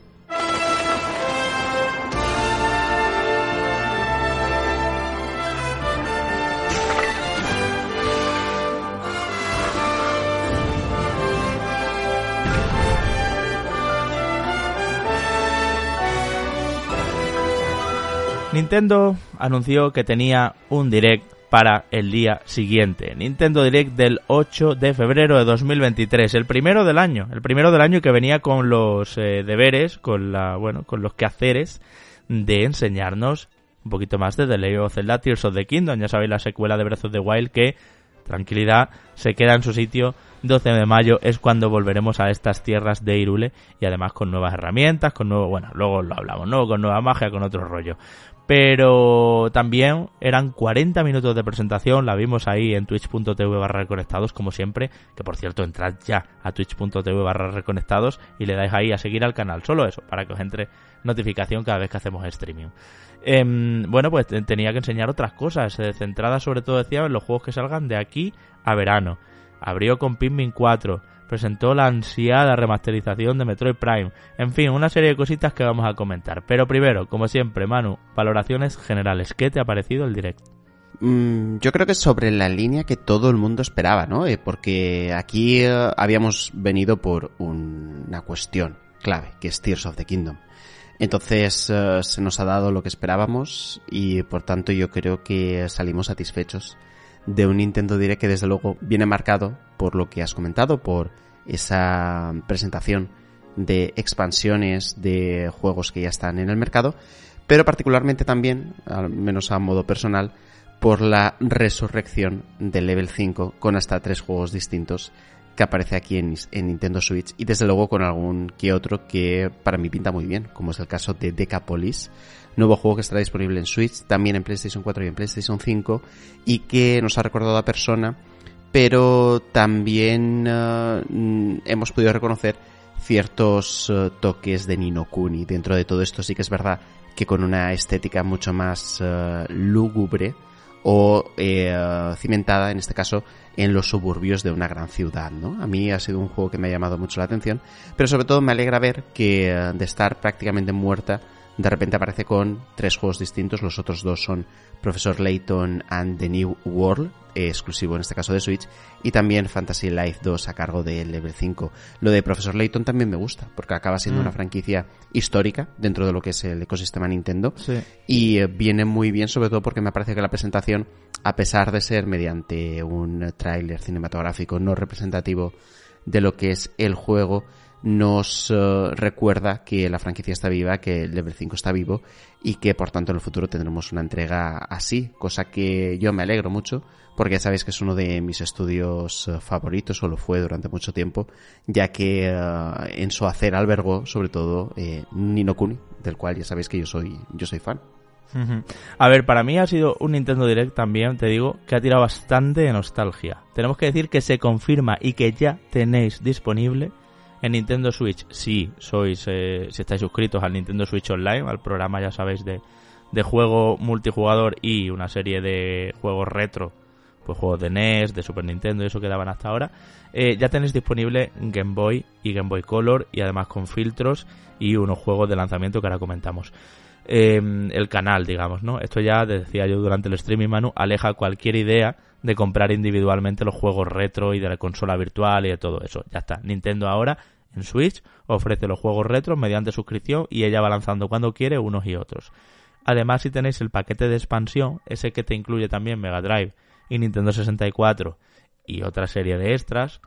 Nintendo anunció que tenía un direct para el día siguiente. Nintendo Direct del 8 de febrero de 2023, el primero del año, el primero del año que venía con los eh, deberes, con la, bueno, con los quehaceres de enseñarnos un poquito más de The Legend of Zelda Tears of the Kingdom, ya sabéis la secuela de Breath of the Wild que tranquilidad se queda en su sitio 12 de mayo es cuando volveremos a estas tierras de Irule y además con nuevas herramientas, con nuevo, bueno, luego lo hablamos, ¿no? Con nueva magia, con otro rollo pero también eran 40 minutos de presentación, la vimos ahí en twitch.tv barra reconectados como siempre, que por cierto entrad ya a twitch.tv barra reconectados y le dais ahí a seguir al canal, solo eso, para que os entre notificación cada vez que hacemos streaming. Eh, bueno, pues tenía que enseñar otras cosas, eh, centradas sobre todo decía en los juegos que salgan de aquí a verano. Abrió con Pikmin 4, presentó la ansiada remasterización de Metroid Prime. En fin, una serie de cositas que vamos a comentar. Pero primero, como siempre, Manu, valoraciones generales. ¿Qué te ha parecido el direct? Mm, yo creo que sobre la línea que todo el mundo esperaba, ¿no? Eh, porque aquí eh, habíamos venido por un, una cuestión clave, que es Tears of the Kingdom. Entonces eh, se nos ha dado lo que esperábamos y por tanto yo creo que salimos satisfechos de un Nintendo Direct que desde luego viene marcado por lo que has comentado, por esa presentación de expansiones de juegos que ya están en el mercado, pero particularmente también, al menos a modo personal, por la resurrección del Level 5 con hasta tres juegos distintos que aparece aquí en, Nintendo Switch y desde luego con algún que otro que para mí pinta muy bien, como es el caso de Decapolis, nuevo juego que estará disponible en Switch, también en PlayStation 4 y en PlayStation 5 y que nos ha recordado a persona, pero también eh, hemos podido reconocer ciertos eh, toques de Nino Kuni. Dentro de todo esto sí que es verdad que con una estética mucho más uh, lúgubre o cimentada, en este caso, en los suburbios de una gran ciudad, ¿no? A mí ha sido un juego que me ha llamado mucho la atención, pero sobre todo me alegra ver que de estar prácticamente muerta de repente aparece con tres juegos distintos, los otros dos son Professor Layton and the New World, eh, exclusivo en este caso de Switch, y también Fantasy Life 2 a cargo de Level 5. Lo de Professor Layton también me gusta, porque acaba siendo mm. una franquicia histórica dentro de lo que es el ecosistema Nintendo, y eh, viene muy bien sobre todo porque me parece que la presentación, a pesar de ser mediante un tráiler cinematográfico no representativo de lo que es el juego, nos eh, recuerda que la franquicia está viva, que el Level 5 está vivo y que por tanto en el futuro tendremos una entrega así, cosa que yo me alegro mucho porque ya sabéis que es uno de mis estudios eh, favoritos o lo fue durante mucho tiempo, ya que eh, en su hacer albergó sobre todo Nino Kuni, del cual ya sabéis que yo soy yo soy fan. A ver, para mí ha sido un Nintendo Direct también, te digo, que ha tirado bastante de nostalgia. Tenemos que decir que se confirma y que ya tenéis disponible en Nintendo Switch, si sois, eh, si estáis suscritos al Nintendo Switch Online, al programa ya sabéis de, de juego multijugador y una serie de juegos retro, pues juegos de NES, de Super Nintendo y eso que daban hasta ahora, eh, ya tenéis disponible Game Boy y Game Boy Color y además con filtros y unos juegos de lanzamiento que ahora comentamos. Em, el canal, digamos, ¿no? Esto ya, decía yo durante el streaming, Manu, aleja cualquier idea de comprar individualmente los juegos retro y de la consola virtual y de todo eso. Ya está. Nintendo ahora en Switch ofrece los juegos retro mediante suscripción y ella va lanzando cuando quiere unos y otros. Además, si tenéis el paquete de expansión, ese que te incluye también Mega Drive y Nintendo 64 y otra serie de extras,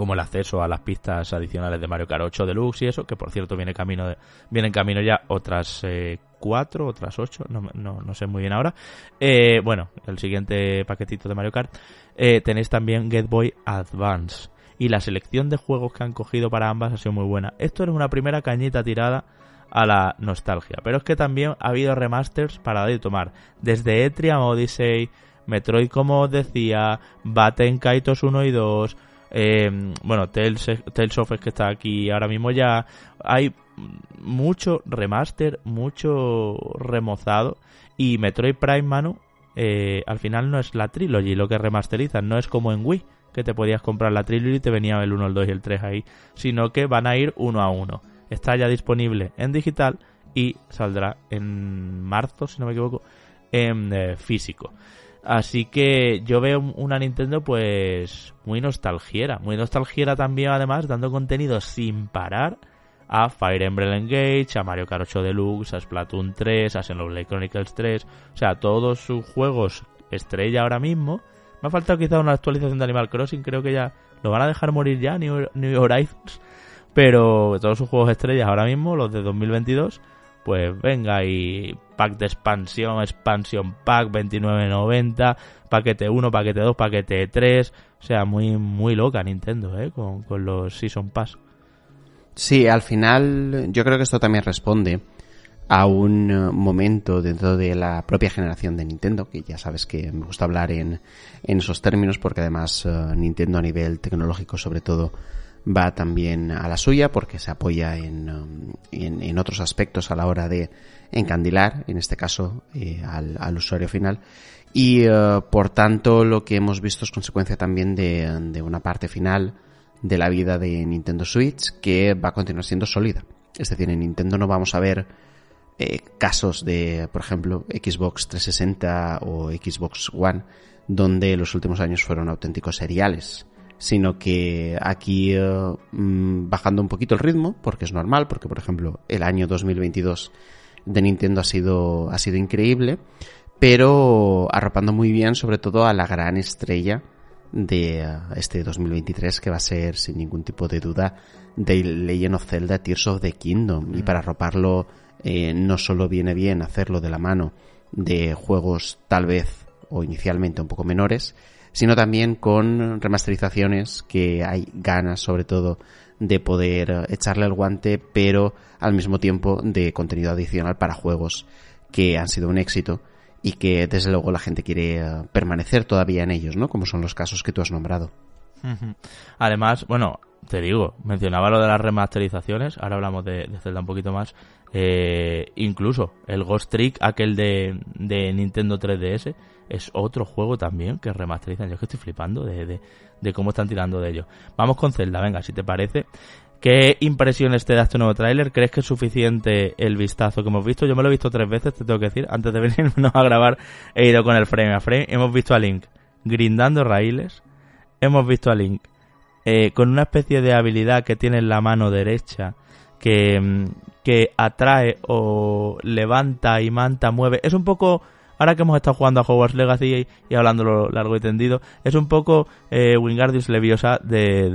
como el acceso a las pistas adicionales de Mario Kart 8 Deluxe y eso, que por cierto viene camino de, viene en camino ya otras eh, cuatro, otras ocho, no, no, no, sé muy bien ahora. Eh, bueno, el siguiente paquetito de Mario Kart. Eh, tenéis también Get Boy Advance. Y la selección de juegos que han cogido para ambas ha sido muy buena. Esto es una primera cañita tirada a la nostalgia. Pero es que también ha habido remasters para dar y tomar. Desde Etrian Odyssey, Metroid como os decía, Baten Kaitos 1 y 2, eh, bueno, Tales, Tales of es que está aquí ahora mismo ya. Hay mucho remaster, mucho remozado. Y Metroid Prime Manu, eh, al final no es la trilogy lo que remasterizan, no es como en Wii, que te podías comprar la trilogy y te venía el 1, el 2 y el 3 ahí, sino que van a ir uno a uno. Está ya disponible en digital y saldrá en marzo, si no me equivoco, en eh, físico. Así que yo veo una Nintendo pues muy nostalgiera, muy nostalgiera también además dando contenido sin parar a Fire Emblem Engage, a Mario Kart 8 Deluxe, a Splatoon 3, a Xenoblade Chronicles 3, o sea, todos sus juegos estrella ahora mismo. Me ha faltado quizá una actualización de Animal Crossing, creo que ya lo van a dejar morir ya, New, Horizons, pero todos sus juegos estrellas ahora mismo, los de 2022, pues venga y pack de expansión, expansión pack 29.90, paquete 1, paquete 2, paquete 3, o sea, muy muy loca Nintendo, ¿eh? Con, con los Season Pass. Sí, al final yo creo que esto también responde a un eh, momento dentro de la propia generación de Nintendo, que ya sabes que me gusta hablar en, en esos términos porque además eh, Nintendo a nivel tecnológico sobre todo va también a la suya porque se apoya en, um, en, otros aspectos a la hora de encandilar, en este caso, eh, al, al, usuario final. Y uh, por tanto lo que hemos visto es consecuencia también de, de, una parte final de la vida de Nintendo Switch que va a continuar siendo sólida. Es decir, en Nintendo no vamos a ver eh, casos de, por ejemplo, Xbox 360 o Xbox One donde los últimos años fueron auténticos seriales sino que aquí eh, mm, bajando un poquito el ritmo, porque es normal, porque por ejemplo el año 2022 de Nintendo ha sido, ha sido increíble, pero arropando muy bien sobre todo a la gran estrella de eh, este 2023 que va a ser sin ningún tipo de duda de Legend of Zelda Tears of the Kingdom y mm. para arroparlo eh, no solo viene bien hacerlo de la mano de juegos tal vez o inicialmente un poco menores, sino también con remasterizaciones que hay ganas sobre todo de poder eh, echarle el guante, pero al mismo tiempo de contenido adicional para juegos que han sido un éxito y que desde luego la gente quiere eh, permanecer todavía en ellos, ¿no? Como son los casos que tú has nombrado. Además, bueno, te digo, mencionaba lo de las remasterizaciones, ahora hablamos de, Zelda un poquito más. Eh, incluso el Ghost Trick, aquel de, de, Nintendo 3DS, es otro juego también que remasterizan. Yo es que estoy flipando de, de, de cómo están tirando de ello. Vamos con Zelda, venga, si te parece. ¿Qué impresiones te da este nuevo tráiler? ¿Crees que es suficiente el vistazo que hemos visto? Yo me lo he visto tres veces, te tengo que decir. Antes de venirnos a grabar he ido con el frame a frame. Hemos visto a Link grindando raíles. Hemos visto a Link eh, con una especie de habilidad que tiene en la mano derecha que, mm, que atrae o levanta y manta, mueve. Es un poco ahora que hemos estado jugando a Hogwarts Legacy y, hablando lo largo y tendido, es un poco eh, Wingardius Leviosa de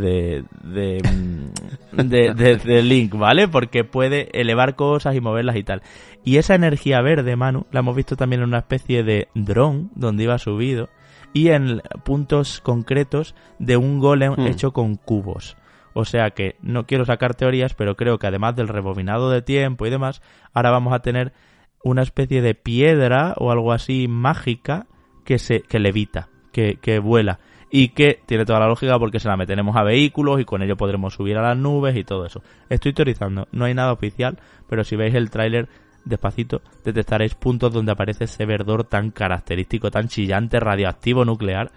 de mm, de, de, de, Link, ¿vale? Porque puede elevar cosas y moverlas y tal. Y esa energía verde, Manu, la hemos visto también en una especie de dron donde iba subido y en puntos concretos de un golem hmm. hecho con cubos. O sea que no quiero sacar teorías, pero creo que además del rebobinado de tiempo y demás, ahora vamos a tener una especie de piedra o algo así mágica que se que levita, que, que vuela y que tiene toda la lógica porque se la meteremos a vehículos y con ello podremos subir a las nubes y todo eso. Estoy teorizando, no hay nada oficial, pero si veis el tráiler despacito detectaréis puntos donde aparece ese verdor tan característico, tan chillante, radioactivo, nuclear,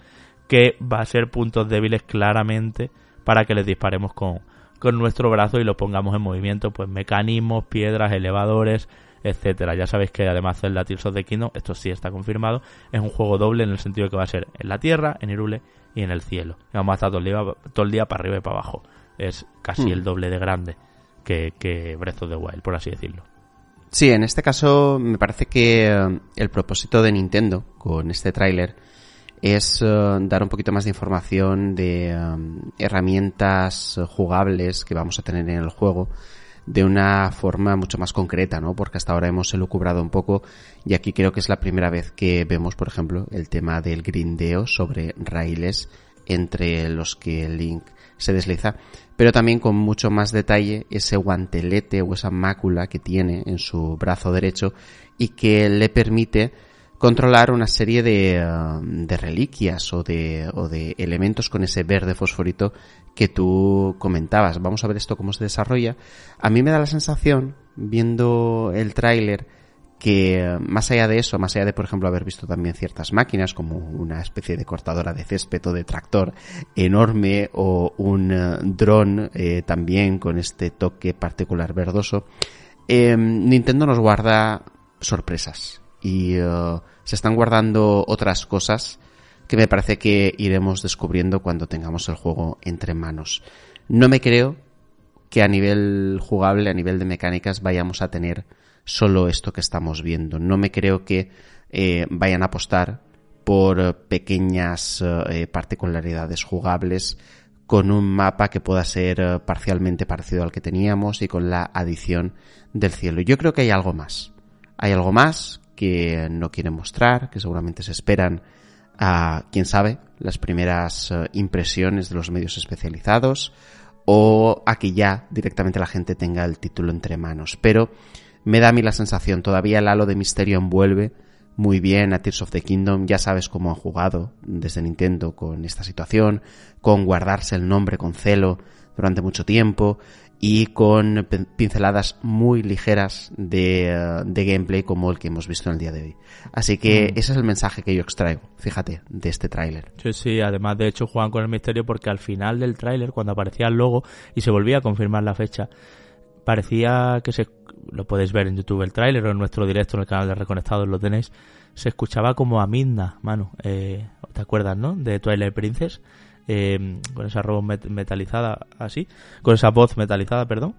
que va a ser puntos débiles claramente para que les disparemos con, con nuestro brazo y lo pongamos en movimiento, pues mecanismos, piedras, elevadores, etcétera. Ya sabéis que además Zelda Tears of the Kingdom, esto sí está confirmado, es un juego doble en el sentido de que va a ser en la tierra, en Irule y en el cielo. Y vamos a estar todo el día, todo el día para arriba y para abajo. Es casi hmm. el doble de grande que, que Breath of the Wild, por así decirlo. Sí, en este caso me parece que eh, el propósito de Nintendo con este tráiler es eh, dar un poquito más de información de eh, herramientas jugables que vamos a tener en el juego de una forma mucho más concreta, ¿no? Porque hasta ahora hemos elucubrado un poco y aquí creo que es la primera vez que vemos, por ejemplo, el tema del grindeo sobre raíles entre los que Link se desliza, pero también con mucho más detalle ese guantelete o esa mácula que tiene en su brazo derecho y que le permite controlar una serie de, uh, de reliquias o de, o de elementos con ese verde fosforito que tú comentabas. Vamos a ver esto cómo se desarrolla. A mí me da la sensación, viendo el tráiler, que más allá de eso, más allá de por ejemplo haber visto también ciertas máquinas como una especie de cortadora de césped o de tractor enorme o un uh, dron eh, también con este toque particular verdoso, eh, Nintendo nos guarda sorpresas y se están guardando otras cosas que me parece que iremos descubriendo cuando tengamos el juego entre manos. No me creo que a nivel jugable, a nivel de mecánicas, vayamos a tener solo esto que estamos viendo. No me creo que eh, vayan a apostar por pequeñas eh, particularidades jugables con un mapa que pueda ser eh, parcialmente parecido al que teníamos y con la adición del cielo. Yo creo que hay algo más. Hay algo más que no quieren mostrar, que seguramente se esperan a, quién sabe, las primeras eh, impresiones de los medios especializados o a que ya directamente la gente tenga el título entre manos. Pero me da a mí la sensación, todavía el halo de misterio envuelve muy bien a Tears of the Kingdom, ya sabes cómo han jugado desde Nintendo con esta situación, con guardarse el nombre con celo durante mucho tiempo, y con pinceladas muy ligeras de, de, gameplay como el que hemos visto en el día de hoy. Así que mm. ese es el mensaje que yo extraigo, fíjate, de este tráiler. Sí, sí, además de hecho juegan con el misterio porque al final del tráiler, cuando aparecía el logo y se volvía a confirmar la fecha, parecía que se, lo podéis ver en YouTube el tráiler o en nuestro directo en el canal de Reconectados lo tenéis, se escuchaba como a Midna, mano, eh, ¿te acuerdas, no? De Twilight Princess eh, con esa voz metalizada así, con esa voz metalizada, perdón.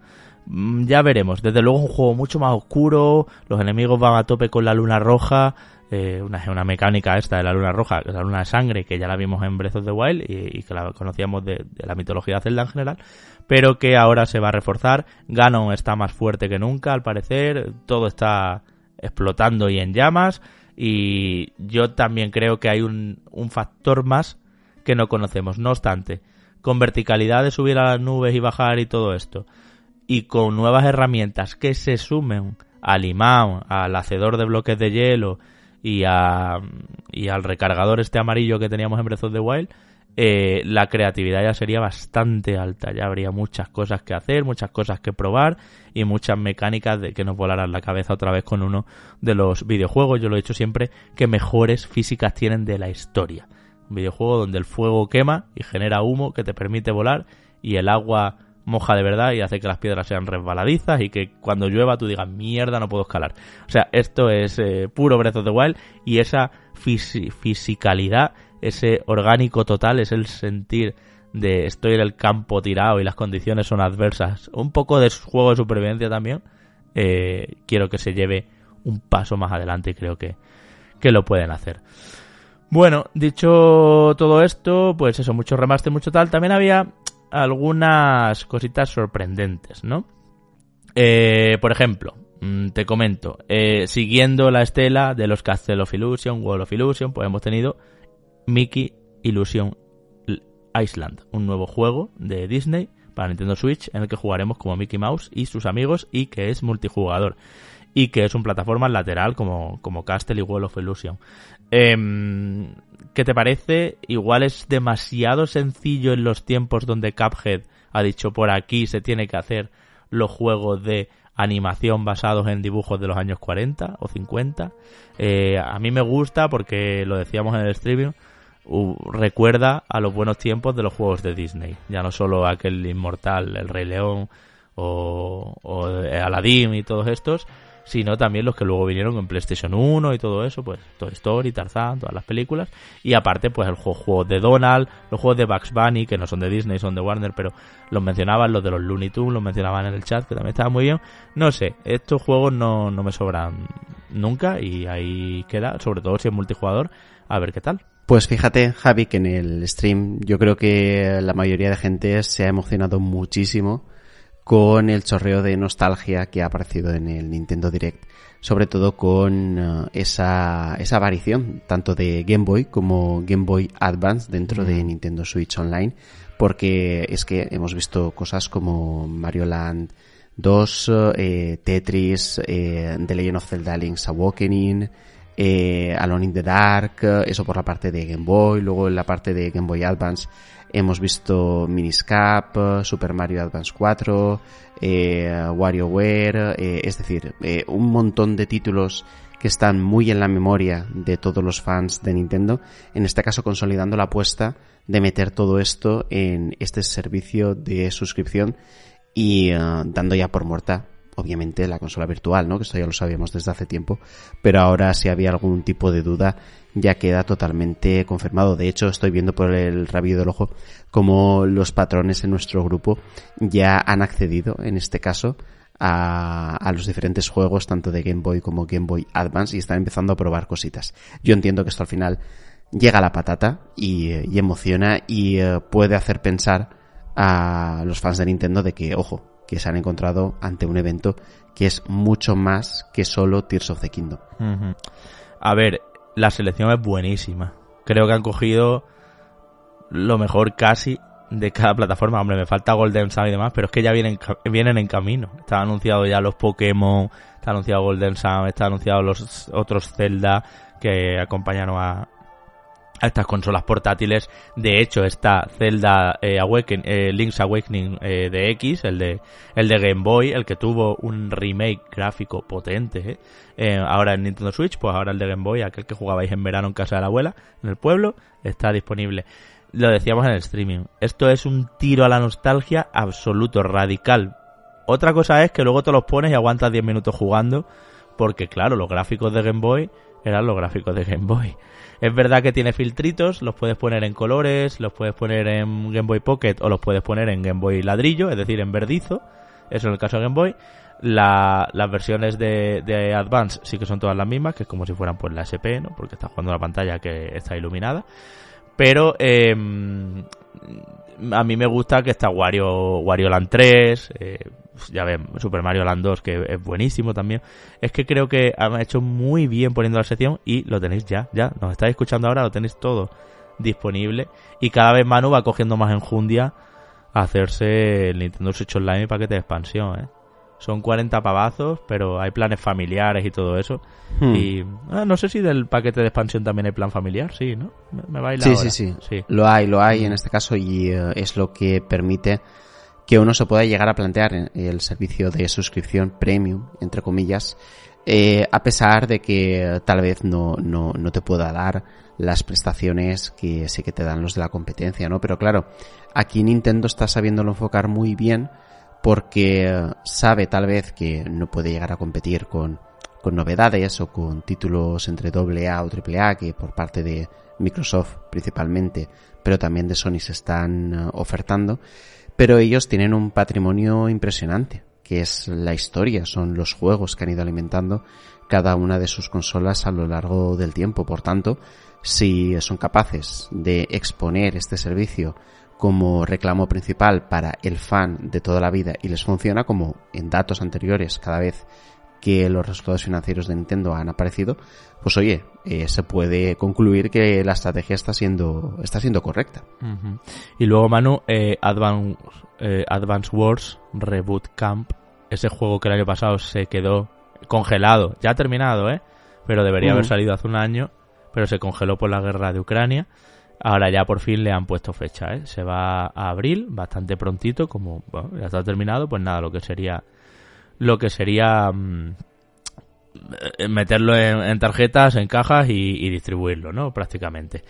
Mm, ya veremos. Desde luego un juego mucho más oscuro, los enemigos van a tope con la luna roja, eh, una, mecánica esta de la luna roja, la luna de sangre, que ya la vimos en Breath of the Wild y, que la conocíamos de, la mitología Zelda en general, pero que ahora se va a reforzar. Ganon está más fuerte que nunca, al parecer, todo está explotando y en llamas, y yo también creo que hay un, un factor más que no conocemos. No obstante, con verticalidad de subir a las nubes y bajar y todo esto, y con nuevas herramientas que se sumen al imán, al hacedor de bloques de hielo y, a, y al recargador este amarillo que teníamos en Breath of the Wild, eh, la creatividad ya sería bastante alta. Ya habría muchas cosas que hacer, muchas cosas que probar y muchas mecánicas de que nos volarán la cabeza otra vez con uno de los videojuegos. Yo lo he dicho siempre que mejores físicas tienen de la historia. Un videojuego donde el fuego quema y genera humo que te permite volar y el agua moja de verdad y hace que las piedras sean resbaladizas y que cuando llueva tú digas mierda no puedo escalar. O sea, esto es eh, puro Breath of the Wild y esa fisicalidad, ese orgánico total, es el sentir de estoy en el campo tirado y las condiciones son adversas. Un poco de juego de supervivencia también. Eh, quiero que se lleve un paso más adelante y creo que, que lo pueden hacer. Bueno, dicho todo esto, pues eso, mucho remaster, mucho tal. También había algunas cositas sorprendentes, ¿no? Eh, por ejemplo, mm, te comento, eh, siguiendo la estela de los Castle of Illusion, World of Illusion, pues hemos tenido Mickey Illusion Island, un nuevo juego de Disney para Nintendo Switch en el que jugaremos como Mickey Mouse y sus amigos y que es multijugador y que es un plataforma lateral como, como Castle y World of Illusion. Eh, ¿Qué te parece? Igual es demasiado sencillo en los tiempos donde Cuphead ha dicho por aquí se tiene que hacer los juegos de animación basados en dibujos de los años 40 o 50. Eh, a mí me gusta porque lo decíamos en el streaming, recuerda a los buenos tiempos de los juegos de Disney. Ya no solo aquel inmortal, el Rey León o, o Aladdin y todos estos, sino también los que luego vinieron en PlayStation 1 y todo eso, pues Toy Story, Tarzan, todas las películas, y aparte pues el juego, de Donald, los juegos de Bugs Bunny, que no son de Disney, son de Warner, pero los mencionaban, los de los Looney Tunes, los mencionaban en el chat, que también estaban muy bien, no sé, estos juegos no, no me sobran nunca y ahí queda, sobre todo si es multijugador, a ver qué tal. Pues fíjate, Javi, que en el stream yo creo que la mayoría de gente se ha emocionado muchísimo con el chorreo de nostalgia que ha aparecido en el Nintendo Direct, sobre todo con uh, esa, esa aparición tanto de Game Boy como Game Boy Advance dentro de Nintendo Switch Online, porque es que hemos visto cosas como Mario Land 2, eh, Tetris, eh, The Legend of Zelda Link's Awakening, eh, Alone in the Dark, eso por la parte de Game Boy, luego en la parte de Game Boy Advance Hemos visto Miniscap, Super Mario Advance 4, eh, WarioWare, eh, es decir, eh, un montón de títulos que están muy en la memoria de todos los fans de Nintendo, en este caso consolidando la apuesta de meter todo esto en este servicio de suscripción y dando ya por muerta obviamente la consola virtual, ¿no? Que esto ya lo sabíamos desde hace tiempo, pero ahora si había algún tipo de duda ya queda totalmente confirmado. De hecho, estoy viendo por el rabillo del ojo como los patrones en nuestro grupo ya han accedido, en este caso, a, los diferentes juegos, tanto de Game Boy como Game Boy Advance, y están empezando a probar cositas. Yo entiendo que esto al final llega a la patata y, y emociona y eh, puede hacer pensar a los fans de Nintendo de que, ojo, que se han encontrado ante un evento que es mucho más que solo Tears of the Kingdom. A ver, la selección es buenísima. Creo que han cogido lo mejor casi de cada plataforma. Hombre, me falta Golden Sun y demás, pero es que ya vienen, vienen en camino. Está anunciado ya los Pokémon, está anunciado Golden Sun, está anunciado los otros Zelda que acompañaron a, a estas consolas portátiles. De hecho, está Zelda eh, eh, Link's Awakening eh, de X, el de, el de Game Boy, el que tuvo un remake gráfico potente. ahora en Nintendo Switch, pues ahora el de Game Boy, aquel que jugabais en verano en casa de la abuela, en el pueblo, está disponible. Lo decíamos en el streaming. Esto es un tiro a la nostalgia absoluto, radical. Otra cosa es que luego te los pones y aguantas 10 minutos jugando, porque claro, los gráficos de Game Boy eran los gráficos de Game Boy. Es verdad que tiene filtritos, los puedes poner en colores, los puedes poner en Game Boy Pocket o los puedes poner en Game Boy ladrillo, es decir, en verdizo. Eso en el caso de Game Boy. las versiones de, de, Advance sí que son todas las mismas, que es como si fueran pues la SP, ¿no? Porque estás jugando la pantalla que está iluminada. Pero eh, a mí me gusta que está Wario, Wario Land 3, eh, ya ven, Super Mario Land 2, que es buenísimo también. Es que creo que han hecho muy bien poniendo la sección y lo tenéis ya, ya. Nos estáis escuchando ahora, lo tenéis todo disponible. Y cada vez Manu va cogiendo más enjundia a hacerse el Nintendo Switch Online y paquete de expansión, ¿eh? son 40 pavazos, pero hay planes familiares y todo eso. Hmm. Y ah, no sé si del paquete de expansión también hay plan familiar, sí, ¿no? Me, baila sí, sí, sí, sí. Lo hay, lo hay en este caso y eh, es lo que permite que uno se pueda llegar a plantear el servicio de suscripción premium, entre comillas, eh, a pesar de que tal vez no, no, no te pueda dar las prestaciones que sí que te dan los de la competencia, ¿no? Pero claro, aquí Nintendo está sabiéndolo enfocar muy bien porque sabe tal vez que no puede llegar a competir con, con novedades o con títulos entre AA o AAA que por parte de Microsoft principalmente, pero también de Sony se están eh, ofertando, pero ellos tienen un patrimonio impresionante, que es la historia, son los juegos que han ido alimentando cada una de sus consolas a lo largo del tiempo. Por tanto, si son capaces de exponer este servicio como reclamo principal para el fan de toda la vida y les funciona como en datos anteriores cada vez que los resultados financieros de Nintendo han aparecido, pues oye, eh, se puede concluir que la estrategia está siendo está siendo correcta. Y luego Manu, eh, Advance, eh, Advance Wars Reboot Camp, ese juego que el año pasado se quedó congelado, ya ha terminado, ¿eh? Pero debería haber salido hace un año, pero se congeló por la guerra de Ucrania. Ahora ya por fin le han puesto fecha, ¿eh? Se va a abril, bastante prontito, como ya está terminado, pues nada, lo que sería lo que sería mm, meterlo en, tarjetas, en cajas y, distribuirlo, ¿no? Prácticamente.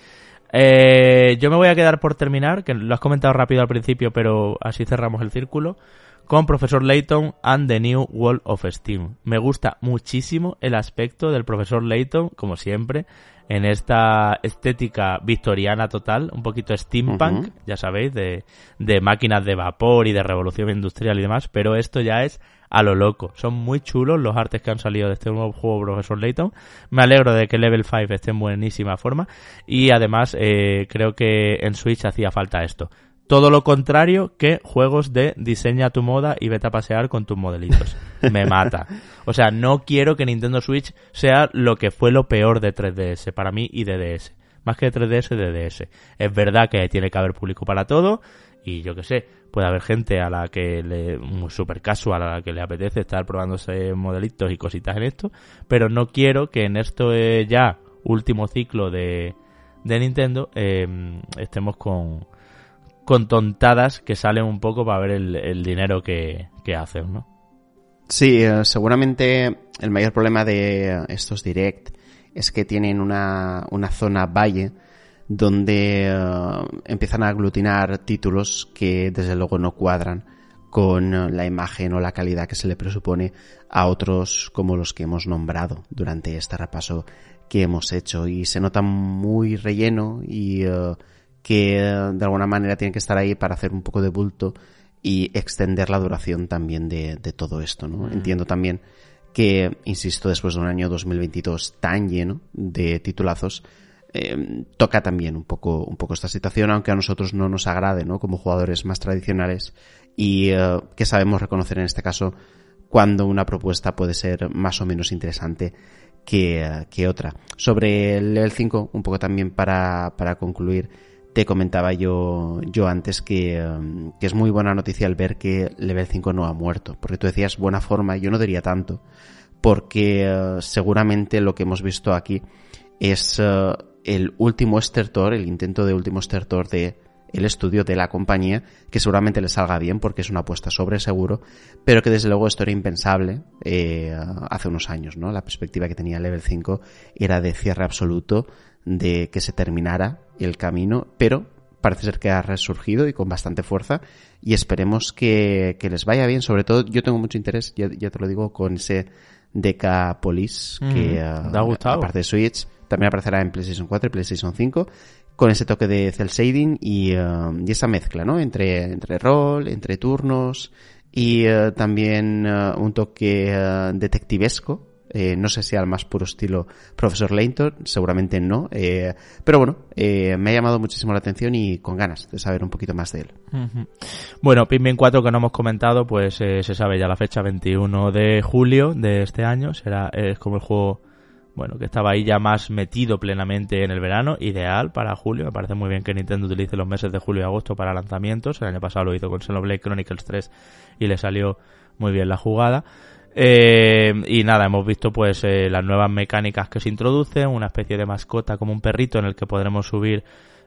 Eh, yo me voy a quedar por terminar, que lo has comentado rápido al principio, pero así cerramos el círculo, con Profesor Layton and the New Wall of Steam. Me gusta muchísimo el aspecto del Profesor Layton, como siempre en esta estética victoriana total, un poquito steampunk, ya sabéis, de, de máquinas de vapor y de revolución industrial y demás, pero esto ya es a lo loco. Son muy chulos los artes que han salido de este nuevo juego Profesor Layton. Me alegro de que Level 5 esté en buenísima forma y además eh, creo que en Switch hacía falta esto. Todo lo contrario que juegos de diseña tu moda y vete a pasear con tus modelitos. Me mata. O sea, no quiero que Nintendo Switch sea lo que fue lo peor de 3DS para mí y de DS. Más que de 3DS, de DS. Es verdad que tiene que haber público para todo y yo que sé, puede haber gente a la que le, super casual, a la que le apetece estar probándose modelitos y cositas en esto, pero no quiero que en esto ya último ciclo de, de Nintendo eh, estemos con con tontadas que salen un poco para ver el, dinero que, hacen, ¿no? Sí, eh, seguramente el mayor problema de estos direct es que tienen una, zona valle donde eh, empiezan a aglutinar títulos que desde luego no cuadran con la imagen o la calidad que se le presupone a otros como los que hemos nombrado durante este repaso que hemos hecho y se nota muy relleno y eh, que de alguna manera tienen que estar ahí para hacer un poco de bulto y extender la duración también de, todo esto, ¿no? Mm. Entiendo también que, insisto, después de un año 2022 tan lleno de titulazos, eh, toca también un poco, un poco esta situación, aunque a nosotros no nos agrade, ¿no? Como jugadores más tradicionales y eh, que sabemos reconocer en este caso cuando una propuesta puede ser más o menos interesante que, que otra. Sobre el Level 5, un poco también para, para concluir, te comentaba yo, yo antes que, um, que, es muy buena noticia el ver que Level 5 no ha muerto. Porque tú decías buena forma, yo no diría tanto. Porque uh, seguramente lo que hemos visto aquí es el último estertor, el intento de último estertor de el estudio de la compañía, que seguramente le salga bien porque es una apuesta sobre seguro, pero que desde luego esto era impensable eh, hace unos años, ¿no? La perspectiva que tenía Level 5 era de cierre absoluto, de que se terminara el camino, pero parece ser que ha resurgido y con bastante fuerza y esperemos que, les vaya bien. Sobre todo yo tengo mucho interés, ya, te lo digo, con ese Decapolis, que Mm, ¿te ha gustado? aparte de Switch, también aparecerá en PlayStation 4 y PlayStation 5, con ese toque de cel shading y, eh, y esa mezcla, ¿no? Entre, entre rol, entre turnos y eh, también eh, un toque detectivesco. Eh, no sé si al más puro estilo Profesor Layton, seguramente no. eh, pero bueno, eh, me ha llamado muchísimo la atención y con ganas de saber un poquito más de él. Bueno, Pikmin 4 que no hemos comentado, pues se sabe ya la fecha 21 de julio de este año. Será es como el juego, bueno, que estaba ahí ya más metido plenamente en el verano, ideal para julio. Me parece muy bien que Nintendo utilice los meses de julio y agosto para lanzamientos. El año pasado lo hizo con Xenoblade Chronicles 3 y le salió muy bien la jugada. Eh, y nada, hemos visto pues eh, las nuevas mecánicas que se introducen, una especie de mascota como un perrito en el que podremos subir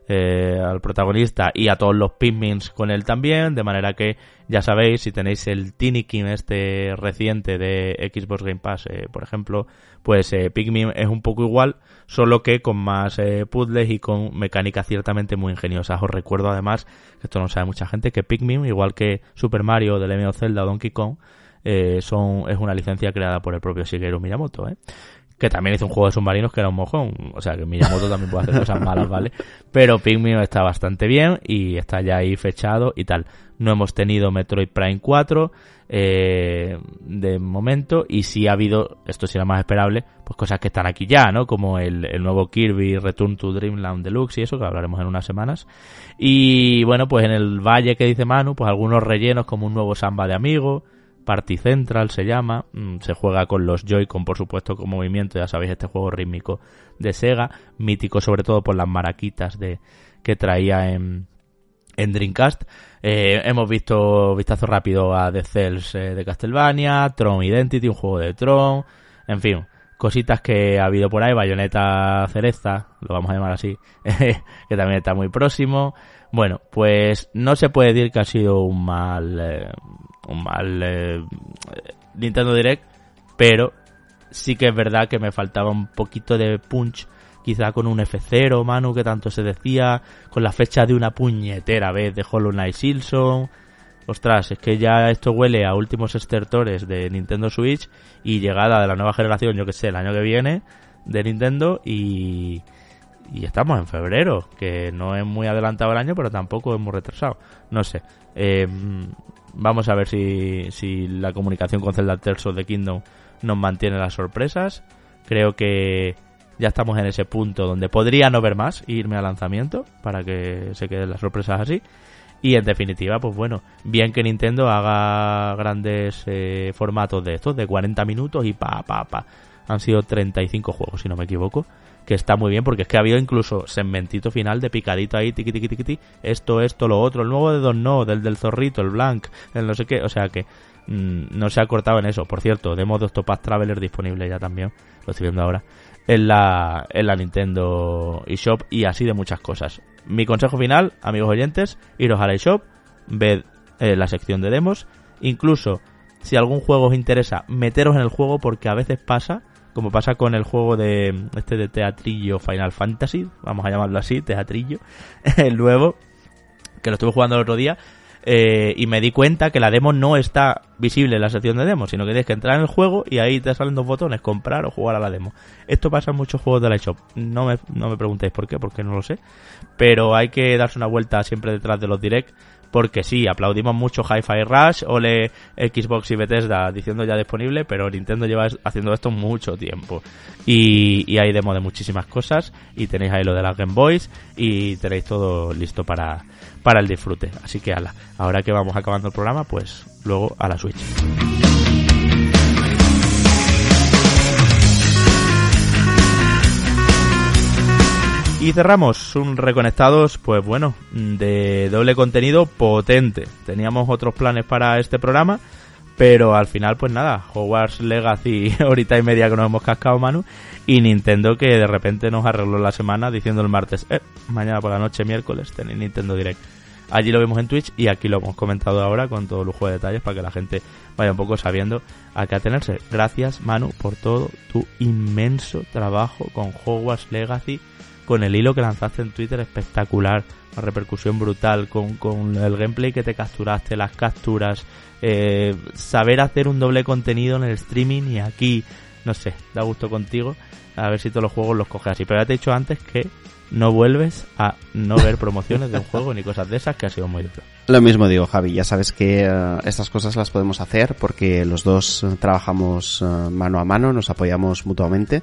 eh, al protagonista y a todos los Pikmins con él también, de manera que ya sabéis, si tenéis el Tinikin este reciente de Xbox Game Pass, eh, por ejemplo, pues eh, Pikmin es un poco igual, solo que con más eh, puzzles y con mecánicas ciertamente muy ingeniosas. Os recuerdo además, que esto no sabe mucha gente, que Pikmin, igual que Super Mario, of Zelda o Donkey Kong, eh, son, es una licencia creada por el propio Shigeru Miyamoto. Que también hizo un juego de submarinos que era un mojón. O sea, que Miyamoto también puede hacer cosas malas, ¿vale? Pero Pikmin está bastante bien y está ya ahí fechado y tal. No hemos tenido Metroid Prime 4 eh, de momento y sí ha habido, esto sí era más esperable, pues cosas que están aquí ya, ¿no? Como el, el nuevo Kirby Return to Dreamland Deluxe y eso, que hablaremos en unas semanas. Y bueno, pues en el valle que dice Manu, pues algunos rellenos como un nuevo Samba de Amigo, Party Central se llama, mm, se juega con los Joy-Con por supuesto con movimiento, ya sabéis este juego rítmico de Sega, mítico sobre todo por las maraquitas de que traía en, en Dreamcast. Eh, hemos visto vistazo rápido a The Cells eh, de Castlevania, Tron Identity, un juego de Tron, en fin, cositas que ha habido por ahí, Bayonetta Cereza, lo vamos a llamar así, que también está muy próximo. Bueno, pues no se puede decir que ha sido un mal, eh, un mal eh, Nintendo Direct, pero sí que es verdad que me faltaba un poquito de punch, quizá con un F0, Manu, que tanto se decía, con la fecha de una puñetera vez de Hollow Knight Silson. Ostras, es que ya esto huele a últimos estertores de Nintendo Switch y llegada de la nueva generación, yo que sé, el año que viene de Nintendo y, y estamos en febrero, que no es muy adelantado el año, pero tampoco es muy retrasado. No sé. Eh, vamos a ver si, si la comunicación con Zelda Tears of the Kingdom nos mantiene las sorpresas. Creo que ya estamos en ese punto donde podría no ver más irme al lanzamiento para que se queden las sorpresas así. Y en definitiva, pues bueno, bien que Nintendo haga grandes eh, formatos de estos, de 40 minutos y pa, pa, pa. Han sido 35 juegos, si no me equivoco. Que está muy bien, porque es que ha habido incluso segmentito final de picadito ahí, tiqui, esto, esto, lo otro, el nuevo de Don No, del del zorrito, el Blank, el no sé qué, o sea que mm, no se ha cortado en eso. Por cierto, demo de Octopath Traveler disponible ya también, lo estoy viendo ahora, en la, en la Nintendo eShop y así de muchas cosas. Mi consejo final, amigos oyentes, iros a la eShop, ved eh, la sección de demos, incluso si algún juego os interesa, meteros en el juego porque a veces pasa, como pasa con el juego de este de teatrillo Final Fantasy, vamos a llamarlo así, teatrillo, el nuevo, que lo estuve jugando el otro día, eh, y me di cuenta que la demo no está visible en la sección de demo, sino que tienes que entrar en el juego y ahí te salen dos botones, comprar o jugar a la demo. Esto pasa en muchos juegos de la eShop. No me, no me preguntéis por qué, porque no lo sé. Pero hay que darse una vuelta siempre detrás de los direct, porque sí, aplaudimos mucho Hi-Fi Rush, ole Xbox y Bethesda diciendo ya disponible, pero Nintendo lleva haciendo esto mucho tiempo. Y, y hay demo de muchísimas cosas, y tenéis ahí lo de las Game Boys, y tenéis todo listo para, para el disfrute. Así que ala, ahora que vamos acabando el programa, pues luego a la Switch. Y cerramos un reconectados, pues bueno, de doble contenido potente. Teníamos otros planes para este programa, pero al final, pues nada, Hogwarts Legacy, ahorita y media que nos hemos cascado, Manu, y Nintendo que de repente nos arregló la semana diciendo el martes, eh, mañana por la noche, miércoles, tenéis Nintendo Direct. Allí lo vemos en Twitch y aquí lo hemos comentado ahora con todo lujo de detalles para que la gente vaya un poco sabiendo a qué atenerse. Gracias, Manu, por todo tu inmenso trabajo con Hogwarts Legacy con el hilo que lanzaste en Twitter espectacular, una repercusión brutal, con, con el gameplay que te capturaste, las capturas, eh, saber hacer un doble contenido en el streaming y aquí, no sé, da gusto contigo, a ver si todos los juegos los coges así. Pero ya te he dicho antes que no vuelves a no ver promociones de un juego ni cosas de esas, que ha sido muy duro. Lo mismo digo, Javi, ya sabes que eh, estas cosas las podemos hacer porque los dos eh, trabajamos eh, mano a mano, nos apoyamos mutuamente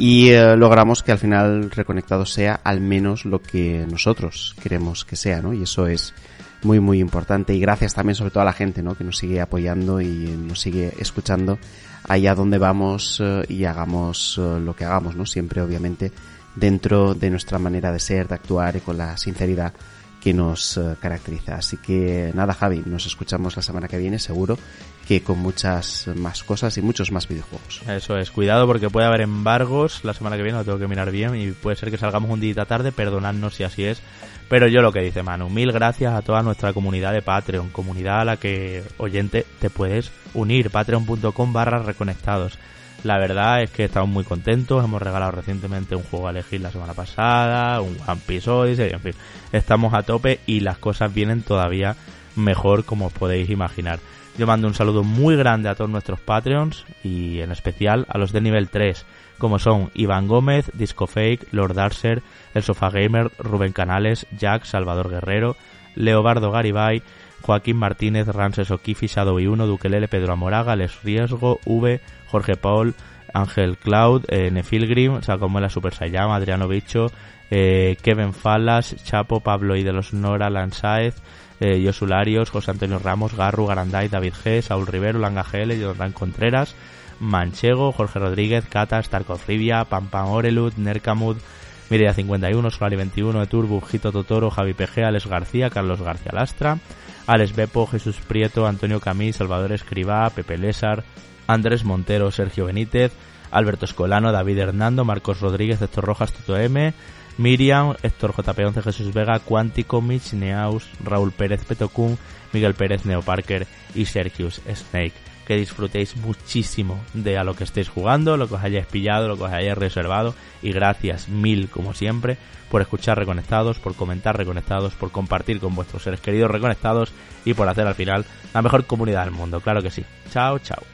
y logramos que al final Reconectado sea al menos lo que nosotros queremos que sea, ¿no? Y eso es muy muy importante y gracias también sobre todo a la gente, ¿no? Que nos sigue apoyando y nos sigue escuchando allá donde vamos y hagamos lo que hagamos, ¿no? Siempre obviamente dentro de nuestra manera de ser, de actuar y con la sinceridad que nos eh, caracteriza. Así que nada, Javi, nos escuchamos la semana que viene, seguro que con muchas más cosas y muchos más videojuegos. Eso es, cuidado porque puede haber embargos la semana que viene, lo tengo que mirar bien y puede ser que salgamos un día tarde, perdonadnos si así es. Pero yo lo que dice Manu, mil gracias a toda nuestra comunidad de Patreon, comunidad a la que, oyente, te puedes unir, patreon.com barra reconectados. La verdad es que estamos muy contentos, hemos regalado recientemente un juego a elegir la semana pasada, un One Piece Odyssey, en fin, estamos a tope y las cosas vienen todavía mejor como os podéis imaginar. Yo mando un saludo muy grande a todos nuestros Patreons y en especial a los de nivel 3, como son Iván Gómez, Disco Fake, Lord Darcer, El Sofá Gamer, Rubén Canales, Jack, Salvador Guerrero, Leobardo Garibay, Joaquín Martínez, Rances Okifi, Shadow 1, Duquelele, Pedro Amoraga, Les Riesgo, V, Jorge Paul, Ángel Cloud, eh, Nefilgrim, Sacomuela Super Sayama, Adriano Bicho, eh, Kevin Falas, Chapo, Pablo y de los Nora, Lansaez, eh, Yosularios, José Antonio Ramos, Garru, Garanday, David G, Saúl Rivero, Langa GL, Jonathan Contreras, Manchego, Jorge Rodríguez, Cata, Starkov Rivia, Pampan Orelud, Nercamud, Mireia 51, Solari 21, Etur, Jito Totoro, Javi PG, Alex García, Carlos García Lastra, Alex Bepo, Jesús Prieto, Antonio Camí, Salvador Escribá, Pepe Lésar, Andrés Montero, Sergio Benítez, Alberto Escolano, David Hernando, Marcos Rodríguez, Héctor Rojas, Toto M, Miriam, Héctor JP11, Jesús Vega, Cuántico, Mitch Neaus, Raúl Pérez Petocún, Miguel Pérez Neo Parker y Sergius Snake. Que disfrutéis muchísimo de a lo que estéis jugando, lo que os hayáis pillado, lo que os hayáis reservado. Y gracias mil, como siempre, por escuchar Reconectados, por comentar Reconectados, por compartir con vuestros seres queridos Reconectados y por hacer al final la mejor comunidad del mundo. Claro que sí. Chao, chao.